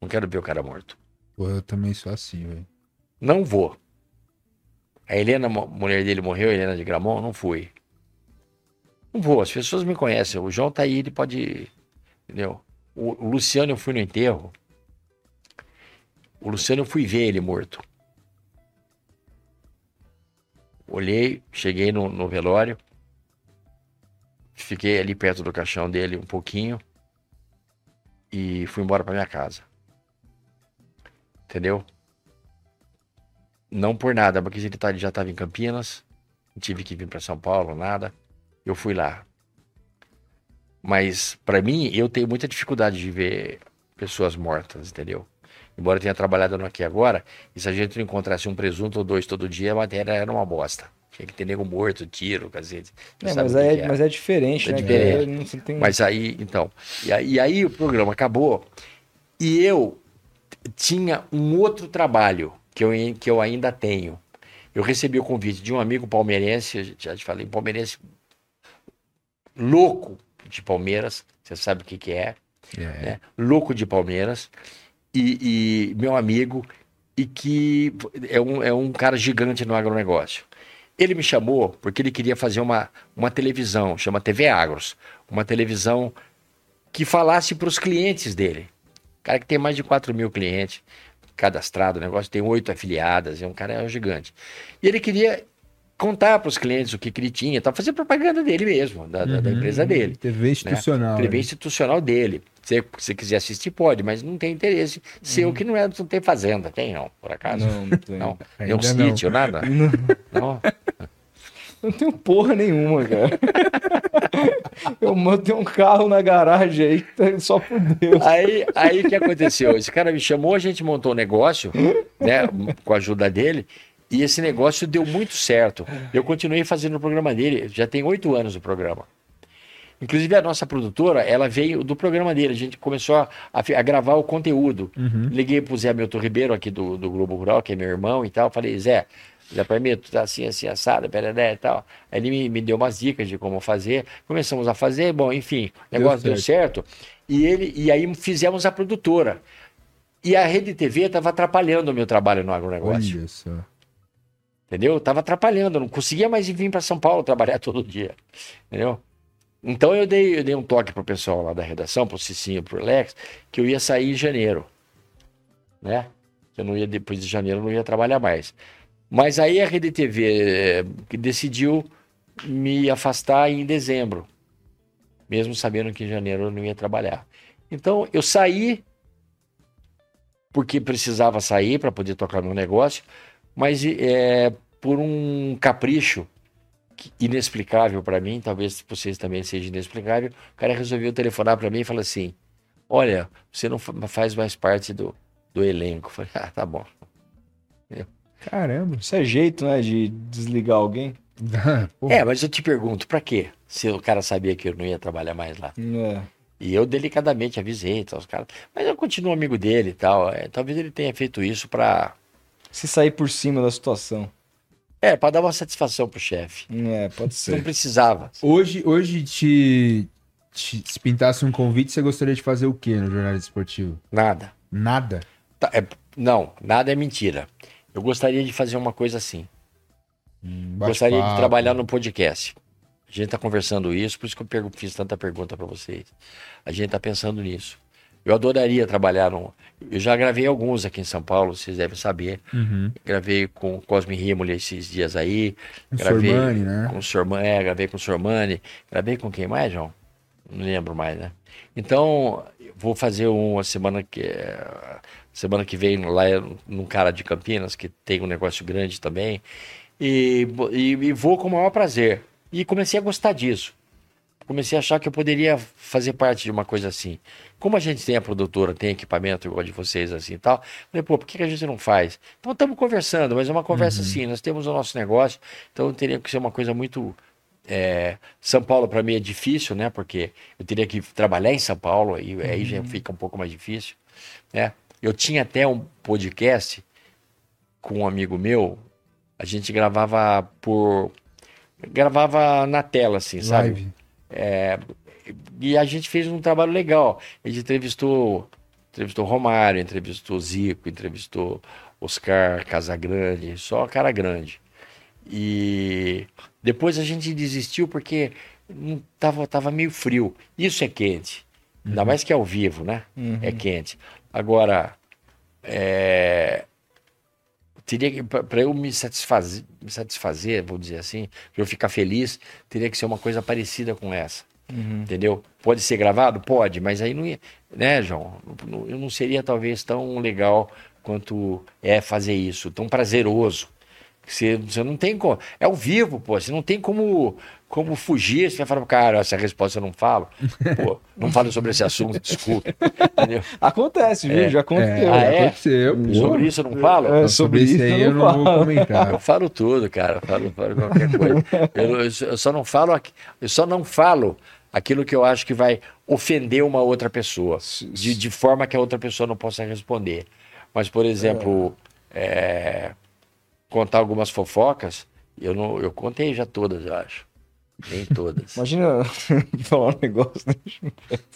S3: Não quero ver o cara morto.
S2: Pô, eu também sou assim, velho.
S3: Não vou. A Helena, mulher dele, morreu, a Helena de Gramont, não fui. Não vou, as pessoas me conhecem. O João tá aí, ele pode. Entendeu? O, o Luciano, eu fui no enterro. O Luciano, eu fui ver ele morto. Olhei, cheguei no, no velório. Fiquei ali perto do caixão dele um pouquinho. E fui embora pra minha casa. Entendeu? Não por nada, porque ele tá- já estava em Campinas, não tive que vir para São Paulo, nada. Eu fui lá. Mas, para mim, eu tenho muita dificuldade de ver pessoas mortas, entendeu? Embora eu tenha trabalhado no Aqui Agora, e se a gente não encontrasse um presunto ou dois todo dia, a matéria era uma bosta. Tinha que ter nego morto, tiro, cacete.
S1: É, mas, é,
S3: é.
S1: mas é diferente,
S3: É
S1: né?
S3: diferente.
S1: tem-
S3: Mas aí, então. E aí, e aí o programa acabou e eu tinha um outro trabalho que eu, que eu ainda tenho. Eu recebi o convite de um amigo palmeirense, já te falei, palmeirense louco de Palmeiras, você sabe o que, que é,
S2: É.
S3: né? Louco de Palmeiras, e, e meu amigo, e que é um, é um cara gigante no agronegócio. Ele me chamou porque ele queria fazer uma, uma televisão, chama TV Agros, uma televisão que falasse para os clientes dele. Cara que tem mais de 4 mil clientes cadastrados, o negócio tem oito afiliadas, é um cara é um gigante. E ele queria contar para os clientes o que, que ele tinha, tal, fazer propaganda dele mesmo, da, da- da
S2: Uhum.
S3: empresa dele.
S2: TV institucional.
S3: TV
S2: né?
S3: institucional dele. Se você quiser assistir, pode, mas não tem interesse. Seu que não é, não tem fazenda, tem não, por acaso?
S1: Não, não tem.
S3: Não, tem um
S2: Ainda não.
S3: sítio, nada? Não.
S1: Não tenho porra nenhuma, cara. *laughs* eu tenho um carro na garagem aí tá só por Deus.
S3: Aí, aí o que aconteceu? Esse cara me chamou, a gente montou um negócio, né, com a ajuda dele, e esse negócio deu muito certo. Eu continuei fazendo o programa dele, já tem oito anos o programa. Inclusive a nossa produtora, ela veio do programa dele, a gente começou a, a gravar o conteúdo.
S2: Uhum.
S3: Liguei pro Zé Milton Ribeiro aqui do, do Globo Rural, que é meu irmão e tal, falei, Zé, Zé Parmito, tá assim, assim, assado, pereré e tal. Aí ele me, me deu umas dicas de como fazer, começamos a fazer, bom, enfim, o
S2: Deu
S3: negócio deu certo. E, ele, e aí fizemos a produtora. E a Rede TV estava atrapalhando o meu trabalho no agronegócio.
S2: Olha só.
S3: Entendeu? Tava atrapalhando, eu não conseguia mais vir para São Paulo *laughs* trabalhar todo dia. Entendeu? Então eu dei, eu dei um toque pro pessoal lá da redação, pro Cicinho, pro Lex, que eu ia sair em janeiro. Né? Eu não ia, depois de janeiro, eu não ia trabalhar mais. Mas aí a Rede TV eh, decidiu me afastar em dezembro. Mesmo sabendo que em janeiro eu não ia trabalhar. Então eu saí porque precisava sair para poder tocar meu negócio, mas é, por um capricho inexplicável para mim, talvez para vocês também seja inexplicável, o cara resolveu telefonar para mim e falar assim: Olha, você não fa- faz mais parte do, do elenco. Eu falei: Ah, tá bom.
S2: Caramba.
S1: Isso é jeito, né, de desligar alguém. *laughs*
S3: É, mas eu te pergunto, para quê? Se o cara sabia que eu não ia trabalhar mais lá.
S1: É.
S3: E eu delicadamente avisei, tal, os caras. Mas eu continuo amigo dele e tal. é, talvez ele tenha feito isso para
S1: Se sair por cima da situação.
S3: É, para dar uma satisfação pro chefe.
S1: É, pode
S3: Não
S1: ser.
S3: precisava.
S2: Hoje, hoje te, te- se pintasse um convite, você gostaria de fazer o quê no jornalismo esportivo?
S3: Nada.
S2: Nada.
S3: Tá, é- não, nada é mentira. Eu gostaria de fazer uma coisa assim. Gostaria de trabalhar no podcast. A gente está conversando isso, por isso que eu fiz tanta pergunta para vocês. A gente está pensando nisso. Eu adoraria trabalhar no. Eu já gravei alguns aqui em São Paulo, vocês devem saber.
S2: Uhum.
S3: Gravei com o Cosme Rímoli esses dias aí.
S2: Com
S3: gravei
S2: Sormani, né?
S3: com o Sormani, é, gravei com o Sormani. Gravei com quem mais, João? Não lembro mais, né? Então, vou fazer uma semana que semana que vem lá num cara de Campinas que tem um negócio grande também. E, e, e vou com o maior prazer. E comecei a gostar disso. Comecei a achar que eu poderia fazer parte de uma coisa assim. Como a gente tem a produtora, tem equipamento igual de vocês assim e tal, falei, pô, por que que a gente não faz? Então estamos conversando, mas é uma conversa assim, nós temos o nosso negócio, então teria que ser uma coisa muito. é, São Paulo para mim é difícil, né? Porque eu teria que trabalhar em São Paulo, aí, aí já fica um pouco mais difícil. Né? Eu tinha até um podcast com um amigo meu, a gente gravava por. gravava na tela, assim, sabe?
S2: Live.
S3: É, e a gente fez um trabalho legal. A gente entrevistou, entrevistou Romário, entrevistou Zico, entrevistou Oscar Casagrande, só cara grande. E depois a gente desistiu porque não tava, tava meio frio. Isso é quente. Ainda mais que é ao vivo, né? É quente. Agora, é, teria que para eu me satisfazer, me satisfazer, vou dizer assim, para eu ficar feliz, teria que ser uma coisa parecida com essa. Entendeu? Pode ser gravado? Pode, mas aí não ia, né, João? Não- Eu não seria talvez tão legal quanto é fazer isso, tão prazeroso. Você, você não tem como. É ao vivo, pô. Você não tem como, como fugir. Você vai falar, cara, essa resposta eu não falo. Pô, não falo sobre esse assunto, desculpa. Entendeu? *laughs*
S1: Acontece, viu? Já aconteceu.
S3: Ah, é?
S2: Aconteceu, pô.
S3: Sobre isso eu não falo?
S1: É,
S2: Não,
S1: sobre isso
S2: aí
S1: eu
S2: eu
S1: não
S2: não vou
S1: falo.
S2: comentar.
S3: Eu falo tudo, cara. Eu falo, falo qualquer coisa. Eu, eu só não falo, aqui- eu só não falo aquilo que eu acho que vai ofender uma outra pessoa, de, de forma que a outra pessoa não possa responder. Mas, por exemplo, é, contar algumas fofocas, eu não, eu contei já todas, eu acho. Nem todas. *laughs*
S1: Imagina *laughs* falar um negócio.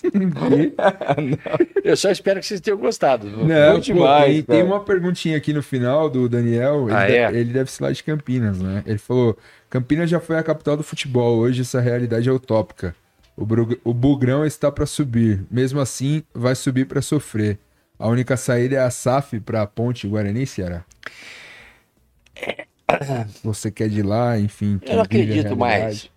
S1: *laughs*
S3: Eu só espero que vocês tenham gostado.
S2: Não, pô,
S1: demais,
S2: tem, tem
S1: cara.
S2: uma perguntinha aqui no final do Daniel. Ele,
S3: Ah, é?
S2: ele deve ser lá de Campinas, né? Ele falou: Campinas já foi a capital do futebol, hoje essa realidade é utópica. O, Bugrão está para subir, mesmo assim, vai subir para sofrer. A única saída é a SAF para a Ponte Guarani, Ceará. Você quer de lá, enfim.
S3: Eu não acredito mais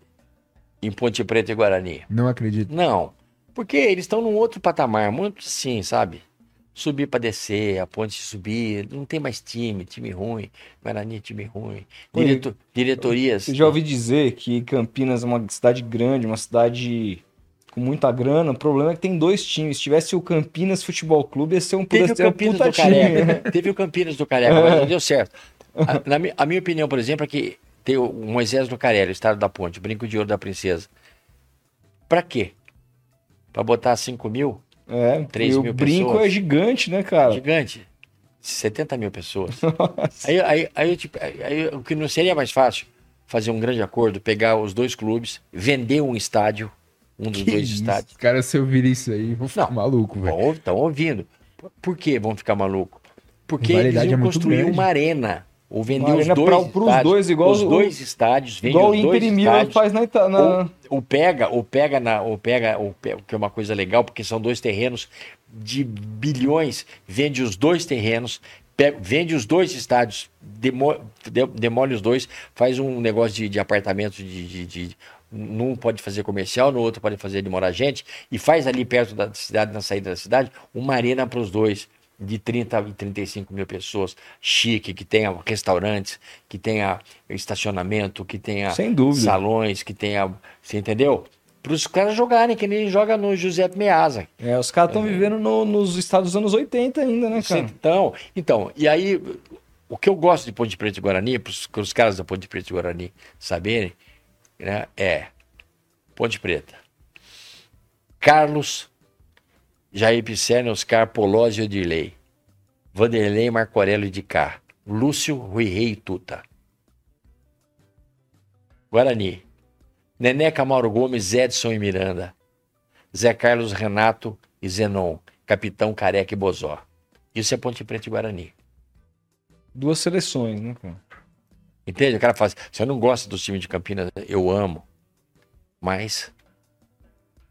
S3: em Ponte Preta e Guarani.
S2: Não acredito.
S3: Não, porque eles estão num outro patamar, muito sim, sabe? Subir para descer, a ponte subir, não tem mais time, time ruim, Guarani time ruim, diretorias.
S1: Eu já ouvi dizer que Campinas é uma cidade grande, uma cidade com muita grana. O problema é que tem dois times. Se tivesse o Campinas Futebol Clube, ia ser um,
S3: Teve
S1: puta-
S3: o
S1: ser um
S3: Campinas do
S1: time.
S3: Careca, *laughs* teve o Campinas do Careca, mas não deu certo. A, *laughs* na a minha opinião, por exemplo, é que tem o Moisés do Carelli, o Estado da Ponte, o Brinco de Ouro da Princesa. Pra quê? Pra botar 5 mil?
S1: É,
S3: Três
S1: e o
S3: mil
S1: brinco
S3: pessoas.
S1: é gigante, né, cara?
S3: Gigante. 70 mil pessoas. *laughs* Aí, aí, aí, eu, tipo, aí- aí o que não seria mais fácil fazer um grande acordo, pegar os dois clubes, vender um estádio, um dos
S2: Que
S3: dois
S2: isso?
S3: estádios.
S2: Cara, se eu vir isso aí, vou ficar
S3: Não.
S2: maluco, velho.
S3: Estão ouvindo. Por que vão ficar malucos? Porque eles iam
S2: é
S3: construir
S2: grande.
S3: uma arena. Ou vender os dois
S1: pra-
S3: estádios.
S1: dois, igual
S3: os
S1: o-
S3: dois estádios, vende
S1: Igual o
S3: os
S1: Inter
S3: dois
S1: Milan
S3: estádios.
S1: faz na, Ita- na...
S3: Ou, ou pega, ou pega na, ou pega, ou pe- que é uma coisa legal, porque são dois terrenos de bilhões, vende os dois terrenos, pe- vende os dois estádios, demo- de- demole os dois, faz um negócio de, de apartamento de, de, de- num pode fazer comercial, no outro pode fazer de morar gente, e faz ali perto da cidade, na saída da cidade, uma arena para os dois, de 30 e 35 mil pessoas, chique, que tenha restaurantes, que tenha estacionamento, que tenha salões, que tenha. Você entendeu? Para os caras jogarem, que nem joga no Giuseppe Meazza.
S1: É, os caras estão vivendo no- nos estados dos anos 80 ainda, né, cara?
S3: Então, então, e aí, o que eu gosto de Ponte Preta e Guarani, para os caras da Ponte Preta e Guarani saberem, né, é Ponte Preta. Carlos, Jair Pisserni, Oscar Polozzi e Odirley. Vanderlei, Marco Aurélio de Cá. Lúcio, Rui Rei e Tuta. Guarani. Neneca, Mauro Gomes, Edson e Miranda. Zé Carlos, Renato e Zenon. Capitão, Careca e Bozó. Isso é Ponte Preta e Guarani.
S1: Duas seleções, né, cara?
S3: Entende? O cara fala assim, se eu não gosto dos times de Campinas, eu amo. Mas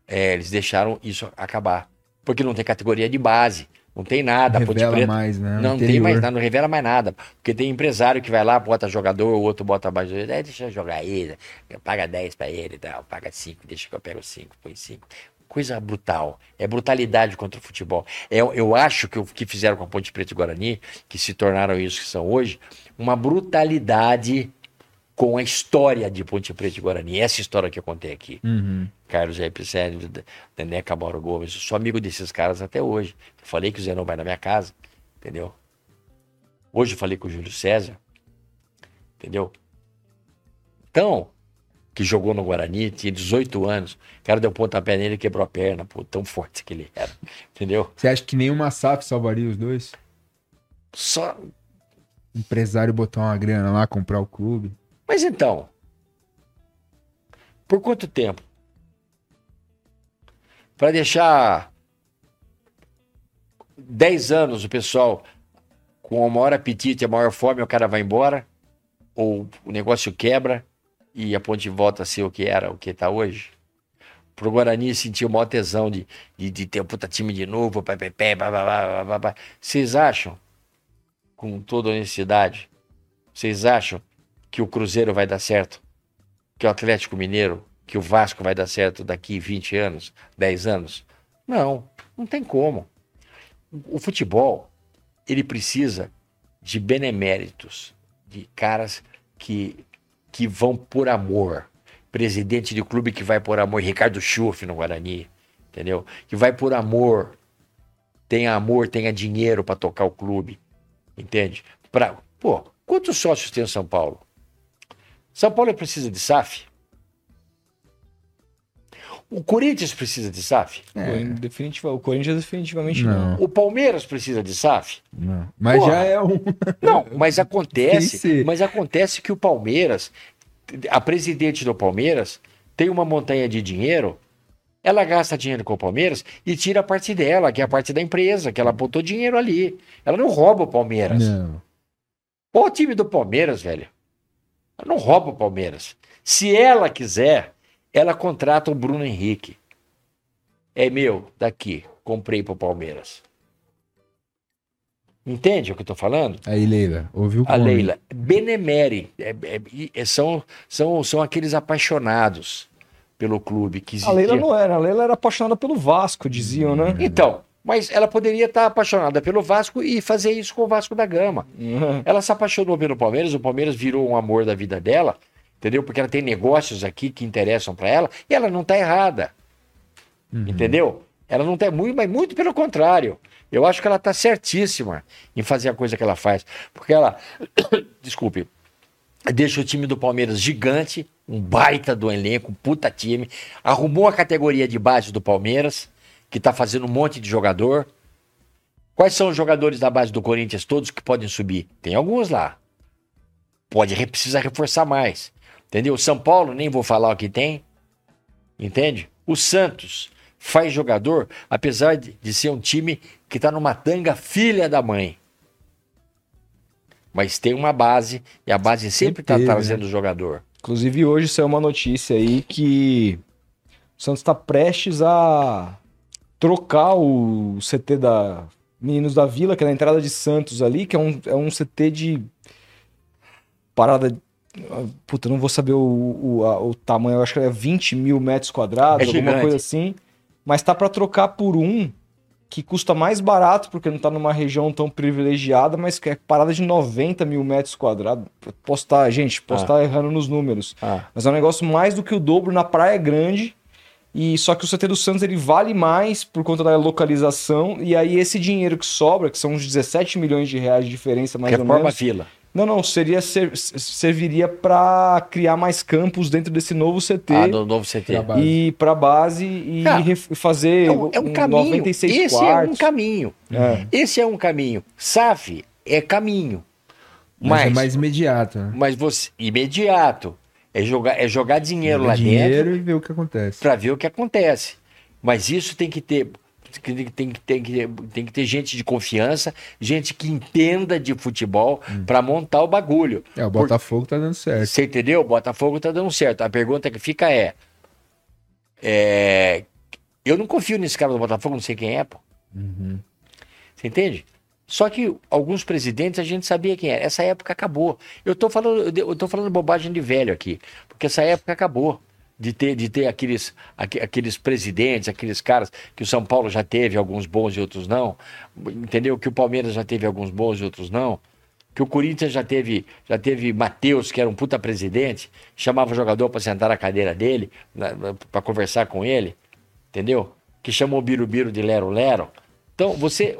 S3: é, eles deixaram isso acabar. Porque não tem categoria de base. Não tem nada. Ponte
S2: Revela
S3: Preta-
S2: mais, né?
S3: Não tem
S2: Interior.
S3: mais nada, não revela mais nada. Porque tem empresário que vai lá, bota jogador, o outro bota abaixo. É, deixa eu jogar aí, paga 10 pra ele, e tal, paga 5, deixa que eu pego 5, põe 5. Coisa brutal. É brutalidade contra o futebol. É, eu acho que o que fizeram com a Ponte Preta e Guarani, que se tornaram isso que são hoje, uma brutalidade com a história de Ponte Preta e Guarani. Essa história que eu contei aqui.
S2: Uhum.
S3: Carlos Epicelli, Neneca Mauro Gomes. Eu sou amigo desses caras até hoje. Eu falei que o Zenon vai na minha casa, entendeu? Hoje eu falei com o Júlio César, entendeu? Então, que jogou no Guarani, tinha 18 anos. O cara deu pontapé nele e quebrou a perna, pô, tão forte que ele era, *laughs* entendeu?
S2: Você acha que nenhuma SAF salvaria os dois?
S3: Só.
S2: O empresário botar uma grana lá, comprar o clube.
S3: Mas então, por quanto tempo? Para deixar 10 anos o pessoal com o maior apetite, a maior fome, o cara vai embora, ou o negócio quebra e a ponte volta a ser o que era, o que está hoje. Pro Guarani sentir o maior tesão de, de, de ter um puta time de novo, pé, pé, pé. Vocês acham, com toda honestidade, vocês acham que o Cruzeiro vai dar certo? Que o Atlético Mineiro, que o Vasco vai dar certo daqui 20 anos, 10 anos? Não, não tem como. O futebol, ele precisa de beneméritos, de caras que, que vão por amor. Presidente de clube que vai por amor, Ricardo Schuff no Guarani, entendeu? Que vai por amor, tenha amor, tenha dinheiro para tocar o clube, entende? Pra, pô, quantos sócios tem o São Paulo? São Paulo precisa de SAF? O Corinthians precisa de SAF?
S2: É.
S1: Definitiva, o Corinthians definitivamente não.
S2: Não.
S3: O Palmeiras precisa de SAF?
S2: Não. Mas
S3: Porra.
S2: já é um.
S3: Não, mas acontece, mas acontece que o Palmeiras, a presidente do Palmeiras, tem uma montanha de dinheiro, ela gasta dinheiro com o Palmeiras e tira a parte dela, que é a parte da empresa, que ela botou dinheiro ali. Ela não rouba o Palmeiras.
S2: Não.
S3: Olha o time do Palmeiras, velho. Ela não rouba o Palmeiras. Se ela quiser, ela contrata o Bruno Henrique. É meu, daqui. Comprei pro Palmeiras. Entende o que eu tô falando?
S2: Aí, Leila, ouviu
S3: A? Leila. Benemere. É- é- é- são, são, são aqueles apaixonados pelo clube que
S1: A Leila
S3: existia.
S1: não era, a Leila era apaixonada pelo Vasco, diziam, né?
S3: Então, mas ela poderia estar apaixonada pelo Vasco e fazer isso com o Vasco da Gama.
S1: Uhum.
S3: Ela se apaixonou pelo Palmeiras, o Palmeiras virou um amor da vida dela, entendeu? Porque ela tem negócios aqui que interessam para ela e ela não tá errada,
S2: Uhum.
S3: entendeu? Ela não tá muito, mas muito pelo contrário. Eu acho que ela tá certíssima em fazer a coisa que ela faz, porque ela, *coughs* desculpe, deixa o time do Palmeiras gigante, um baita do elenco, um puta time, arrumou a categoria de base do Palmeiras, que tá fazendo um monte de jogador. Quais são os jogadores da base do Corinthians, todos que podem subir? Tem alguns lá. Pode, re- precisa reforçar mais. Entendeu? São Paulo, nem vou falar o que tem. Entende? O Santos faz jogador, apesar de, ser um time que tá numa tanga filha da mãe. Mas tem uma base, e a base sempre tá
S2: teve, né?
S3: trazendo jogador.
S1: Inclusive, hoje saiu uma notícia aí que o Santos está prestes a trocar o CT da Meninos da Vila, que é na entrada de Santos ali, que é um, é um CT de parada. Puta, não vou saber o, o, a- o tamanho, eu acho que é 20 mil metros quadrados,
S3: É
S1: alguma coisa assim. Mas tá para trocar por um que custa mais barato, porque não tá numa região tão privilegiada, mas que é parada de 90 mil metros quadrados. Posso estar, gente, posso
S3: Ah.
S1: estar errando nos números.
S3: Ah,
S1: Mas é um negócio mais do que o dobro na Praia Grande. E só que o CT do Santos ele vale mais por conta da localização. E aí esse dinheiro que sobra, que são uns 17 milhões de reais de diferença mais ou
S3: reforma
S1: menos.
S3: fila.
S1: Não, não, seria ser- serviria para criar mais campos dentro desse novo CT.
S3: Ah, no novo CT.
S1: E para base e
S3: Ah,
S1: ref- fazer
S3: É um, é um caminho.
S1: 96
S3: Esse é um
S1: quartos.
S3: caminho.
S1: É.
S3: Esse é um caminho. SAF é caminho.
S2: Mas, é
S3: Mas,
S2: mais imediato, né?
S3: mas você. Imediato. É jogar, é jogar dinheiro lá dentro
S2: dinheiro e ver o que acontece.
S3: para ver o que acontece. Mas isso tem que ter. Tem, que- tem, que- tem, que- tem que ter gente de confiança, gente que entenda de futebol para montar o bagulho.
S2: É, o
S3: Por-
S2: Botafogo tá dando certo.
S3: Você entendeu? O Botafogo tá dando certo. A pergunta que fica é, é, Eu não confio nesse cara do Botafogo, não sei quem é, pô.
S2: Uhum.
S3: Você entende? Só que alguns presidentes a gente sabia quem era. Essa época acabou. Eu tô falando, eu tô falando bobagem de velho aqui, porque essa época acabou. De ter, de ter aqueles, aque- aqueles presidentes, aqueles caras que o São Paulo já teve alguns bons e outros não. Entendeu? Que o Palmeiras já teve alguns bons e outros não. Que o Corinthians já teve, já teve Matheus, que era um puta presidente, chamava o jogador para sentar na cadeira dele, para conversar com ele, entendeu? Que chamou o Birubiru de Lero Lero. Então, você,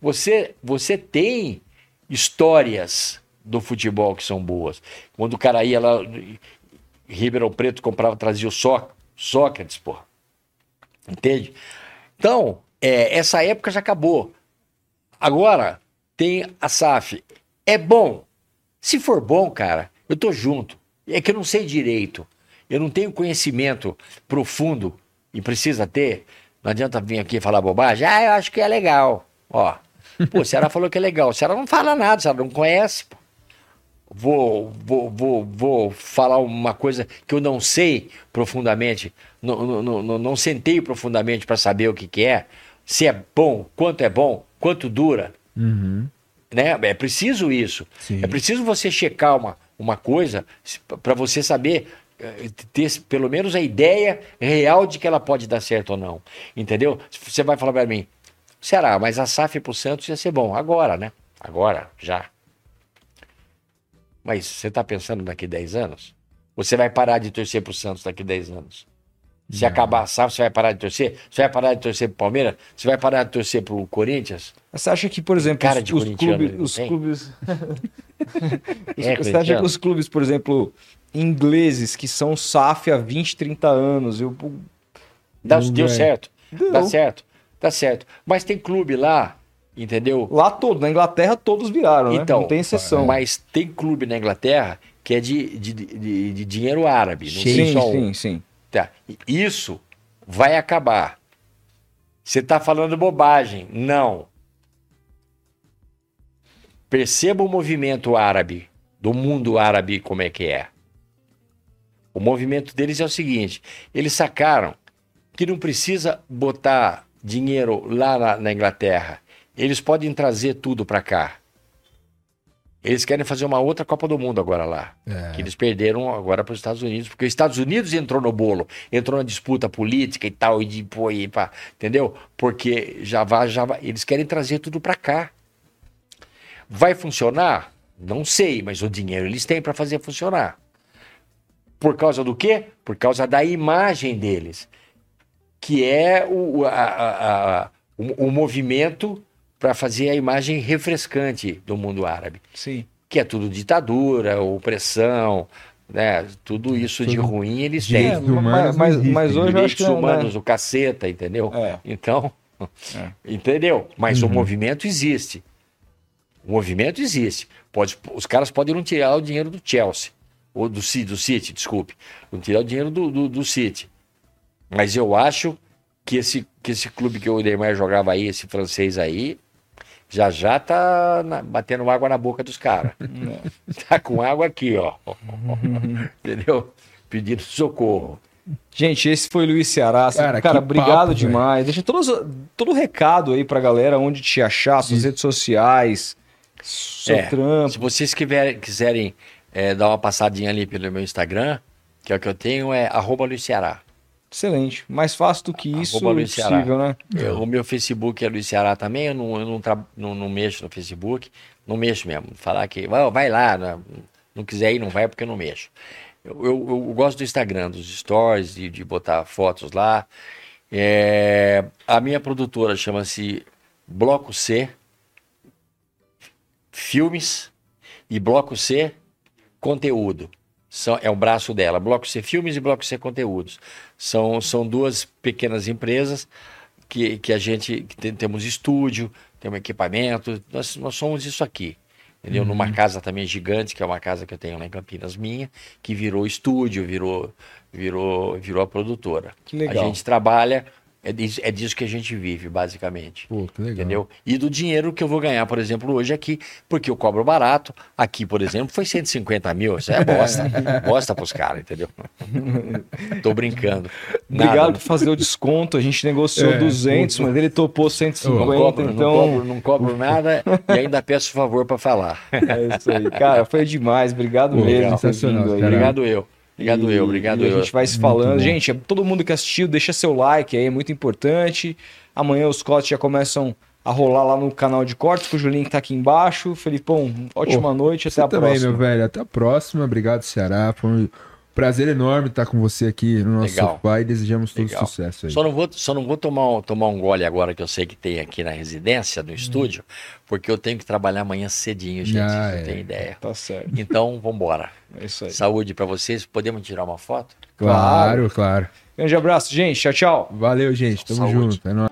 S3: você, você tem histórias do futebol que são boas. Quando o cara ia lá, Ribeirão Preto comprava, trazia o Só, Sócrates, porra. Entende? Então, é, essa época já acabou. Agora, tem a SAF. É bom. Se for bom, cara, eu tô junto. É que eu não sei direito. Eu não tenho conhecimento profundo e precisa ter. Não adianta vir aqui falar bobagem. Ah, eu acho que é legal. Ó. Pô, o Ceará falou que é legal. O Ceará não fala nada, o Ceará não conhece. Pô. Vou, vou, vou, vou falar uma coisa que eu não sei profundamente, não, não, não, não- não sentei profundamente para saber o que, que é, se é bom, quanto é bom, quanto dura
S2: Uhum.
S3: né? É preciso isso.
S2: Sim.
S3: É preciso você checar uma, uma coisa para você saber eh, ter pelo menos a ideia real de que ela pode dar certo ou não. Entendeu? Você vai falar para mim, será? Mas a SAF pro Santos ia ser bom agora, né? Agora, já. Mas você está pensando daqui 10 anos? Você vai parar de torcer pro Santos daqui 10 anos? Se acabar a SAF, você vai parar de torcer? Você vai parar de torcer pro Palmeiras? Você vai parar de torcer pro Corinthians?
S1: Você acha que, por exemplo,
S3: Cara
S1: os,
S3: de
S1: os clubes,
S3: não
S1: os clubes... *laughs*
S3: É,
S1: você acha que os clubes, por exemplo, ingleses, que são SAF há 20, 30 anos, eu...
S3: Dá-
S2: Não
S3: deu certo.
S1: Deu.
S3: Dá certo. Dá certo. Mas tem clube lá, entendeu?
S1: Lá todo, na Inglaterra todos viraram, né?
S3: Então,
S1: Não tem exceção.
S3: Mas tem clube na Inglaterra que é de, de, de- de dinheiro árabe. Não sei
S1: Sim,
S3: só um.
S1: sim, sim.
S3: Tá. Isso vai acabar. Você está falando bobagem. Não. Perceba o movimento árabe, do mundo árabe, como é que é. O movimento deles é o seguinte: eles sacaram que não precisa botar dinheiro lá na, na Inglaterra. Eles podem trazer tudo para cá. Eles querem fazer uma outra Copa do Mundo agora lá.
S2: É.
S3: Que eles perderam agora para os Estados Unidos, porque os Estados Unidos entrou no bolo, entrou na disputa política e tal, e de pô, e pá, entendeu? Porque já vai, já vai, eles querem trazer tudo para cá. Vai funcionar? Não sei, mas o dinheiro eles têm para fazer funcionar. Por causa do quê? Por causa da imagem deles, que é o, a- a- a- o, o movimento para fazer a imagem refrescante do mundo árabe
S1: Sim.
S3: que é tudo ditadura, opressão, né? Tudo isso de
S2: Tudo
S3: ruim eles
S2: direitos
S3: têm.
S2: humanos
S1: mas, mas, mas hoje eu acho
S3: Direitos
S1: que... não,
S3: humanos,
S1: né?
S3: o caceta, entendeu?
S1: É.
S3: Então,
S1: É. *laughs*
S3: entendeu? Mas o
S2: Uhum.
S3: movimento existe. O movimento existe. Pode, os caras podem não tirar o dinheiro do Chelsea, ou do, do City, desculpe. Não tirar o dinheiro do, do, do City. Mas eu acho que esse, que esse clube que o Neymar jogava aí, esse francês aí, já já tá na- batendo água na boca dos caras. tá com água aqui, ó. *laughs* Entendeu? Pedindo socorro.
S1: Gente, esse foi o Luiz Ceará.
S2: Cara,
S1: Cara, obrigado
S2: papo,
S1: demais. Deixa todos, todo o recado aí pra galera, onde te achar, suas redes sociais, seu
S3: É,
S1: trampo.
S3: Se vocês quiserem, quiserem é, dar uma passadinha ali pelo meu Instagram, que é o que eu tenho, é arroba Luiz Ceará.
S1: Excelente. Mais fácil do que isso,
S3: Arroba Luiz
S1: impossível, né?
S3: Eu- O meu Facebook é Luiz Ceará também, eu não, eu não, tra- não, não mexo no Facebook, não mexo mesmo. Falar que "Ó, vai lá, não, não quiser ir, não vai porque eu não mexo. Eu, eu- eu gosto do Instagram, dos stories, de, de botar fotos lá. É, a minha produtora chama-se Bloco C Filmes e Bloco C Conteúdo. São, é um braço dela. Bloco C Filmes e Bloco C Conteúdos. São, são duas pequenas empresas que, que a gente que tem- temos estúdio, temos equipamento, nós, nós somos isso aqui. entendeu? Numa casa também gigante, que é uma casa que eu tenho lá em Campinas minha, que virou estúdio, virou, virou, virou a produtora.
S1: Que legal.
S3: A gente trabalha, é disso, é disso que a gente vive, basicamente.
S2: Pô, que legal.
S3: Entendeu? E do dinheiro que eu vou ganhar, por exemplo, hoje aqui, porque eu cobro barato. Aqui, por exemplo, foi 150 mil. Isso é bosta. *laughs* bosta pros caras, entendeu? *laughs* Tô brincando.
S1: Obrigado
S3: Nada.
S1: por fazer o desconto. A gente negociou
S2: É,
S1: 200,
S2: pô, pô.
S1: mas ele topou
S3: Não
S1: 150,
S3: cobro,
S1: então.
S3: não, cobro, não cobro nada e ainda peço favor para falar.
S1: É isso aí. Cara, foi demais. Obrigado
S2: Pô,
S1: mesmo.
S2: sensacional.
S3: Obrigado eu. Obrigado
S1: E-
S3: eu, obrigado
S1: e
S3: eu.
S1: A gente vai se
S2: Muito
S1: falando.
S2: bom.
S1: Gente, todo mundo que assistiu, deixa seu like aí, é muito importante. Amanhã os cortes já começam a rolar lá no canal de cortes, com o Julinho que tá aqui embaixo. Felipão, ótima noite, até
S2: Você
S1: a
S2: também,
S1: próxima.
S2: meu velho. Até a próxima. Obrigado, Ceará. Foi um prazer enorme estar com você aqui no nosso
S3: Legal.
S2: sofá e desejamos todo
S3: Legal.
S2: sucesso aí.
S3: Só não vou, só não vou tomar, um- tomar um gole agora que eu sei que tem aqui na residência, no estúdio, porque eu tenho que trabalhar amanhã cedinho, gente.
S2: Ah,
S3: Você
S2: é.
S3: tem ideia.
S1: Tá certo.
S3: Então, vambora.
S1: É isso aí.
S3: Saúde para vocês. Podemos tirar uma foto?
S2: Claro, claro.
S1: Grande abraço, gente. Tchau, tchau.
S2: Valeu, gente. Tamo
S3: Saúde.
S2: junto. É nóis.